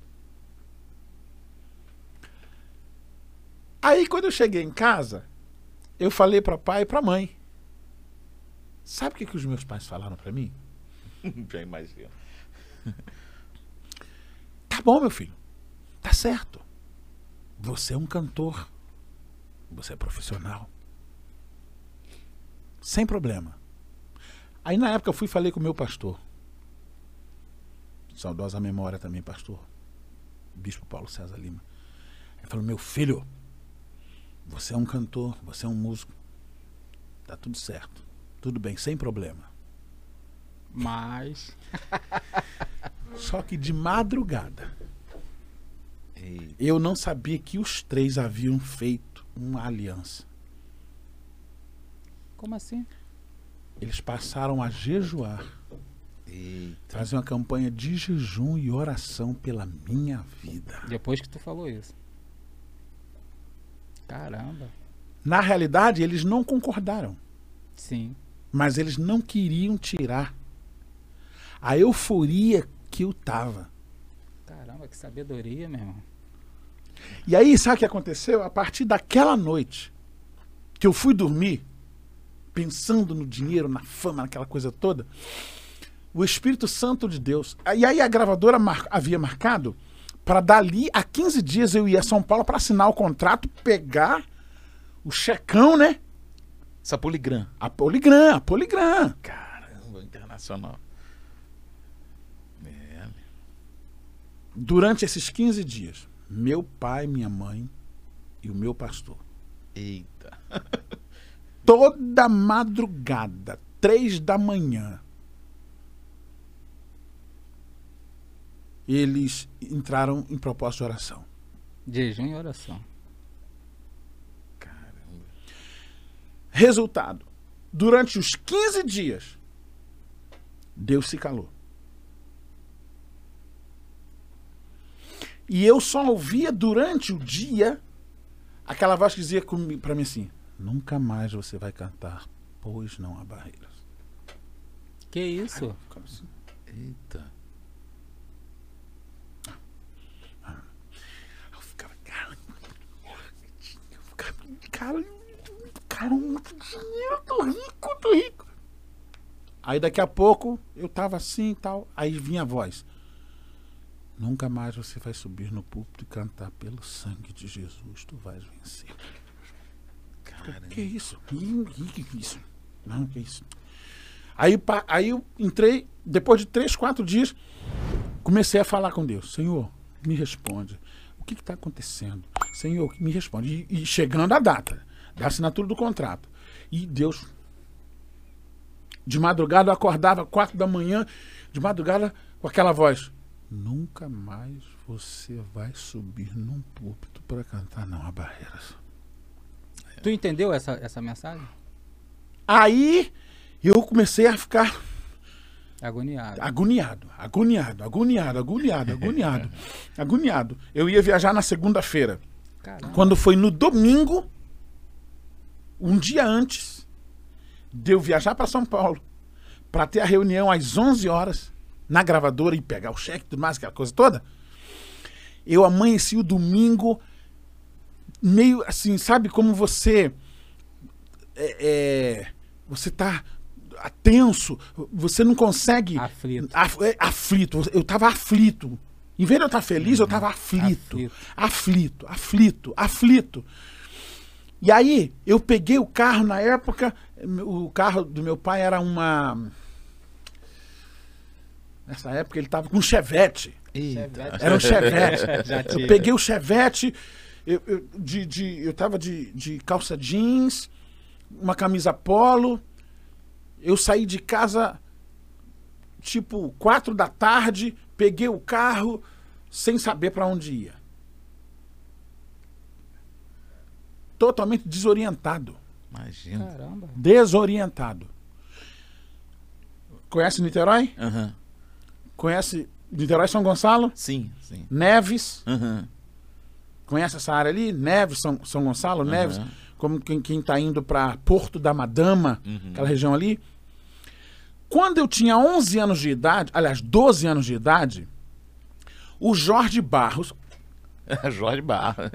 Aí quando eu cheguei em casa, eu falei para pai e para mãe. Sabe o que, que os meus pais falaram para mim? Já imagino. Tá bom, meu filho. Tá certo. Você é um cantor. Você é profissional. Sem problema. Aí na época eu fui e falei com o meu pastor. Saudosa memória também, pastor. Bispo Paulo César Lima. Ele falou: Meu filho, você é um cantor, você é um músico. Tá tudo certo. Tudo bem, sem problema. Mas. Só que de madrugada, Ei, eu não sabia que os três haviam feito uma aliança. Como assim? Eles passaram a jejuar, eita. fazer uma campanha de jejum e oração pela minha vida. Depois que tu falou isso. Caramba. Na realidade, eles não concordaram, Sim. mas eles não queriam tirar a euforia que eu tava. Caramba, que sabedoria, meu irmão. E aí, sabe o que aconteceu? A partir daquela noite que eu fui dormir, pensando no dinheiro, na fama, naquela coisa toda, o Espírito Santo de Deus. E aí a gravadora mar- havia marcado para dali a 15 dias eu ia a São Paulo para assinar o contrato, pegar o checão, né? Essa poligram. A Poligram, a Poligram. Caramba, internacional. É, Durante esses 15 dias, meu pai, minha mãe e o meu pastor, eita. toda madrugada, três da manhã, eles entraram em propósito de oração. Jejum e oração. Caramba. Resultado: durante os 15 dias, Deus se calou. E eu só ouvia durante o dia aquela voz que dizia pra mim assim: Nunca mais você vai cantar, pois não há barreiras. Que isso? Assim, Eita. Eu ficava, cara, eu ficava, cara, cara, muito dinheiro, tô rico, tô rico. Aí daqui a pouco eu tava assim e tal, aí vinha a voz. Nunca mais você vai subir no púlpito e cantar pelo sangue de Jesus, tu vais vencer. Que isso? Ih, Que isso? Não, que isso? Aí, aí eu entrei, depois de três, quatro dias, comecei a falar com Deus. Senhor, me responde. O que está acontecendo? Senhor, me responde. E, e chegando a data da assinatura do contrato. E Deus. De madrugada eu acordava, quatro da manhã, de madrugada, com aquela voz. Nunca mais você vai subir num púlpito para cantar, não há barreiras. Tu entendeu essa, essa mensagem? Aí eu comecei a ficar Agoniado. agoniado, agoniado, agoniado, agoniado, agoniado, agoniado. Eu ia viajar na segunda-feira. Quando foi no domingo, um dia antes de eu viajar para São Paulo, para ter a reunião às 11 horas na gravadora e pegar o cheque e tudo mais, aquela coisa toda, eu amanheci o domingo meio assim, sabe como você é, é, você tá tenso, você não consegue Aflito. Af- é, aflito, eu tava aflito. Em vez de eu estar feliz, eu tava aflito. Aflito. Aflito, aflito, aflito. E aí, eu peguei o carro na época, o carro do meu pai era uma. Nessa época ele tava com um chevette. Eita. Era um chevette. Eu peguei o chevette, eu, eu, de, de, eu tava de, de calça jeans, uma camisa polo. Eu saí de casa tipo quatro da tarde, peguei o carro sem saber para onde ia. Totalmente desorientado. Imagina. Caramba. Desorientado. Conhece Niterói? Aham. Conhece Niterói São Gonçalo? Sim, sim. Neves? Aham. Conhece essa área ali? Neves, São, São Gonçalo, Neves, como quem, quem tá indo para Porto da Madama, aquela região ali. Quando eu tinha 11 anos de idade, aliás, 12 anos de idade, o Jorge Barros, Jorge Barra.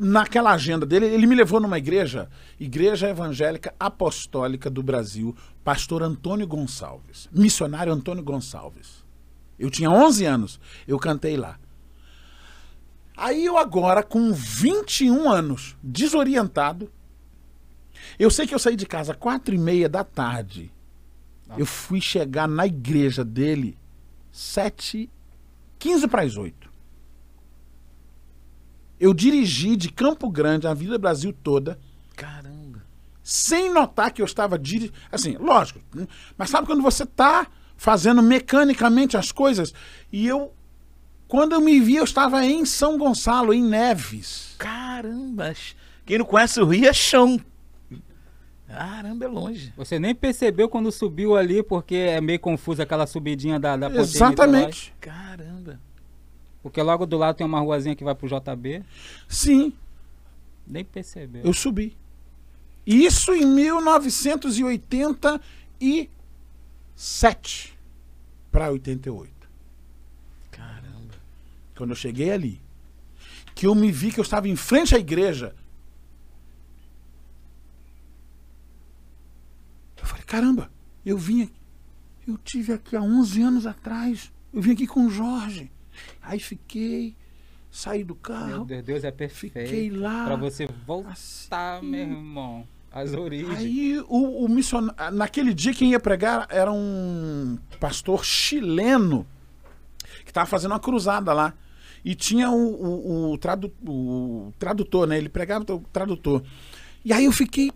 naquela agenda dele, ele me levou numa igreja, Igreja Evangélica Apostólica do Brasil, pastor Antônio Gonçalves, missionário Antônio Gonçalves. Eu tinha 11 anos, eu cantei lá. Aí eu agora, com 21 anos, desorientado, eu sei que eu saí de casa às quatro e meia da tarde. Eu fui chegar na igreja dele sete, 15 para as oito. Eu dirigi de Campo Grande a Vila Brasil toda, Caramba. sem notar que eu estava dirigindo. Assim, lógico. Mas sabe quando você tá fazendo mecanicamente as coisas? E eu, quando eu me vi, eu estava em São Gonçalo, em Neves. Caramba. Quem não conhece o Rio é chão. Caramba, é longe. Você nem percebeu quando subiu ali, porque é meio confuso aquela subidinha da, da. Exatamente. Caramba. Porque logo do lado tem uma ruazinha que vai pro JB. Sim, Nem percebeu. eu subi. Isso em 1987 para 88. Quando eu cheguei ali, que eu me vi que eu estava em frente à igreja. Eu falei, caramba, eu vim aqui. Eu tive aqui há 11 anos atrás. Eu vim aqui com o Jorge. Aí fiquei, saí do Meu carro. Deus, Deus é perfeito. Fiquei lá, Pra você voltar, assim. meu irmão. As origens. Aí o, o missionário. Naquele dia quem ia pregar era um pastor chileno que estava fazendo uma cruzada lá. E tinha o, o, o tradu- o tradutor, né? Ele pregava o tradutor. E aí eu fiquei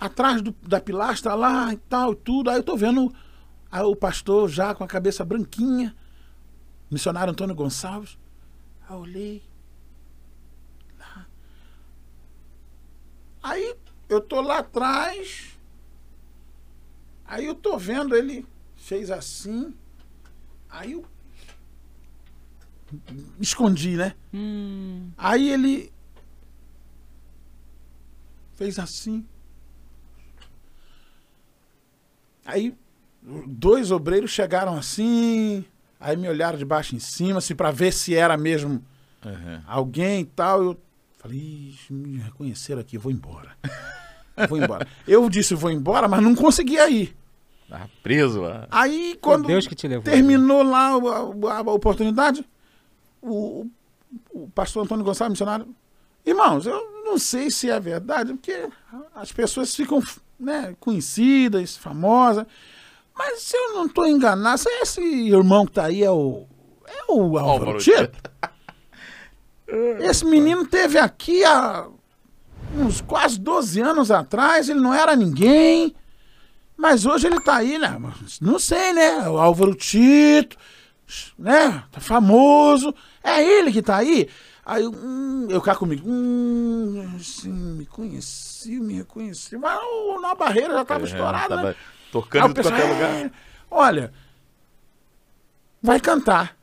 atrás do- da pilastra lá e tal, tudo. Aí eu tô vendo o pastor já com a cabeça branquinha, missionário Antônio Gonçalves. Aí eu olhei. Lá. Aí eu tô lá atrás. Aí eu tô vendo ele fez assim. Aí eu escondi, né? Hum, Aí ele fez assim. Aí dois obreiros chegaram assim, aí me olharam de baixo em cima, assim, para ver se era mesmo Uhum. alguém e tal. Eu falei, "Ixi, me reconheceram aqui, vou embora. vou embora. Eu disse, vou embora, mas não conseguia ir. Tá preso, ó. Aí, quando Deus que te levou. terminou lá a, a- a oportunidade, o, o pastor Antônio Gonçalves, missionário, irmãos, eu não sei se é verdade, porque as pessoas ficam né, conhecidas, famosas, mas se eu não estou enganado, se esse irmão que está aí é o, é o Álvaro Tito. Esse menino teve aqui há uns quase 12 anos atrás, ele não era ninguém. Mas hoje ele tá aí, né? Não sei, né? O Álvaro Tito, né? Tá famoso. É ele que tá aí. Aí eu, hum, eu cá comigo. Hum, assim, me conheci, me reconheci. Mas o- na barreira já tava É, estourada, tava né? Tocando em qualquer pessoal, lugar. "É, Olha, vai cantar.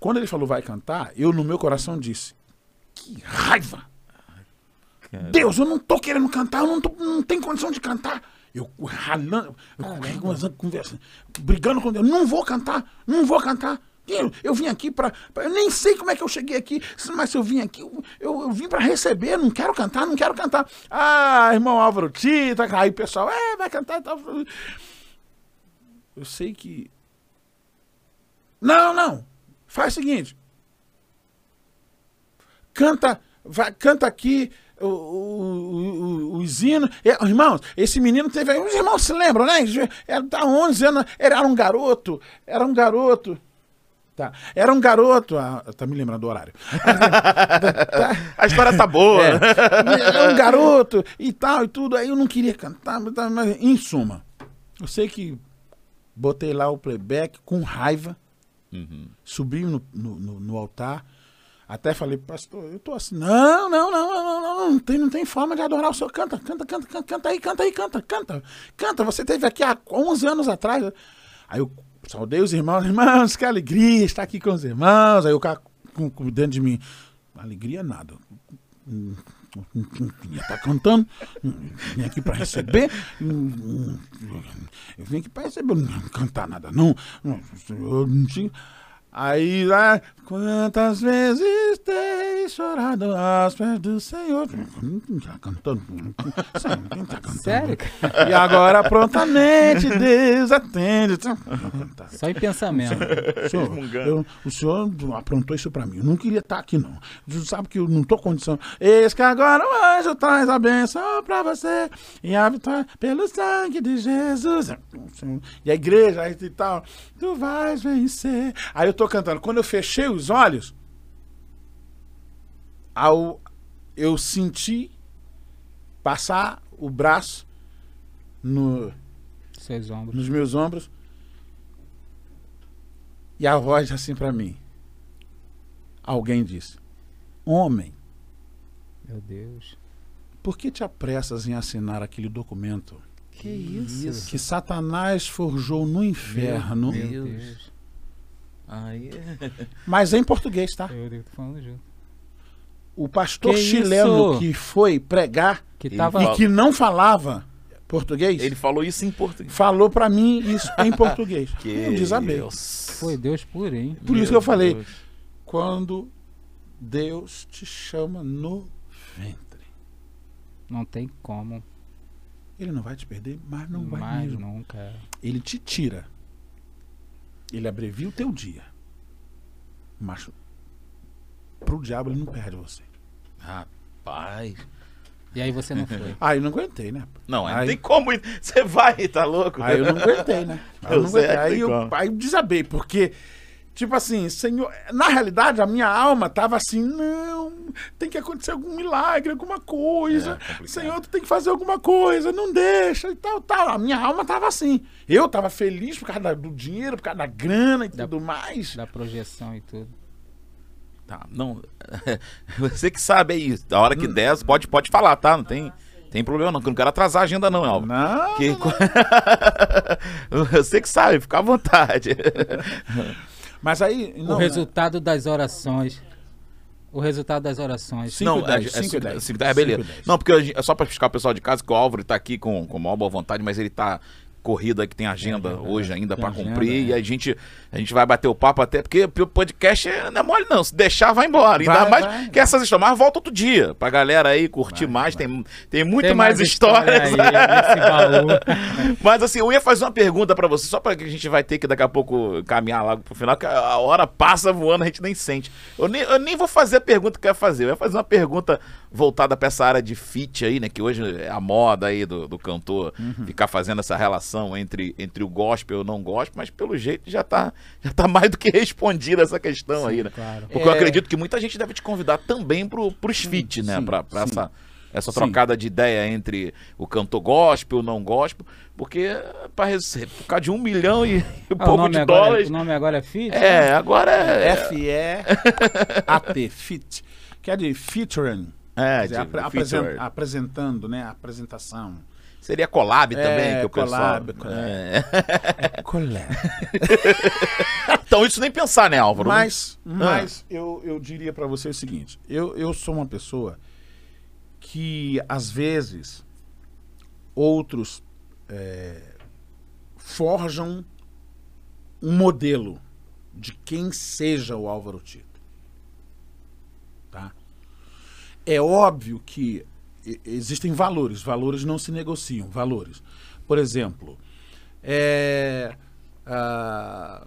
Quando ele falou vai cantar, eu no meu coração disse: Que raiva! Deus, eu não tô querendo cantar, eu não, tô, não tenho condição de cantar. Eu ralando, eu conversando, conversando, brigando com Deus. Não vou cantar, não vou cantar. Eu, eu vim aqui pra, pra- Eu nem sei como é que eu cheguei aqui, mas se eu vim aqui, eu, eu, eu vim pra receber, não quero cantar, não quero cantar. Ah, irmão Álvaro Tita, aí o pessoal, é, vai cantar e tal. Eu sei que. Não, não. Faz o seguinte. Canta, vai, canta aqui o, o, o, os hinos. É, irmãos, esse menino teve. Os irmãos se lembram, né? Era tá 11 anos, ele era um garoto. Era um garoto. Tá. Era um garoto. Ah, tá me lembrando do horário. A história tá boa. É, era um garoto e tal e tudo. Aí eu não queria cantar, mas, tá, mas em suma, eu sei que botei lá o playback com raiva, Uhum. subi no, no, no- no altar, até falei, pastor, eu tô assim, não, não, não, não, não, não, não, tem, não tem forma de adorar o senhor, canta, canta, canta, canta, canta aí, canta aí, canta, canta, canta, você teve aqui há 11 anos atrás. Aí eu saudei os irmãos, irmãos, que alegria estar aqui com os irmãos, aí eu cá com, dentro de mim. Alegria nada. Ia tá cantando, vim aqui para receber. Eu vim aqui para receber, não cantar nada, não. Eu não tinha. Aí lá, quantas vezes tem chorado aos pés do Senhor? Tá. Senhor, tá cantando? Sério? E agora prontamente Deus atende. Só em pensamento. Senhor, Resmungando. eu- o senhor aprontou isso pra mim. Eu não queria estar aqui, não. Você sabe que eu não tô condição. Eis que agora o anjo traz a bênção pra você. E a vitória pelo sangue de Jesus. E a igreja e tal. Tu vais vencer. Aí eu tô cantando. Quando eu fechei os olhos, ao, eu senti passar o braço no, Seus ombros. nos meus ombros e a voz assim pra mim. Alguém disse: Homem, Meu Deus. por que te apressas em assinar aquele documento Que isso? que Satanás forjou no inferno, Meu Deus. Aí, mas é em português, tá? Eu devo tô falando junto. O pastor Que chileno isso? que foi pregar Que tava. e que não falava português, ele falou isso em português. falou pra mim isso em português. eu desabei. Deus. Foi Deus puro, hein? Por isso que eu falei, Deus. quando Deus te chama no ventre, Não tem como. ele não vai te perder, mas não vai mais mesmo. nunca. Ele te tira. Ele abrevia o teu dia. Mas pro diabo ele não perde você. Rapaz. E aí você não foi. Ah, eu não aguentei, né? Não, aí não tem como. ir. Você vai, tá louco? Aí eu não aguentei, né? Aí eu não aguentei. Aí eu, aí eu desabei, porque, tipo assim, Senhor, na realidade a minha alma tava assim, não, tem que acontecer algum milagre, alguma coisa. É. Senhor, tu tem que fazer alguma coisa, não deixa e tal, tal. A minha alma tava assim. Eu tava feliz por causa do dinheiro, por causa da grana e Da- tudo mais. Da projeção e tudo. Tá, não. Você que sabe aí. A hora que der, você pode, pode falar, tá? Não tem, tem problema não. Que eu não quero atrasar a agenda, não, Elva. Não, Que... Você que sabe, fica à vontade. mas aí... Não, o resultado das orações. O resultado das orações. Cinco não, e dez, é, é cinco e cinco- dez. cinco e dez, é beleza. Não, porque é só pra explicar o pessoal de casa que o Álvaro tá aqui com, com maior boa vontade, mas ele tá corrido aí que tem agenda agenda, hoje ainda agenda, cumprir. é. E a gente, a gente vai bater o papo até, porque o podcast não é mole não. Se deixar, vai embora. Ainda Vai, mais vai. que essas histórias. Mas volta outro dia, pra galera aí curtir mais. Tem, tem muito Tem mais, histórias. história aí baú. Mas assim, eu ia fazer uma pergunta pra você, só pra que a gente vai ter que daqui a pouco caminhar logo pro final, que a hora passa voando, a gente nem sente. Eu nem, eu nem vou fazer a pergunta que eu ia fazer, eu ia fazer uma pergunta voltada pra essa área de fit aí, né? Que hoje é a moda aí do, do cantor ficar fazendo essa relação entre, entre o gospel e o não gospel, mas pelo jeito já tá, já tá mais do que respondida essa questão aí, né? Claro. Porque eu É. acredito que muita gente deve te convidar também pro, pros fit, né? sim, sim. essa, essa Sim. trocada de ideia entre o cantor gospel e o não gospel, porque rece- por causa de um milhão e, Ah, pouco de agora, dólares. o nome agora é Fit? É, agora é. F-E-A-T, fit. Que é de featuring. É, dizer, de- feature. apresentando, né? A apresentação. Seria collab É, também, que o pessoal. collab, collab. É. Colé. Então, isso nem pensar, né, Álvaro? Mas, mas eu, eu diria pra você o seguinte: eu, eu sou uma pessoa que, às vezes, outros é, forjam um modelo de quem seja o Álvaro Tito. Tá? É óbvio que existem valores, valores não se negociam, valores. Por exemplo, é, ah,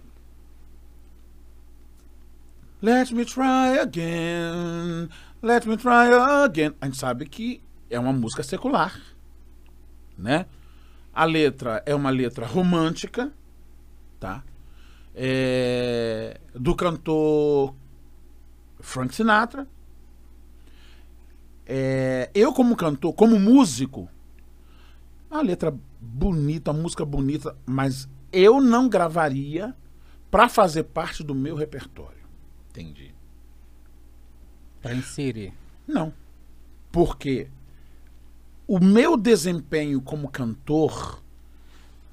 Let me try again, let me try again. A gente sabe que é uma música secular, né? A letra é uma letra romântica, tá? É, do cantor Frank Sinatra. É, eu como cantor, como músico, uma letra bonita, uma música bonita, mas eu não gravaria para fazer parte do meu repertório. Entendi. Pra inserir. Não. Porque o meu desempenho como cantor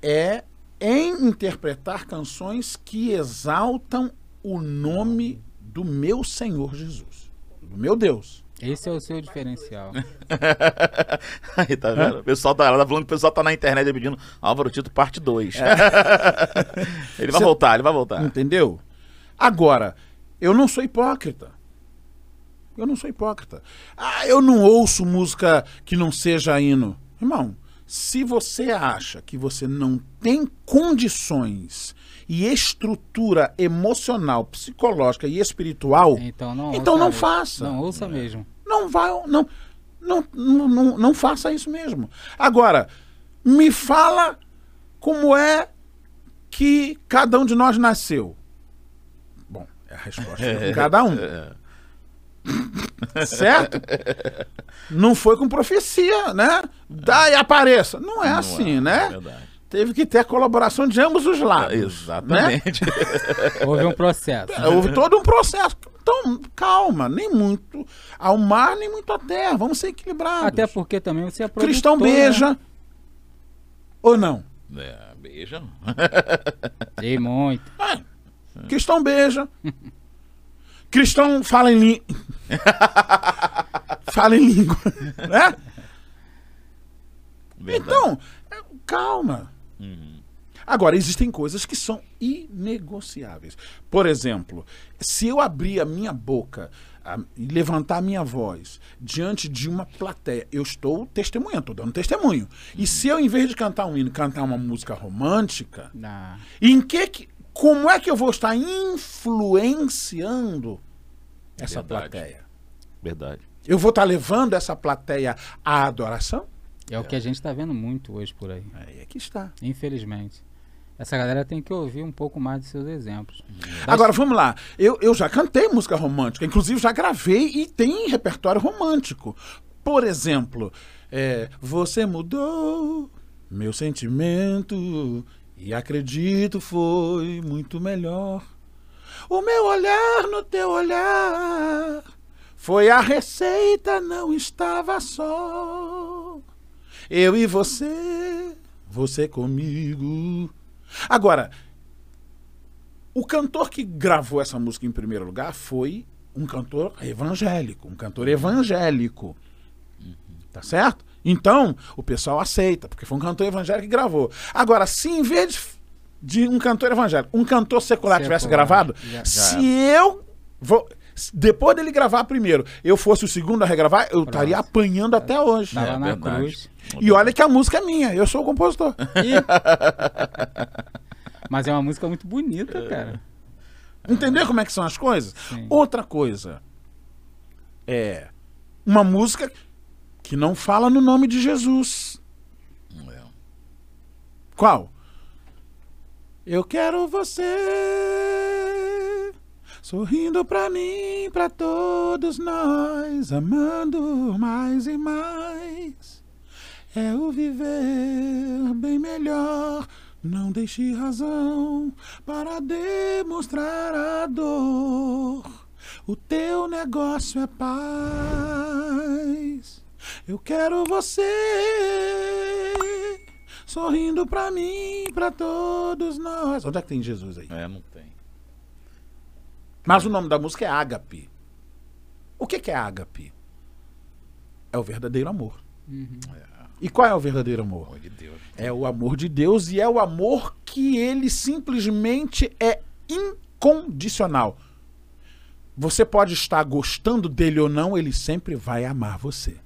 é em interpretar canções que exaltam o nome do meu Senhor Jesus, do meu Deus. Esse é o seu diferencial. Aí, tá vendo? O pessoal tá, ela tá falando que o pessoal tá na internet pedindo Álvaro Tito parte 2. ele vai Cê- voltar, ele vai voltar. Entendeu? Agora, eu não sou hipócrita. Eu não sou hipócrita. Ah, eu não ouço música que não seja hino. Irmão, se você acha que você não tem condições e estrutura emocional, psicológica e espiritual, Então não Então ouça não faça. Não ouça mesmo. Não vai, não, não, não, não, não faça isso mesmo. Agora, me fala como é que cada um de nós nasceu. Bom, é a resposta de cada um, certo? Não foi com profecia, né? Dá e apareça. Não é Não assim, é, né? é verdade. Teve que ter a colaboração de ambos os lados. Né? Exatamente. Houve um processo. Houve todo um processo. Então, calma, nem muito ao mar, nem muito à terra. Vamos ser equilibrados. Até porque também você é produtor, Cristão né? beija. Ou não? É, beija. Dei muito. Ah, cristão beija. Cristão fala em língua. fala em língua. Né? Verdade. Então, é, calma. Uhum. Agora, existem coisas que são inegociáveis. Por exemplo, se eu abrir a minha boca a- e levantar a minha voz diante de uma plateia, eu estou testemunhando, estou dando testemunho. E se eu, em vez de cantar um hino, cantar uma música romântica, em que, que como é que eu vou estar influenciando essa Verdade. plateia? Verdade. Eu vou estar levando essa plateia à adoração? É o que a gente está vendo muito hoje por aí. Aí é que está. Infelizmente. Essa galera tem que ouvir um pouco mais de seus exemplos. Agora, vamos lá. Eu, eu já cantei música romântica, inclusive já gravei e tem repertório romântico. Por exemplo, é, Você mudou meu sentimento e acredito foi muito melhor. O meu olhar no teu olhar foi a receita, não estava só. Eu e você, você comigo. Agora, o cantor que gravou essa música em primeiro lugar foi um cantor evangélico, um cantor evangélico. Tá certo? Então, o pessoal aceita, porque foi um cantor evangélico que gravou. Agora, se em vez de, de um cantor evangélico, um cantor secular tivesse Secular, gravado, já- se eu vou depois dele gravar primeiro, eu fosse o segundo a regravar, eu estaria apanhando até hoje. Tava É na verdade. cruz. E olha que a música é minha, eu sou o compositor. Mas é uma música muito bonita, cara. Entendeu como é que são as coisas? Sim. Outra coisa é uma música que não fala no nome de Jesus. É. Qual? Eu quero você sorrindo pra mim, pra todos nós, amando mais e mais. É o viver bem melhor. Não deixe razão para demonstrar a dor. O teu negócio é paz. Eu quero você sorrindo pra mim, pra todos nós. Onde é que tem Jesus aí? É, não. Mas o nome da música é Ágape. O que que é Ágape? É o verdadeiro amor. E qual é o verdadeiro amor? Amor de Deus. É o amor de Deus e é o amor que ele simplesmente é incondicional. Você pode estar gostando dele ou não, ele sempre vai amar você.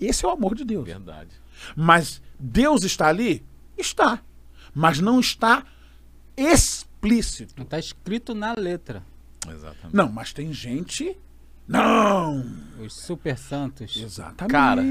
Esse é o amor de Deus. Verdade. Mas Deus está ali? Está. Mas não está explícito. Não tá escrito na letra. Exatamente. Não, mas tem gente. Não! Os super santos. Exatamente. Cara,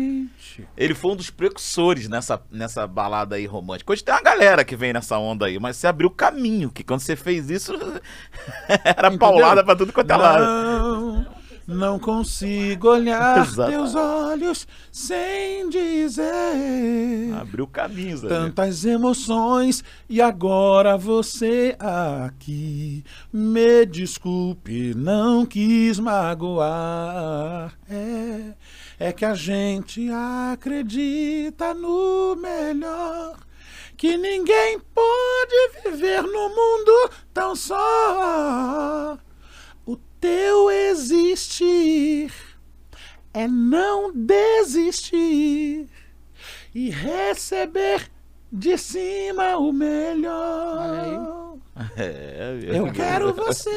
Ele foi um dos precursores nessa, nessa balada aí romântica. Hoje tem uma galera que vem nessa onda aí, mas você abriu caminho, que quando você fez isso, era Entendeu? paulada pra tudo quanto é lado. Não, não consigo olhar Exato. teus olhos sem dizer Abriu caminhos ali. tantas emoções e agora você aqui. Me desculpe, não quis magoar. É, é que a gente acredita no melhor. Que ninguém pode viver no mundo tão só. Teu existir é não desistir e receber de cima o melhor. É, Eu quero você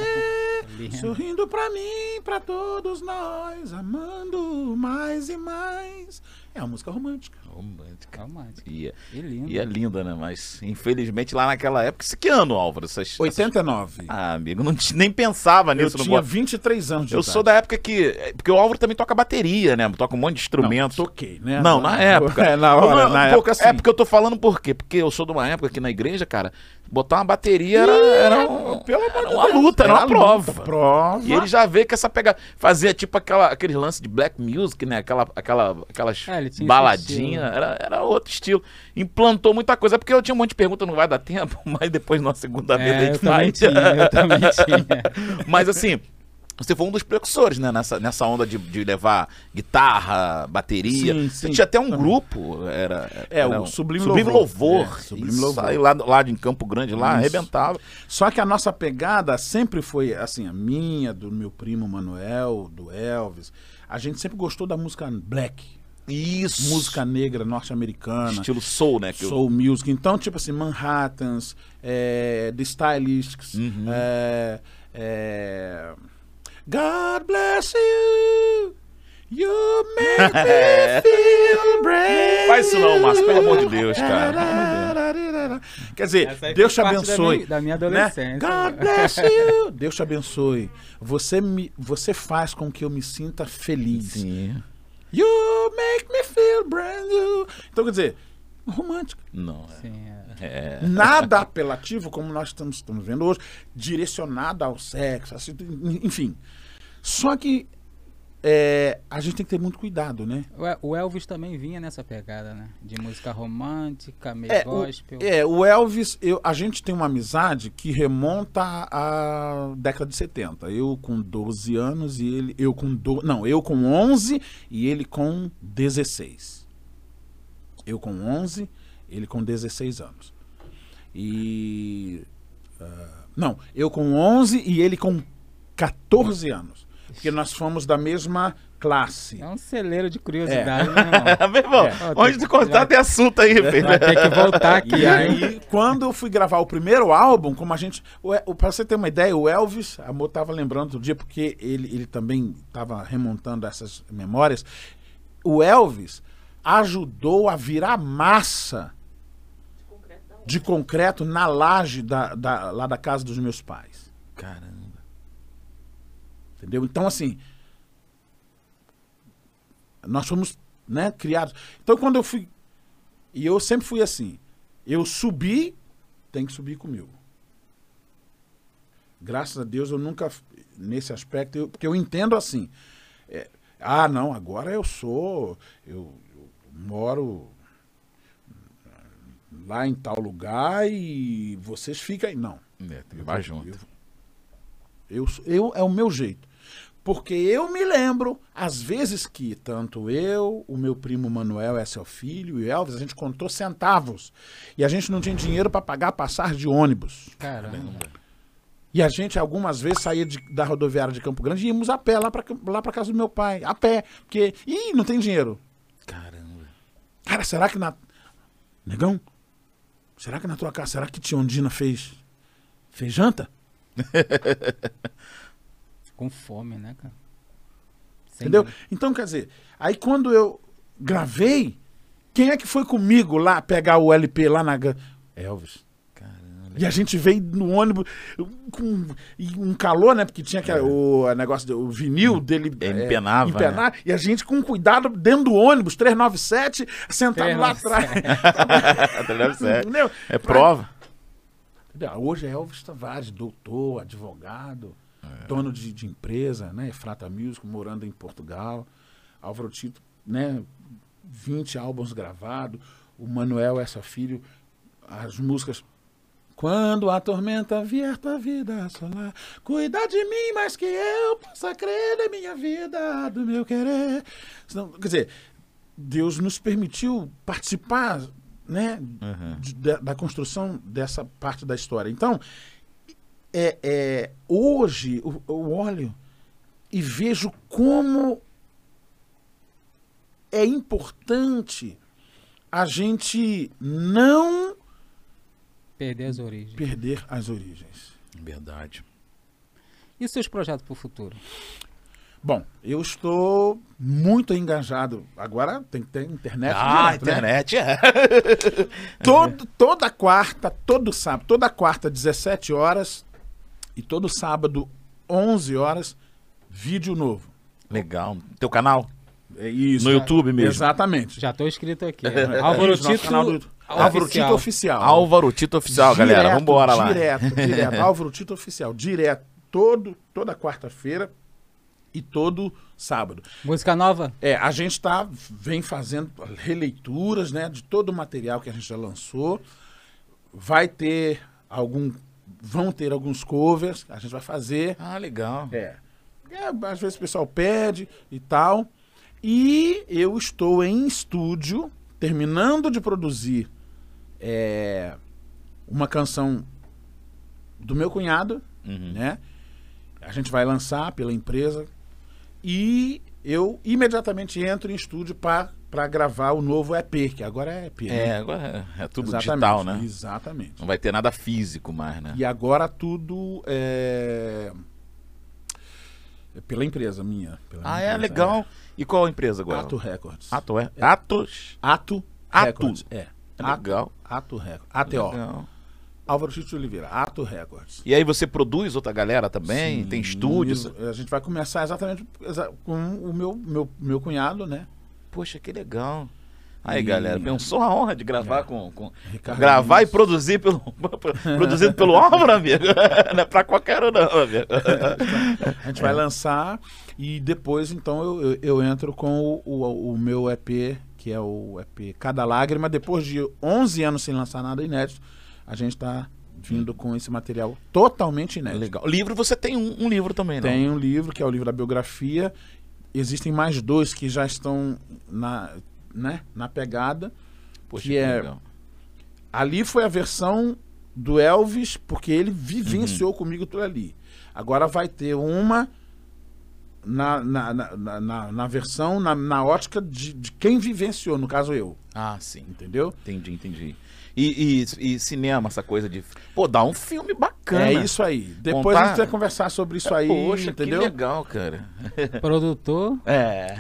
Lindo. sorrindo pra mim, pra todos nós, amando mais e mais. É uma música romântica. Romântica. Romântico. E é, E lindo. e é linda, né? Mas, infelizmente, lá naquela época... Isso que ano, Álvaro? Essas, essas- 89. Ah, amigo, não, nem pensava Eu nisso. não tinha gosto. 23 anos de Eu idade. sou da época que... é, Porque o Álvaro também toca bateria, né? Toca um monte de Não, instrumentos. toquei, né? Não, na época. É, na hora, Não, na época, assim. É porque eu tô falando por quê? Porque eu sou de uma época que na igreja, cara, botar uma bateria era, era, um- Pelo era uma Deus, luta, era uma luta, prova. prova. E ele já vê que essa pega. Fazia tipo aquela, aquele lance de black music, né? Aquela, aquela, aquelas É, baladinhas. estilo. Era, era outro estilo. Implantou muita coisa. Porque eu tinha um monte de perguntas, não vai dar tempo, mas depois na segunda vez a É, eu gente faz. tinha, eu também tinha. Mas assim, você foi um dos precursores, né? Nessa, nessa onda de, de levar guitarra, bateria. Sim, Você sim. tinha até um grupo. Era, É, era o um- Sublime Louvor. Louvor. É, Sublime Isso Louvor. aí lá, lá de Campo Grande, lá, Isso. arrebentava. Só que a nossa pegada sempre foi assim, a minha, do meu primo Manuel, do Elvis. A gente sempre gostou da música black, Isso. música negra norte-americana. Estilo soul, né? Que eu- Soul music. Então, tipo assim, Manhattans, é, The Stylistics, Uhum. é, é, God bless you, you make me feel brave. Faz isso não, Márcio, pelo amor de Deus, cara. Amor de Quer dizer, aí Deus te parte da abençoe. minha- da minha né? adolescência. God bless you. Deus te abençoe. Você, me, você faz com que eu me sinta feliz. Sim. You make me feel brand new. Então, quer dizer, romântico. Não, é. Sim, é. é. Nada apelativo, como nós estamos, estamos vendo hoje, direcionado ao sexo, assim, enfim. Só que é, a gente tem que ter muito cuidado, né? O El- O Elvis também vinha nessa pegada, né? De música romântica, meio É, o, gospel. é, o Elvis, eu, a gente tem uma amizade que remonta à década de 70. Eu com 12 anos e ele. Eu com. Do, não, eu com 11 e ele com 16. Eu com 11, ele com 16 anos. E. ah, não, eu com 11 e ele com 14 anos. Porque nós fomos da mesma classe. É um celeiro de curiosidade, né, irmão? Meu irmão, É. onde tu contar tem assunto aí, filho. Vai ter que voltar aqui. E aí, quando eu fui gravar o primeiro álbum, como a gente. O, pra você ter uma ideia, o Elvis, a Mo tava lembrando do dia, porque ele, ele também estava remontando essas memórias. O Elvis ajudou a virar massa de concreto na laje da, da- lá da casa dos meus pais. Caramba. Entendeu? Então, assim. Nós fomos né, criados. Então, quando eu fui. E eu sempre fui assim. Eu subi, tem que subir comigo. Graças a Deus eu nunca. Nesse aspecto, eu- porque eu entendo assim. é, ah, não, agora eu sou. Eu, eu moro lá em tal lugar e vocês ficam aí. Não. É, vai junto. Eu, eu, eu- é o meu jeito. Porque eu me lembro, às vezes que tanto eu, o meu primo Manuel, é seu filho, e o Elvis, a gente contou centavos. E a gente não tinha dinheiro para pagar a passagem de ônibus. Caramba. E a gente algumas vezes saía de- da rodoviária de Campo Grande e íamos a pé lá para lá pra casa do meu pai. A pé. Porque. Ih, não tem dinheiro. Caramba. Cara, será que na. Negão? Será que na tua casa. Será que tia Ondina fez. Fez janta? Com fome, né, cara? Sem Entendeu? dúvida. Então, quer dizer, aí quando eu gravei, quem é que foi comigo lá pegar o LP lá na. Elvis. Caramba. E a gente veio no ônibus com um calor, né? Porque tinha aquele, o a negócio do o vinil dele. É, empenava, empenar, E a gente com cuidado dentro do ônibus, 397, sentado lá 397. atrás. Deve ser. Entendeu? É prova. Hoje é Elvis Tavares, doutor, advogado, dono de, de empresa, né? Frata Music, morando em Portugal. Álvaro Tito, né? 20 álbuns gravados. O Manuel, essa filho, as músicas. Quando a tormenta vier tua vida assolar, cuida de mim mais que eu possa crer na minha vida, do meu querer. Senão, quer dizer, Deus nos permitiu participar, né, Uhum. de- da, da construção dessa parte da história. Então, é, é, hoje, o, o óleo, e vejo como é importante a gente não Perder as origens. perder as origens. Verdade. E seus projetos para o futuro? Bom, eu estou muito engajado. Agora tem que ter internet. Ah, direto, né? internet, é. Todo, toda quarta, todo sábado, toda quarta, 17 horas e todo sábado, 11 horas, vídeo novo. Legal. Teu canal? É isso. No YouTube mesmo. Exatamente. Já estou inscrito aqui. Álvaro Tito. do- Álvaro Tito Oficial. Álvaro Tito Oficial, galera. Direto, Vambora lá. Direto, direto. Álvaro Tito Oficial. Direto. Todo, toda quarta-feira e todo sábado. Música nova? É, a gente tá, vem fazendo releituras, né, de todo o material que a gente já lançou. Vai ter algum, vão ter alguns covers, a gente vai fazer. Ah, legal. É. É, às vezes o pessoal pede e tal. E eu estou em estúdio, terminando de produzir é, uma canção do meu cunhado, Uhum. né? A gente vai lançar pela empresa. E eu imediatamente entro em estúdio para gravar o novo EP, que agora é EP. É, né? agora é tudo Exatamente, digital, né? Exatamente. Não vai ter nada físico mais, né? E agora tudo é, é pela empresa minha. pela Ah, minha é empresa, legal. E qual a empresa é. agora? Ato Records. Ato é? Atos? Ato Ato. Records. É. É Ato, legal. Ato Records. ATO. Legal. Álvaro de Oliveira. Ato Records. E aí você produz outra galera também? Sim, Tem estúdio? isso. A gente vai começar exatamente exa- com o meu, meu, meu cunhado, né? Poxa, que legal. Aí, E- galera, pensou a honra de gravar com, com- Ricardo gravar e produzir pelo produzido pelo Álvaro, amigo. Não é pra qualquer um, não, amigo. A gente vai lançar e depois, então, eu, eu, entro com o, o, o meu EP, que é o EP Cada Lágrima. Depois de 11 anos sem lançar nada inédito, a gente tá vindo com esse material totalmente inédito. Legal. Livro, você tem um, um livro também, não? Tem um livro, que é o livro da biografia. Existem mais dois que já estão na, né, na pegada. Poxa, que que é- legal. Ali foi a versão do Elvis, porque ele Uhum. vivenciou comigo tudo ali. Agora vai ter uma na, na, na, na- na, na versão, na, na ótica de, de quem vivenciou, no caso eu. Ah, sim. Entendeu? Entendi, entendi. E, e, e cinema, essa coisa de. Pô, dá um filme bacana. É isso aí. Depois Contar- a gente vai conversar sobre isso aí, Poxa, entendeu? que legal, cara. Produtor. É.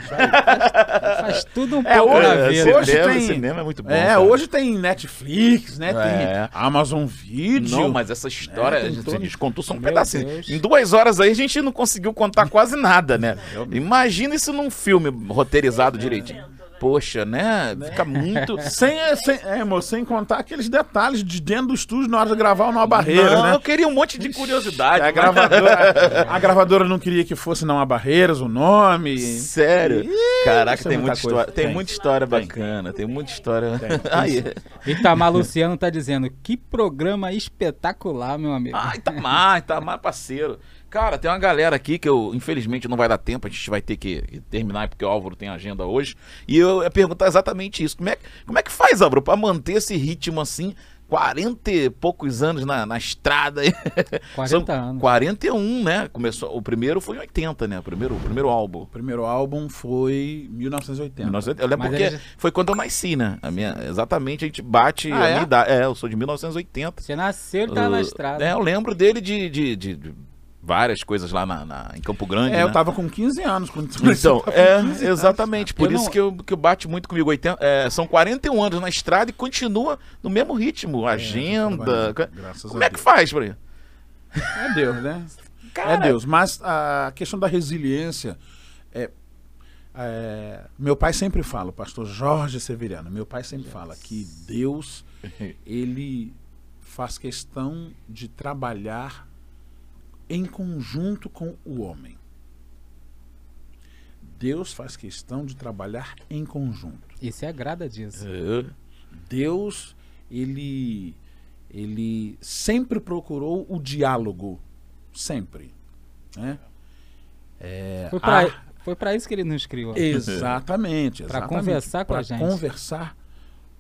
Faz tudo um É, pouco hoje- na É, vida. hoje cinema, tem- cinema é muito bom. É, cara. hoje tem Netflix, né? É. Tem Amazon Video. Não, mas essa história, É, a gente, todo- a gente contou só um Meu pedacinho. Deus. Em duas horas aí a gente não conseguiu contar quase nada, né? Imagina isso num filme roteirizado direitinho. Poxa, né? Fica muito. Sem, sem, é, moço, sem contar aqueles detalhes de dentro do estúdio na hora de gravar o Nova Barreira, não, né? eu queria um monte de curiosidade. A mas- gravadora, a gravadora não queria que fosse não a Barreiras, o nome. Sério? Caraca, isso é tem muita história. Tem, Tem. muita história Tem. bacana. Tem muita história. Aí. Itamar Luciano tá dizendo, que programa espetacular, meu amigo. Ah, Itamar, Itamar, parceiro. Cara, tem uma galera aqui que eu, infelizmente, não vai dar tempo, a gente vai ter que terminar porque o Álvaro tem agenda hoje. E eu ia perguntar exatamente isso. Como é, que- como é que faz, Álvaro, pra manter esse ritmo assim, 40 e poucos anos na, na estrada? 40 São anos. 41, né? Começou, o primeiro foi em 80, né? O primeiro, o primeiro álbum. O primeiro álbum foi 1980. 1980. Eu lembro Mas porque foi quando eu nasci, né? A minha, exatamente, a gente bate Ah, a é? minha idade. É, eu sou de 1980. Você nasceu, ele tá na estrada. É, eu lembro dele de, de, de- de várias coisas lá na, na- em Campo Grande. É, né? eu tava com 15 anos quando Então, é, 15 anos. exatamente. Por Eu isso não- que, eu, que eu bate muito comigo. 80, é, são 41 anos na estrada e continua no mesmo ritmo. Agenda. trabalhando, ca- graças Como é que faz, Bruno? É Deus, né? Cara, É Deus. Mas a questão da resiliência é, é, meu pai sempre fala, o pastor Jorge Severiano, meu pai sempre fala que Deus ele faz questão de trabalhar em conjunto com o homem. Deus faz questão de trabalhar em conjunto. E se agrada disso. É, Deus, ele, ele sempre procurou o diálogo. Sempre. Né? É, Foi foi pra isso que ele nos criou. Exatamente. Exatamente. conversar com a gente. conversar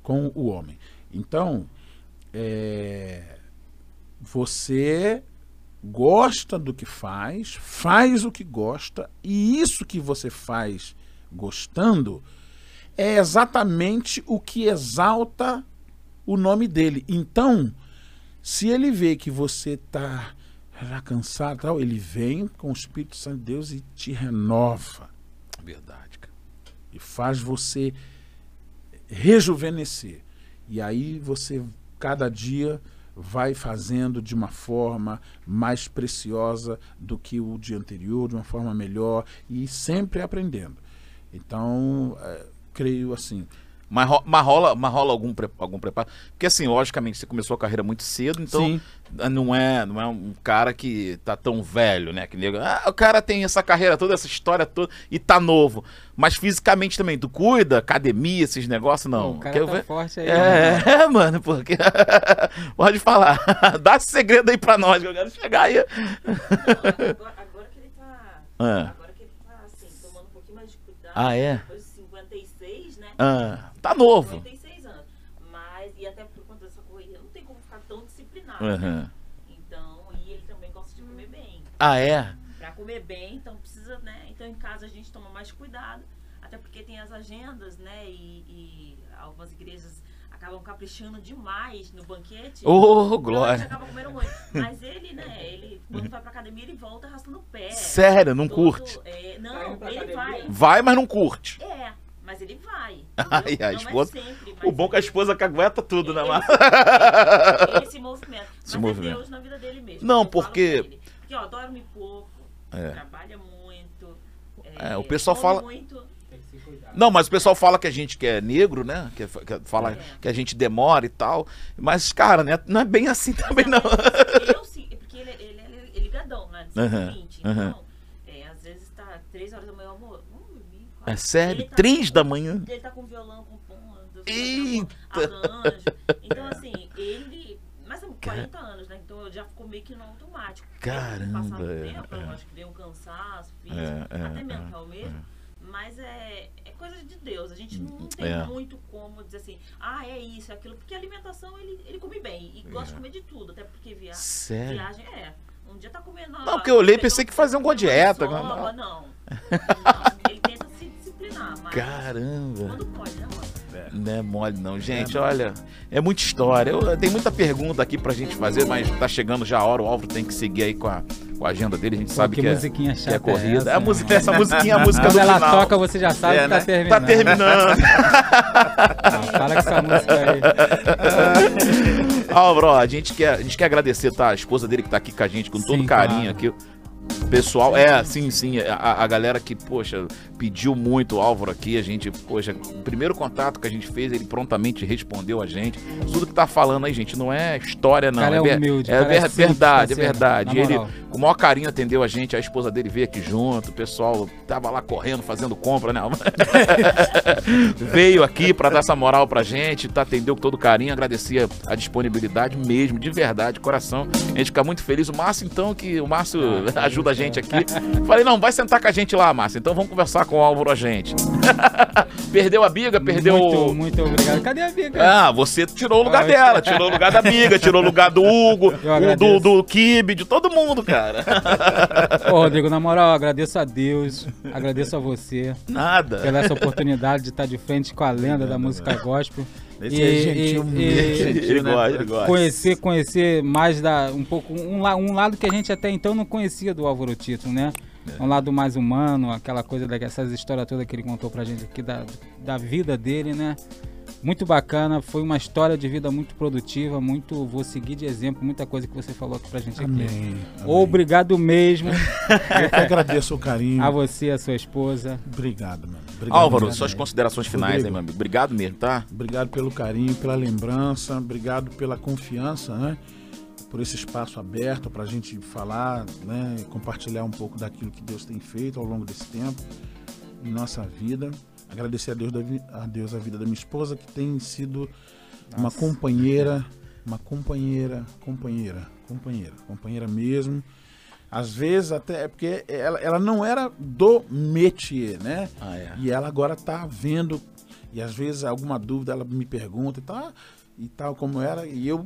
com o homem. Então, é, você gosta do que faz, faz o que gosta, e isso que você faz gostando é exatamente o que exalta o nome dele. Então, se ele vê que você está já cansado, tal, ele vem com o Espírito Santo de Deus e te renova Verdade, cara. e faz você rejuvenescer. E aí você cada dia vai fazendo de uma forma mais preciosa do que o dia anterior, de uma forma melhor e sempre aprendendo. Então, é, creio assim. Mas, ro- mas rola, mas rola algum, pre- algum preparo? Porque assim, logicamente, você começou a carreira muito cedo, então Sim. não é, não é um cara que tá tão velho, né? Que nego, ah, o cara tem essa carreira toda, essa história toda e tá novo. Mas fisicamente também, tu cuida, academia, esses negócios, não. o cara Quero tá ver- forte aí. né? É, mano, porque. Pode falar. Dá esse segredo aí pra nós, que eu quero chegar aí. Não, agora, agora que ele tá. Ah. Agora que ele tá assim, tomando um pouquinho mais de cuidado. Ah, é? Depois de 56, né? Ah, tá novo. 56 anos. Mas, e até por conta dessa correria, não tem como ficar tão disciplinado. Aham. Então, e ele também gosta de comer bem. Ah, é? Pra comer bem, então precisa, né? Então em casa a gente toma mais cuidado, até porque tem as agendas, né? E, e algumas igrejas acabam caprichando demais no banquete. Gente glória. acaba comendo muito. Mas ele, né? Ele, quando vai pra academia, ele volta arrastando o pé. Sério, não Todo- curte. é, não, pra ele academia? vai. Vai, mas não curte. É, mas ele vai. Ai, a Não esposa- É sempre, O bom é que a esposa cagueta tudo, né, ele, mano? ele se movimenta. Se mas movimenta. é Deus na vida dele mesmo. Não, porque-. Porque, ó, dorme pouco, É. trabalha muito. É, o pessoal come fala- Muito. Não, mas o pessoal fala que a gente que é negro, né? Que, que fala É. que a gente demora e tal. Mas, cara, né, não é bem assim também, não. Eu sim, é porque ele, ele, ele, é ligadão, né? 120. aham. Então, é, às vezes tá 3 horas da manhã, amor. Vamos dormir. É sério? Tá Três com- da manhã? Ele tá com violão compondo. Eita! Arranjo. Então, assim, ele. Mas são 40 anos, né? Então já ficou meio que no automático. Caramba, Com o passar do é, tempo, é. eu acho que veio um cansaço físico, É, é, até é, mental mesmo. Mas é, é coisa de Deus. A gente não tem É. muito como dizer assim, ah, é isso, é aquilo. Porque a alimentação ele, ele come bem. E gosta de comer de tudo. Até porque via, Sério? viagem é. Um dia tá comendo. Não, porque eu olhei e pensei que fazia alguma dieta, Não, agora não. não. não. Ele tenta mas Caramba. quando pode, né, mano? Não é mole não, gente, olha, é muita história. Eu, tem muita pergunta aqui pra gente fazer, mas tá chegando já a hora, o Álvaro tem que seguir aí com a, com a agenda dele, a gente sabe que que, é, que é é corrida. essa, a né, música, mano? essa musiquinha é a música Quando do ela final. toca, você já sabe É, que tá né? terminando. Tá terminando. Não, para com essa música aí. Álvaro, ó, a gente quer, a gente quer agradecer, tá? A esposa dele que tá aqui com a gente, com todo Sim, carinho claro. aqui. Pessoal, é, sim, sim. A, a galera que, poxa, pediu muito o Álvaro aqui, a gente, poxa, o primeiro contato que a gente fez, ele prontamente respondeu a gente. Tudo que tá falando aí, gente, não é história, não. Cara é ver- humilde, é é ver- simples, verdade, é parceiro, verdade. Ele, com o maior carinho, atendeu a gente, a esposa dele veio aqui junto, o pessoal tava lá correndo, fazendo compra, né? veio aqui pra dar essa moral pra gente, tá, atendeu com todo carinho, agradecia a disponibilidade mesmo, de verdade, coração. A gente fica muito feliz. O Márcio, então, que o Márcio Ah, ajuda a gente aqui. Falei, não, vai sentar com a gente lá, Márcio. Então vamos conversar com o Álvaro a gente. perdeu a biga, perdeu Muito, muito obrigado. Cadê a biga? Ah, você tirou o lugar Ah, dela, tirou o lugar da Biga, tirou o lugar do Hugo, do, do Kibe, de todo mundo, cara. Ô, Rodrigo, na moral, agradeço a Deus, agradeço a você Nada. pela essa oportunidade de estar de frente com a lenda da música gospel. Esse E- é gentil, e- e- gentil, Ele né? gosta, ele gosta. Conhecer, conhecer mais da um pouco um, um lado que a gente até então não conhecia do Álvaro Tito, né? Um lado mais humano, aquela coisa dessas histórias todas que ele contou pra gente aqui da, da vida dele, né? Muito bacana, foi uma história de vida muito produtiva, muito vou seguir de exemplo, muita coisa que você falou aqui pra gente aqui. Amém. amém. Obrigado mesmo Eu que agradeço o carinho. a você e a sua esposa. Obrigado, mano. Obrigado Álvaro, mesmo. suas considerações finais aí, Rodrigo. meu amigo. Obrigado mesmo, tá? Obrigado pelo carinho, pela lembrança, obrigado pela confiança, né? Por esse espaço aberto para a gente falar, né? Compartilhar um pouco daquilo que Deus tem feito ao longo desse tempo em nossa vida. Agradecer a Deus, da a Deus a vida da minha esposa, que tem sido uma companheira, uma companheira, companheira, companheira, companheira mesmo. Às vezes até é porque ela, ela não era do métier, né? Ah, é. E ela agora tá vendo, e às vezes alguma dúvida ela me pergunta e tal, e tal como era, e eu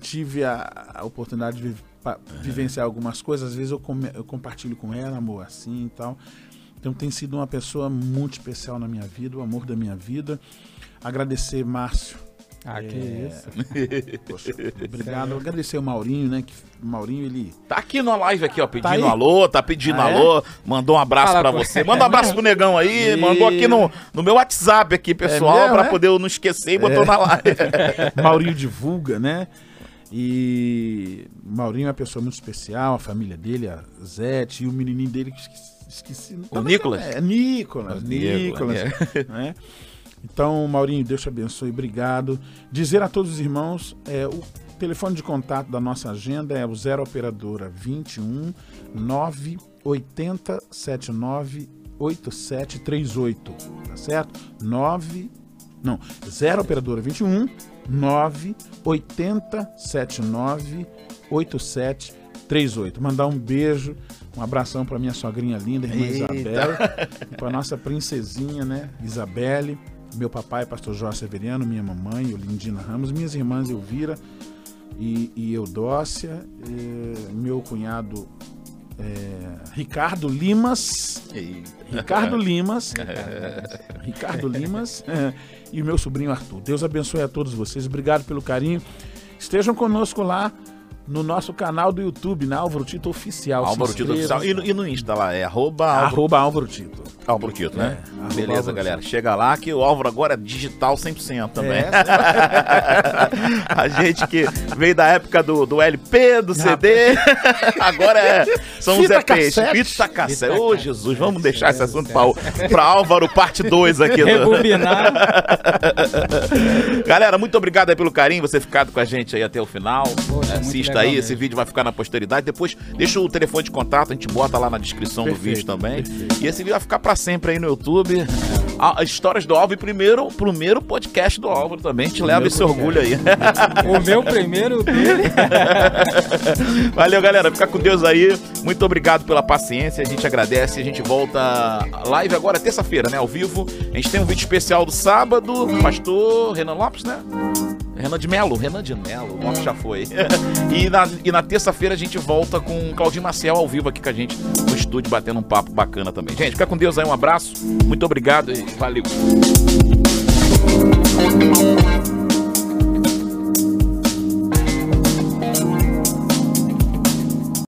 tive a, a oportunidade de pa- vivenciar algumas coisas, às vezes eu, come- eu compartilho com ela, amor, assim e tal. Então tem sido uma pessoa muito especial na minha vida, o amor da minha vida. Agradecer Márcio. Ah, que É. isso. Poxa, obrigado. Agradecer o Maurinho, né? Que o Maurinho, ele. Tá aqui na live aqui, ó, pedindo aí? alô, tá pedindo Ah, é? alô, mandou um abraço Fala pra com- você. Manda um abraço pro negão aí, E- mandou aqui no, no meu WhatsApp aqui, pessoal, mesmo, pra é? poder eu não esquecer e botou na live. Maurinho divulga, né? E Maurinho é uma pessoa muito especial, a família dele, a Zete, e o menininho dele que esqueci. esqueci O Nicolas? É, Nicolas, O Nicolas. Nicolas, né? Então, Maurinho, Deus te abençoe, obrigado. Dizer a todos os irmãos, é, o telefone de contato da nossa agenda é o 0 Operadora 21 980 79 8738, tá certo? 9 não, 0 operadora 21 980 79 8738. Mandar um beijo, um abração para minha sogrinha linda, irmã Eita. Isabel, para nossa princesinha, né, Isabelle, meu papai, pastor Jorge Severiano, minha mamãe, Olindina Ramos, minhas irmãs Elvira e, e Eudócia, eh, meu cunhado eh, Ricardo Limas, Ricardo Limas, Ricardo Limas e o meu sobrinho Arthur. Deus abençoe a todos vocês. Obrigado pelo carinho. Estejam conosco lá no nosso canal do YouTube, na Álvaro Tito Oficial. Álvaro Tito. Oficial. E, no- e no Insta lá, é arroba Álvaro, Arroba Álvaro Tito. Álvaro Tito, né? É, Beleza, Álvaro galera. Tito. Chega lá que o Álvaro agora é digital 100% também. É, a gente que veio da época do, do LP, do CD, agora é, são os EPs. cassete. Fita cassete. Ô, cassete, Jesus, vamos meu deixar esse assunto do pra, pra Álvaro, parte 2 aqui. Do... Rebobinar. Galera, muito obrigado aí pelo carinho, você ficado com a gente aí até o final. Poxa, muito Assista legal aí, mesmo. esse vídeo vai ficar na posteridade. Depois deixa o telefone de contato, a gente bota lá na descrição do Perfeito, vídeo também. perfeito. E esse vídeo vai ficar pra sempre aí no YouTube. A- As histórias do Álvaro, e primeiro, primeiro podcast do Álvaro também. A gente leva esse orgulho aí. o meu primeiro dele. Valeu, galera. Fica com Deus aí. Muito obrigado pela paciência. A gente agradece. A gente volta live agora, terça-feira, né? Ao vivo. A gente tem um vídeo especial do sábado. Pastor Renan Lopes, né? Renan de Melo, Renan de Melo, o nome já foi. e na, e na terça-feira a gente volta com o Claudinho Marcel ao vivo aqui com a gente no estúdio, batendo um papo bacana também. Gente, fica com Deus aí, um abraço, muito obrigado e valeu.